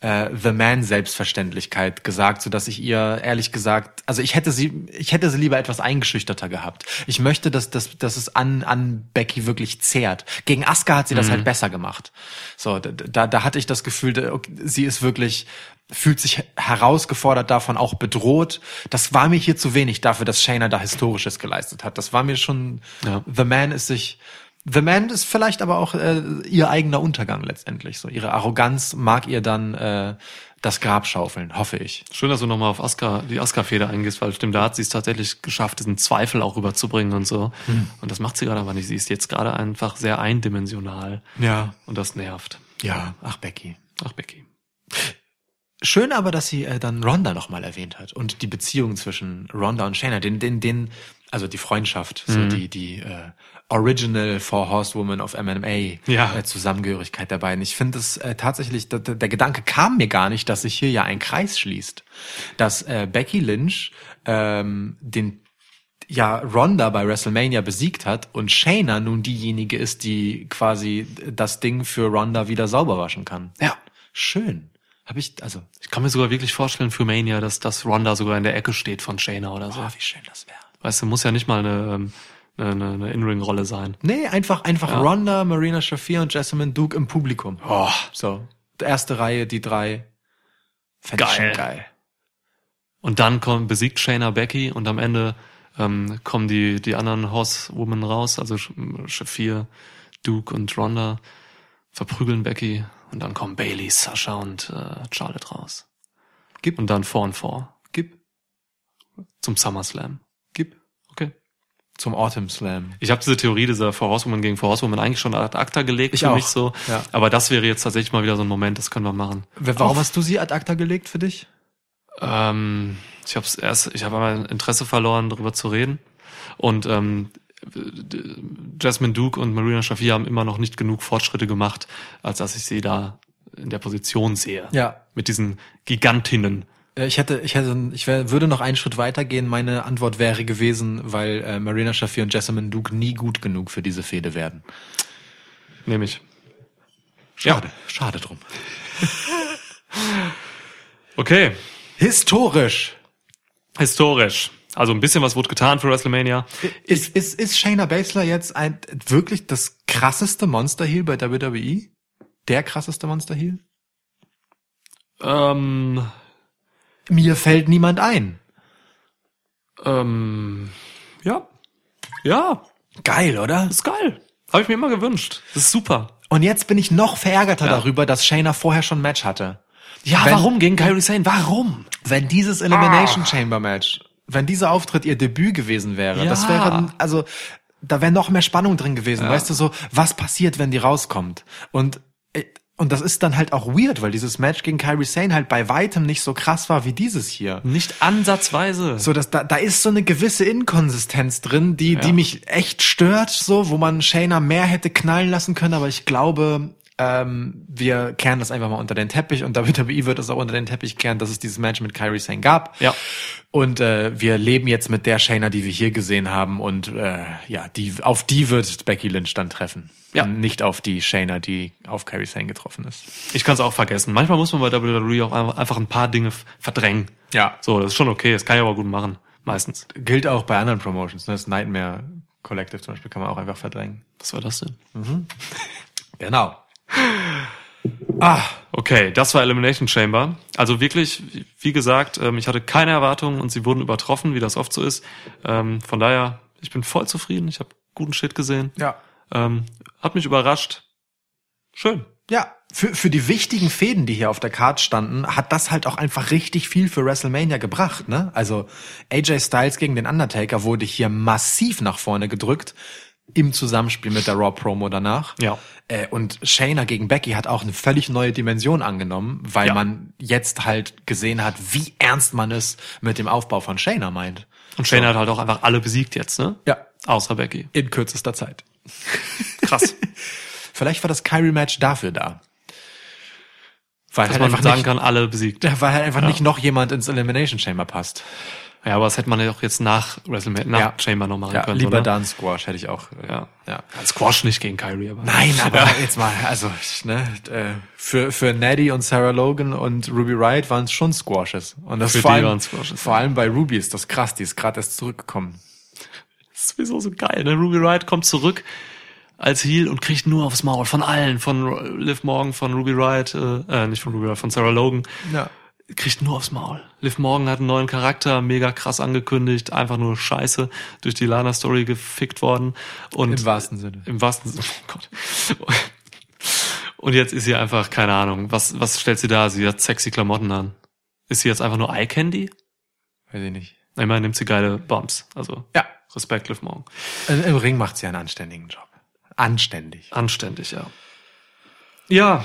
äh, The Man Selbstverständlichkeit gesagt, so dass ich ihr ehrlich gesagt, also ich hätte sie ich hätte sie lieber etwas eingeschüchterter gehabt. Ich möchte, dass dass, dass es an an Becky wirklich zehrt. Gegen Asuka hat sie das halt besser gemacht. So da, da hatte ich das Gefühl, sie ist wirklich fühlt sich herausgefordert davon, auch bedroht. Das war mir hier zu wenig dafür, dass Shayna da Historisches geleistet hat. Das war mir schon, Ja. The Man ist sich, The Man ist vielleicht aber auch äh, ihr eigener Untergang letztendlich. So ihre Arroganz mag ihr dann äh, das Grab schaufeln, hoffe ich. Schön, dass du nochmal auf Asuka, die Asuka-Feder eingehst, weil stimmt, da hat sie es tatsächlich geschafft, diesen Zweifel auch rüberzubringen und so. Und das macht sie gerade aber nicht. Sie ist jetzt gerade einfach sehr eindimensional. Ja. Und das nervt. Ja, ach Becky. Ach, Becky. Schön aber, dass sie äh, dann Ronda nochmal erwähnt hat und die Beziehung zwischen Ronda und Shayna, den, den, den, also die Freundschaft, so Mhm. die, die äh, Original Four Horsewoman of MMA Ja. äh, Zusammengehörigkeit der beiden. Ich finde es äh, tatsächlich, der, der Gedanke kam mir gar nicht, dass sich hier ja ein Kreis schließt, dass äh, Becky Lynch ähm, den ja Ronda bei WrestleMania besiegt hat und Shayna nun diejenige ist, die quasi das Ding für Ronda wieder sauber waschen kann. Ja. Schön. Habe ich, also, Ich kann mir sogar wirklich vorstellen für Mania, dass das Ronda sogar in der Ecke steht von Shayna oder so. oh, wie schön das wäre. Weißt du, muss ja nicht mal eine, ähm, eine, eine, eine In-Ring-Rolle sein. Nee, einfach, einfach Ja. Ronda, Marina Shafir und Jessamine Duke im Publikum. Oh, So. Erste Reihe, die drei. Fänd ich Geil. schon geil. Und dann kommt, besiegt Shayna Becky und am Ende ähm, kommen die, die anderen Horsewomen raus, also Sh- Shafir, Duke und Ronda, verprügeln Becky und dann kommen Bailey, Sasha und äh, Charlotte raus. Gib. Und dann vor und vor Gib, zum SummerSlam. gib. Okay. Zum Autumn Slam. Ich habe diese Theorie dieser Four Horsewoman gegen Four Horsewoman eigentlich schon ad acta gelegt Ich für auch. mich so. Ja. Aber das wäre jetzt tatsächlich mal wieder so ein Moment, das können wir machen. Warum hast du sie ad acta gelegt für dich? Ähm, ich habe erst, ich habe einmal Interesse verloren, darüber zu reden. Und ähm, Jasmine Duke und Marina Shafir haben immer noch nicht genug Fortschritte gemacht, als dass ich sie da in der Position sehe. Ja. Mit diesen Gigantinnen. Äh, Ich hätte, ich hätte, ich wär, würde noch einen Schritt weitergehen. Meine Antwort wäre gewesen, weil äh, Marina Shafir und Jessamine Duke nie gut genug für diese Fehde werden. Nämlich. Schade, schade drum. Okay. Historisch. Historisch. Also ein bisschen was wurde getan für WrestleMania. Ist, ist, ist Shayna Baszler jetzt ein, wirklich das krasseste Monster Heel bei WWE? Der krasseste Monster Heel? Ähm, Mir fällt niemand ein. ähm, ja. Ja. Geil, oder? Ist geil. Habe ich mir immer gewünscht. Das ist super. Und jetzt bin ich noch verärgerter Ja. darüber, dass Shayna vorher schon ein Match hatte. Ja, Wenn- warum gegen Kyrie Sane? Warum? Wenn dieses Elimination Chamber Match, wenn dieser Auftritt ihr Debüt gewesen wäre, Ja. das wäre, also, da wäre noch mehr Spannung drin gewesen. Ja. Weißt du so, was passiert, wenn die rauskommt? Und, äh, und das ist dann halt auch weird, weil dieses Match gegen Kyrie Sane halt bei weitem nicht so krass war wie dieses hier. Nicht ansatzweise. So, dass da, da ist so eine gewisse Inkonsistenz drin, die, die mich echt stört, so, wo man Shayna mehr hätte knallen lassen können, aber ich glaube, ähm, wir kehren das einfach mal unter den Teppich und WWE wird es auch unter den Teppich kehren, dass es dieses Match mit Kyrie Sane gab. Ja. Und äh, wir leben jetzt mit der Shayna, die wir hier gesehen haben und äh, ja, die auf die wird Becky Lynch dann treffen. Ja. Nicht auf die Shayna, die auf Kyrie Sane getroffen ist. Ich kann es auch vergessen. Manchmal muss man bei WWE auch einfach- ein paar Dinge verdrängen. Ja. So, das ist schon okay. Das kann ich aber gut machen. Meistens. Gilt auch bei anderen Promotions. Ne? Das Nightmare Collective zum Beispiel kann man auch einfach verdrängen. Was war das denn? Genau. Ah, Okay, das war Elimination Chamber. Also wirklich, wie gesagt, ähm, ich hatte keine Erwartungen und sie wurden übertroffen, wie das oft so ist. Ähm, Von daher, ich bin voll zufrieden. Ich habe guten Shit gesehen. ja. Ähm, Hat mich überrascht. Schön. Ja, für, für die wichtigen Fäden, die hier auf der Card standen, hat das halt auch einfach richtig viel für WrestleMania gebracht, ne? Also AJ Styles gegen den Undertaker wurde hier massiv nach vorne gedrückt im Zusammenspiel mit der Raw Promo danach. Ja. Äh, und Shayna gegen Becky hat auch eine völlig neue Dimension angenommen, weil Ja. man jetzt halt gesehen hat, wie ernst man es mit dem Aufbau von Shayna meint. Und Shane hat halt auch einfach alle besiegt jetzt, ne? Ja. Außer Becky. In kürzester Zeit. Krass. Vielleicht war das Kyrie-Match dafür da. Weil Dass halt man einfach sagen nicht, kann, alle besiegt. weil halt einfach nicht noch jemand ins Elimination Chamber passt. Ja, aber das hätte man ja auch jetzt nach WrestleMania, nach Ja. Chamber noch machen Ja, können. lieber oder? dann Squash hätte ich auch. äh, Ja. ja. Squash nicht gegen Kyrie, aber. Nein, aber jetzt mal, also ne, äh, für für Neddy und Sarah Logan und Ruby Riot waren es schon Squashes. Und das Für vor die allem, Squashes, vor allem bei Ruby ist das krass, die ist gerade erst zurückgekommen. Das ist sowieso so geil, ne? Ruby Riot kommt zurück als Heel und kriegt nur aufs Maul von allen, von Liv Morgan, von Ruby Riot, äh, äh nicht von Ruby Riot, von Sarah Logan. Ja. Kriegt nur aufs Maul. Liv Morgan hat einen neuen Charakter, mega krass angekündigt, einfach nur scheiße durch die Lana-Story gefickt worden. Und Im wahrsten Sinne. Im wahrsten Sinne. Oh Gott. Und jetzt ist sie einfach, keine Ahnung, was, was stellt sie da? Sie hat sexy Klamotten an. Ist sie jetzt einfach nur Eye Candy? Weiß ich nicht. Immerhin nimmt sie geile Bumps. Also Ja. Respekt, Liv Morgan. Im im Ring macht sie einen anständigen Job. Anständig. Anständig, ja. Ja,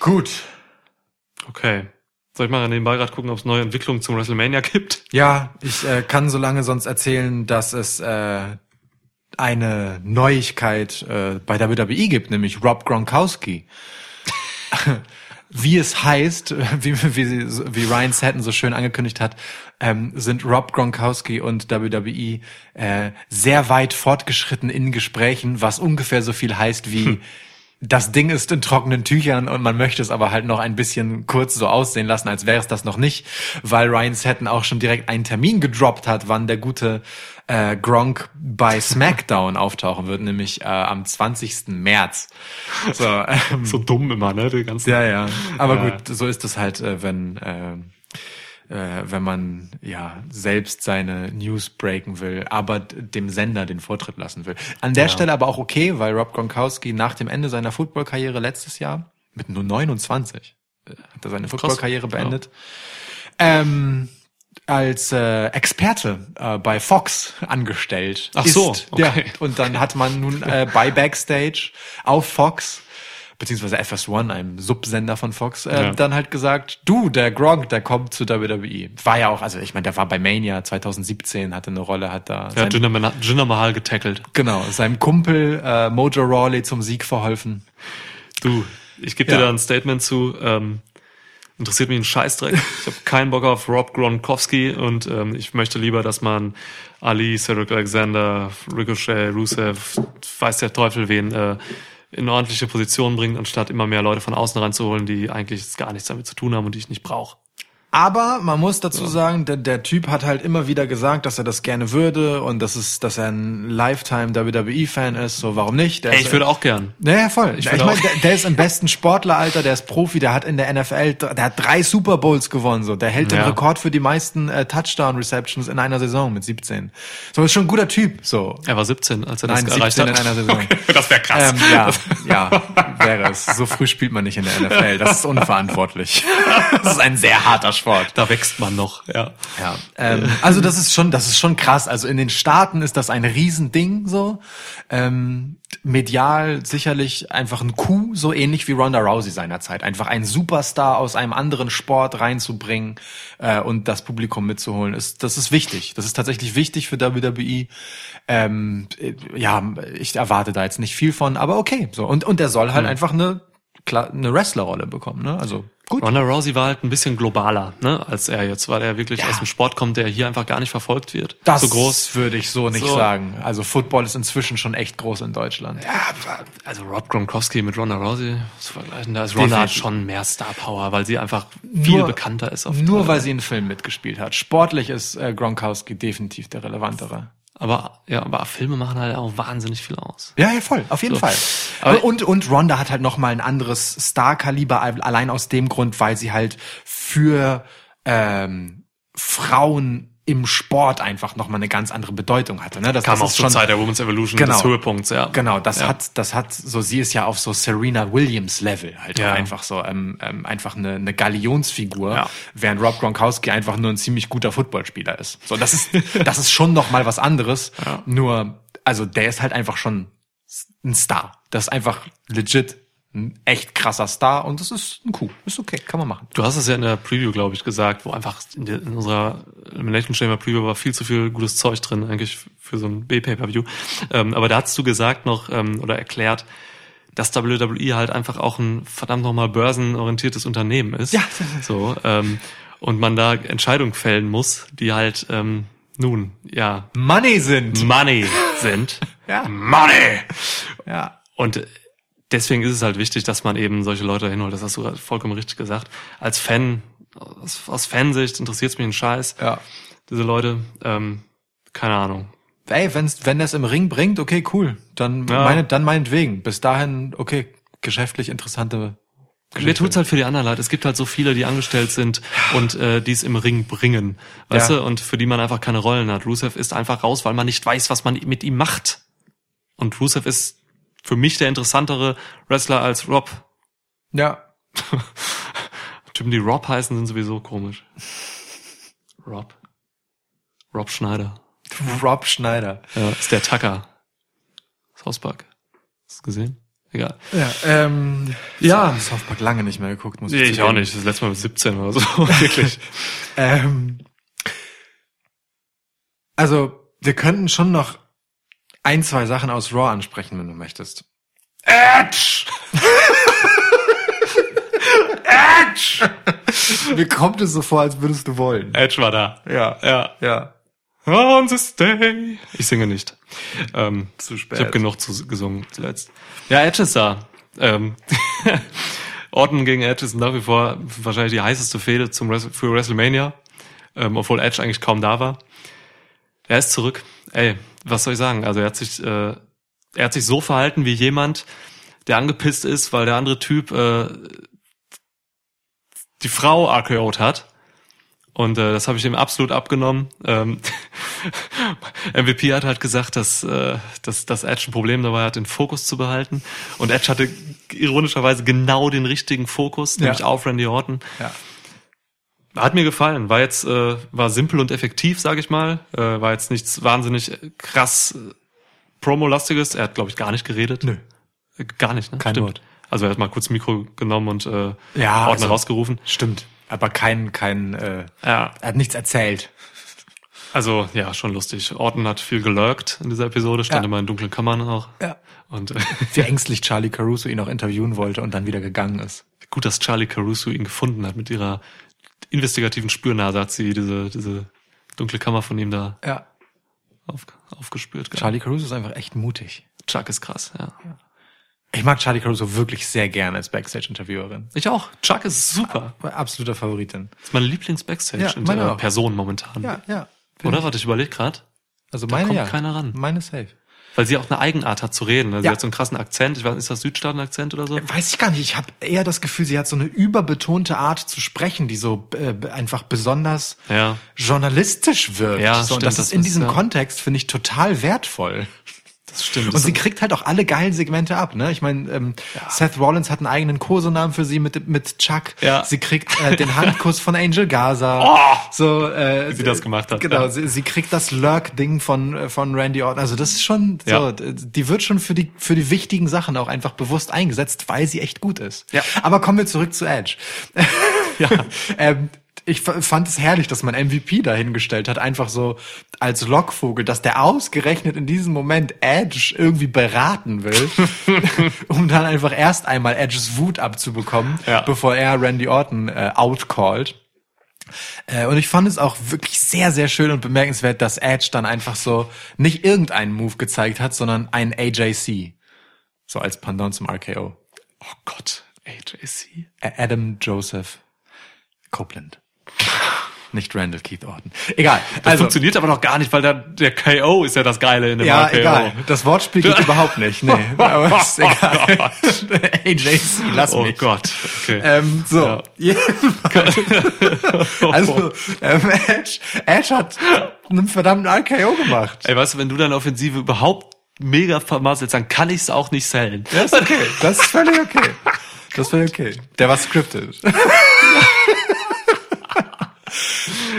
Gut. okay. Soll ich mal nebenbei gerade gucken, ob es neue Entwicklungen zum WrestleMania gibt? Ja, ich äh, kann so lange sonst erzählen, dass es äh, eine Neuigkeit äh, bei WWE gibt, nämlich Rob Gronkowski. Wie es heißt, wie, wie, wie Ryan Satin so schön angekündigt hat, ähm, sind Rob Gronkowski und WWE äh, sehr weit fortgeschritten in Gesprächen, was ungefähr so viel heißt wie das Ding ist in trockenen Tüchern und man möchte es aber halt noch ein bisschen kurz so aussehen lassen, als wäre es das noch nicht, weil Ryan Satin auch schon direkt einen Termin gedroppt hat, wann der gute äh, Gronk bei SmackDown auftauchen wird, nämlich äh, am 20. März. So, ähm, So dumm immer, ne? Die ganzen ja, ja. Aber Ja. gut, so ist es halt, äh, wenn äh, äh, wenn man ja selbst seine News breaken will, aber dem Sender den Vortritt lassen will. An der Stelle aber auch okay, weil Rob Gronkowski nach dem Ende seiner Footballkarriere letztes Jahr mit nur 29 äh, hat er seine Footballkarriere beendet. Ähm, als äh, Experte äh, bei Fox angestellt. Ach so, okay. Ja, und dann hat man nun äh, bei Backstage auf Fox beziehungsweise FS1, einem Subsender von Fox, äh, Ja. dann halt gesagt, du, der Gronk, der kommt zu WWE. War ja auch, also ich meine, der war bei Mania 2017, hatte eine Rolle, hat da hat Jinder, Mahal- Jinder Mahal getackelt. genau, seinem Kumpel äh, Mojo Rawley zum Sieg verholfen. Du, ich gebe Ja. dir da ein Statement zu. Ähm, interessiert mich ein Scheißdreck. Ich habe keinen Bock auf Rob Gronkowski und ähm, ich möchte lieber, dass man Ali, Cedric Alexander, Ricochet, Rusev, weiß der Teufel wen, äh, in eine ordentliche Position bringt, anstatt immer mehr Leute von außen ranzuholen, die eigentlich gar nichts damit zu tun haben und die ich nicht brauche. Aber man muss dazu sagen, der, der Typ hat halt immer wieder gesagt, dass er das gerne würde und dass es, dass er ein Lifetime WWE-Fan ist. So, warum nicht? Der Ey, ist- ich würde auch gern. Naja, voll. Ich, würde meine, der, der ist im besten Sportleralter, der ist Profi, der hat in der NFL, der hat drei Super Bowls gewonnen, so. Der hält den Ja. Rekord für die meisten äh, Touchdown-Receptions in einer Saison mit 17. So, ist schon ein guter Typ, so. Er war 17, als er Nein, das erreicht 17 hat. in einer Saison. das wäre krass. Ähm, ja, ja, wäre es. So früh spielt man nicht in der NFL. Das ist unverantwortlich. Das ist ein sehr harter Sport. Da wächst man noch, ja. Ja, ähm, also das ist schon, das ist schon krass. Also in den Staaten ist das ein Riesending so. Ähm, medial sicherlich einfach ein Coup, so ähnlich wie Ronda Rousey seinerzeit. Einfach einen Superstar aus einem anderen Sport reinzubringen äh, und das Publikum mitzuholen, ist das ist wichtig. Das ist tatsächlich wichtig für WWE. Ähm, äh, ja, ich erwarte da jetzt nicht viel von, aber okay. So und und der soll halt einfach eine eine Wrestlerrolle bekommen, ne? Also gut. Ronda Rousey war halt ein bisschen globaler, ne, als er jetzt, weil er wirklich Ja. aus dem Sport kommt, der hier einfach gar nicht verfolgt wird. Das so groß. würde ich so nicht So. sagen. Also Football ist inzwischen schon echt groß in Deutschland. Ja, also Rob Gronkowski mit Ronda Rousey zu vergleichen, da ist Ronda hat schon mehr Star Power, weil sie einfach viel Nur- bekannter ist. Auf Nur weil sie einen Film mitgespielt hat. Sportlich ist äh, Gronkowski definitiv der relevantere. Aber ja, aber Filme machen halt auch wahnsinnig viel aus. Ja, ja, voll, auf jeden So. Fall. Aber- und, und Ronda hat halt noch mal ein anderes Star-Kaliber, allein aus dem Grund, weil sie halt für ähm, Frauen im Sport einfach noch mal eine ganz andere Bedeutung hatte. Ne? Das, Kam das auch ist zur schon, Zeit der Women's Evolution Genau. des Höhepunkts, ja. Genau, das ja. hat, das hat, so sie ist ja auf so Serena Williams Level halt Ja. einfach so, ähm, ähm, einfach eine, eine Galionsfigur, Ja. während Rob Gronkowski einfach nur ein ziemlich guter Footballspieler ist. So, das ist, das ist schon noch mal was anderes. Ja. Nur, also der ist halt einfach schon ein Star. Das ist einfach legit ein echt krasser Star und das ist ein Coup. Ist okay, kann man machen. Du hast es ja in der Preview, glaube ich, gesagt, wo einfach in, der, in unserer Elimination Chamber Preview war viel zu viel gutes Zeug drin, eigentlich für so ein B-Pay-Per-View. Ähm, aber da hast du gesagt noch ähm, oder erklärt, dass WWE halt einfach auch ein verdammt nochmal börsenorientiertes Unternehmen ist. Ja. So, ähm, und man da Entscheidungen fällen muss, die halt, ähm, nun, ja, Money sind. Money sind. Ja. Money! Ja. Und deswegen ist es halt wichtig, dass man eben solche Leute hinholt. Das hast du vollkommen richtig gesagt. Als Fan, aus, aus Fansicht interessiert es mich ein Scheiß. Ja. Diese Leute, ähm, keine Ahnung. Ey, wenn's, wenn das im Ring bringt, okay, cool. Dann, Ja. meine, dann meinetwegen. Bis dahin, okay, geschäftlich interessante Mir tut's halt für die anderen Leute. Es gibt halt so viele, die angestellt sind und äh, die es im Ring bringen, weißt Ja. du, und für die man einfach keine Rollen hat. Rusev ist einfach raus, weil man nicht weiß, was man mit ihm macht. Und Rusev ist für mich der interessantere Wrestler als Rob. Ja. Typen, die Rob heißen, sind sowieso komisch. Rob. Rob Schneider. Rob Schneider. Ja, ist der Tucker. South Park. Hast du gesehen? Egal. Ja, ähm, Ja. South Park lange nicht mehr geguckt, muss Nee, ich auch nicht. Das letzte Mal mit 17 oder so. Wirklich. Ähm, also, wir könnten schon noch ein, zwei Sachen aus Raw ansprechen, wenn du möchtest. Edge! Edge! Mir kommt es so vor, als würdest du wollen. Edge war da. Ja. Ja. Ja. On this day. Ich singe nicht. Ähm, Zu spät. Ich habe genug zu, gesungen zuletzt. Ja, Edge ist da. Ähm, Orton gegen Edge ist nach wie vor wahrscheinlich die heißeste Fehde zum für WrestleMania, ähm, obwohl Edge eigentlich kaum da war. Er ist zurück. Ey, was soll ich sagen? Also er hat sich, äh, er hat sich so verhalten wie jemand, der angepisst ist, weil der andere Typ äh, die Frau RKO'd hat. Und äh, das habe ich ihm absolut abgenommen. Ähm, MVP hat halt gesagt, dass, äh, dass, dass Edge ein Problem dabei hat, den Fokus zu behalten. Und Edge hatte ironischerweise genau den richtigen Fokus, nämlich Ja. auf Randy Orton. Ja. Hat mir gefallen. War jetzt äh, war simpel und effektiv, sage ich mal. Äh, war jetzt nichts wahnsinnig äh, krass äh, Promo-lastiges. Er hat, glaube ich, gar nicht geredet. Nö. Äh, Gar nicht, ne? Kein Wort. Also er hat mal kurz Mikro genommen und äh, Ja, Ordner also- rausgerufen. Stimmt. Aber kein, kein, äh, Ja, er hat nichts erzählt. also ja, schon lustig. Orton hat viel gelurkt in dieser Episode, stand Ja. immer in dunklen Kammern auch. Ja. Und äh, Wie ängstlich Charlie Caruso ihn auch interviewen wollte und dann wieder gegangen ist. gut, dass Charlie Caruso ihn gefunden hat mit ihrer investigativen Spürnase, hat sie diese, diese dunkle Kammer von ihm da Ja. auf, aufgespürt. gehabt. Charlie Caruso ist einfach echt mutig. Chuck ist krass, ja. Ich mag Charlie Caruso wirklich sehr gerne als Backstage-Interviewerin. Ich auch. Chuck ist super. Absoluter Favoritin. Das ist meine Ja, Lieblings-Backstage-Person auch. momentan. Ja, ja. Oder? Warte, ich überlege gerade. Also Da meine kommt ja. keiner ran. Meine safe. Weil sie auch eine Eigenart hat zu reden. Also Ja. Sie hat so einen krassen Akzent. Ich weiß ist das Südstaaten-Akzent oder so? Weiß ich gar nicht. Ich habe eher das Gefühl, sie hat so eine überbetonte Art zu sprechen, die so äh, einfach besonders Ja. journalistisch wirkt. Ja, so, und stimmt, das das ist in diesem ja. Kontext, finde ich, total wertvoll. Das stimmt. Und sie kriegt halt auch alle geilen Segmente ab, ne? Ich meine, ähm, Seth Rollins hat einen eigenen Kosenamen für sie mit mit Chuck. Ja. Sie kriegt äh, den Handkuss von Angel Gaza. Oh! so, äh, Wie sie das gemacht hat, Genau, ja. sie, sie kriegt das Lurk-Ding von äh, von Randy Orton. Also das ist schon so, Ja. die wird schon für die für die wichtigen Sachen auch einfach bewusst eingesetzt, weil sie echt gut ist. Ja. Aber kommen wir zurück zu Edge. Ja. ähm, ich fand es herrlich, dass man MVP dahingestellt hat, einfach so als Lockvogel, dass der ausgerechnet in diesem Moment Edge irgendwie beraten will, um dann einfach erst einmal Edges Wut abzubekommen, Ja. bevor er Randy Orton äh, outcallt. Äh, und ich fand es auch wirklich sehr, sehr schön und bemerkenswert, dass Edge dann einfach so nicht irgendeinen Move gezeigt hat, sondern einen AJC. So als Pendant zum RKO. Oh Gott, AJC. Adam Joseph Copeland. Nicht Randall Keith Orton. Egal. Das also, funktioniert aber noch gar nicht, weil der, der KO ist ja das Geile in dem ja, RKO. egal. Das Wortspiel geht überhaupt nicht. Nee, aber ist egal. AJC, lass Oh mich. Gott, okay. Ähm, so, Ja. also, ähm, Edge, Edge hat einen verdammten RKO gemacht. Ey, weißt du, wenn du deine Offensive überhaupt mega vermasselst, dann kann ich es auch nicht sellen. Das ist okay. Das ist völlig okay. Das ist völlig okay. Der war scripted.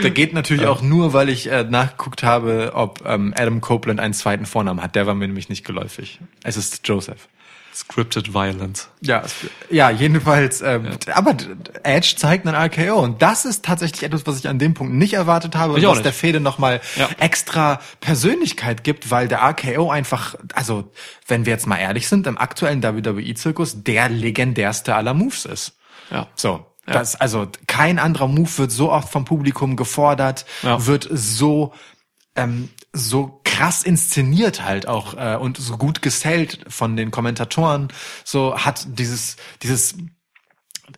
Der geht natürlich auch nur, weil ich äh, nachgeguckt habe, ob ähm, Adam Copeland einen zweiten Vornamen hat. Der war mir nämlich nicht geläufig. Es ist Joseph. Scripted Violence. Ja, ja, jedenfalls. Ähm, Aber Edge zeigt einen RKO und das ist tatsächlich etwas, was ich an dem Punkt nicht erwartet habe und Ich auch was nicht. der Fehde nochmal Ja. extra Persönlichkeit gibt, weil der RKO einfach, also wenn wir jetzt mal ehrlich sind, im aktuellen WWE-Zirkus der legendärste aller Moves ist. Ja. So. Das, also kein anderer Move wird so oft vom Publikum gefordert, Ja. wird so ähm, so krass inszeniert halt auch äh, und so gut gesellt von den Kommentatoren. So hat dieses dieses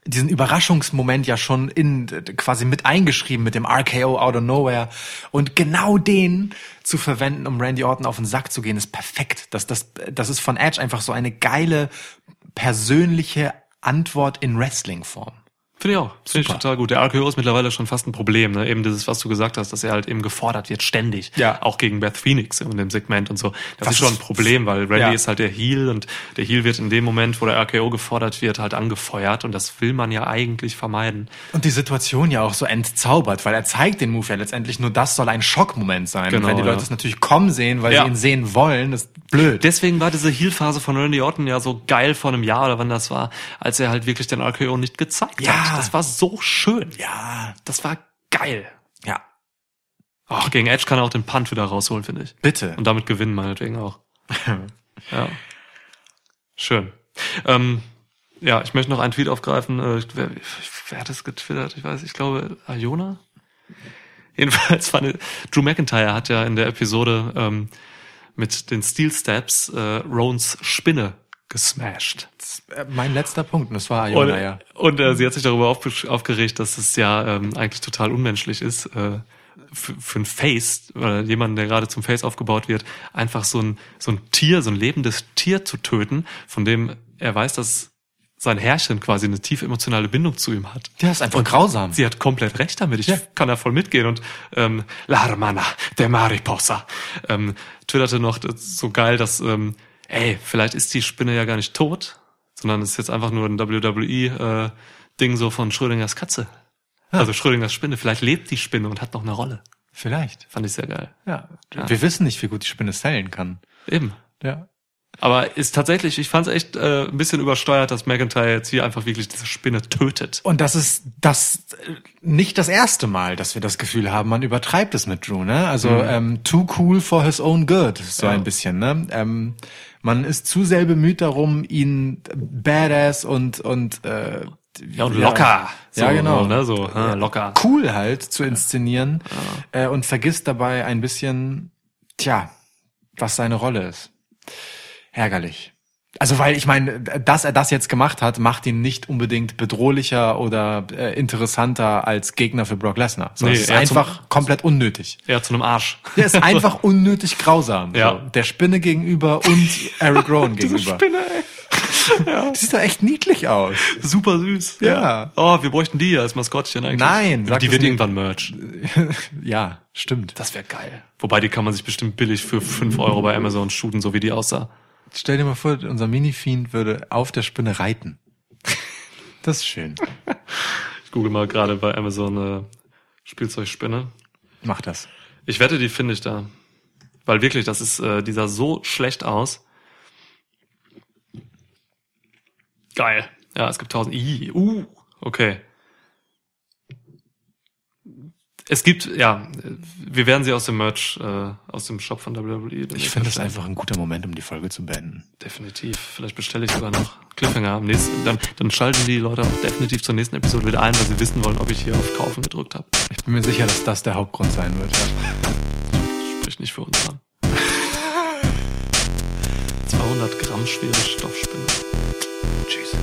diesen Überraschungsmoment ja schon in quasi mit eingeschrieben mit dem RKO out of nowhere und genau den zu verwenden, um Randy Orton auf den Sack zu gehen, ist perfekt. Das das das ist von Edge einfach so eine geile persönliche Antwort in Wrestling-Form. Finde ich auch. Finde ich total gut. Der RKO ist mittlerweile schon fast ein Problem. Ne? Eben dieses, was du gesagt hast, dass er halt eben gefordert wird, ständig. Ja. Auch gegen Beth Phoenix in dem Segment und so. Das Was ist schon ein Problem, weil Randy Ja. ist halt der Heel und der Heel wird in dem Moment, wo der RKO gefordert wird, halt angefeuert und das will man ja eigentlich vermeiden. Und die Situation ja auch so entzaubert, weil er zeigt den Move ja letztendlich nur, das soll ein Schockmoment sein. Genau, und wenn die Leute ja. es natürlich kommen sehen, weil Ja. sie ihn sehen wollen, ist blöd. Deswegen war diese Heel-Phase von Randy Orton ja so geil vor einem Jahr oder wann das war, als er halt wirklich den RKO nicht gezeigt Ja. hat. Das war so schön. ja, Das war geil. ja, Ach, gegen Edge kann er auch den Punt wieder rausholen, finde ich. bitte. Und damit gewinnen meinetwegen auch. ja. Schön. Ähm, ja, ich möchte noch einen Tweet aufgreifen. Äh, wer, wer hat das getwittert? Ich weiß, ich glaube, Iona? Jedenfalls fand Drew McIntyre hat ja in der Episode ähm, mit den Steel Steps äh, Rons Spinne gesmashed. Äh, Mein letzter Punkt, und das war Und, Iona, ja. und äh, sie hat sich darüber aufge- aufgeregt, dass es ja ähm, eigentlich total unmenschlich ist, äh, für, für ein Face oder jemanden, der gerade zum Face aufgebaut wird, einfach so ein, so ein Tier, so ein lebendes Tier zu töten, von dem er weiß, dass sein Herrchen quasi eine tiefe emotionale Bindung zu ihm hat. Ja, ist einfach grausam. Sie hat komplett recht damit. Ich kann da voll mitgehen. Und ähm, La Hermana de Mariposa ähm, twitterte noch so geil, dass ähm, ey, vielleicht ist die Spinne ja gar nicht tot, sondern es ist jetzt einfach nur ein WWE-Ding so von Schrödingers Katze. Also Schrödingers Spinne. Vielleicht lebt die Spinne und hat noch eine Rolle. Vielleicht. Fand ich sehr geil. Ja. Ja. Wir wissen nicht, wie gut die Spinne sellen kann. Eben. Ja. Aber ist tatsächlich, ich fand es echt äh, ein bisschen übersteuert, dass McIntyre jetzt hier einfach wirklich diese Spinne tötet. Und das ist das äh, nicht das erste Mal, dass wir das Gefühl haben, man übertreibt es mit Drew, ne? Also ähm, too cool for his own good, so Ja. ein bisschen, ne? Ähm, man ist zu sehr bemüht darum, ihn badass und und äh, Ja, und locker. Ja, So, genau. So, ne? so äh, locker. cool halt zu inszenieren äh, und vergisst dabei ein bisschen, tja, was seine Rolle ist. Ärgerlich. Also weil ich meine, dass er das jetzt gemacht hat, macht ihn nicht unbedingt bedrohlicher oder äh, interessanter als Gegner für Brock Lesnar. So, Nee, ist eher zum- einfach komplט unnötig. Ja, zu einem Arsch. Der ist einfach unnötig grausam. Ja. So, der Spinne gegenüber und Eric Rowan gegenüber. Spinne, ey. Die sieht doch echt niedlich aus. Super süß. Ja. Oh, wir bräuchten die ja als Maskottchen eigentlich. Nein, sag die wird irgendwann Merch. Ja, stimmt. Das wäre geil. Wobei, die kann man sich bestimmt billig für 5 Euro bei Amazon shooten, so wie die aussah. Stell dir mal vor, unser Mini-Fiend würde auf der Spinne reiten. Das ist schön. Ich google mal gerade bei Amazon äh, Spielzeugspinne. Mach das. Ich wette, die finde ich da. Weil wirklich, das ist, äh, die sah so schlecht aus. Geil. Ja, es gibt tausend. Ih, uh, okay. Es gibt, ja, wir werden sie aus dem Merch, äh, aus dem Shop von WWE. Ich finde das einfach ein guter Moment, um die Folge zu beenden. Definitiv. Vielleicht bestelle ich sogar noch Cliffhanger am nächsten. Dann, dann schalten die Leute auch definitiv zur nächsten Episode wieder ein, weil sie wissen wollen, ob ich hier auf Kaufen gedrückt habe. Ich bin mir sicher, dass das der Hauptgrund sein wird. Spricht nicht für uns an. 200 Gramm schwere Stoffspinne. Tschüss.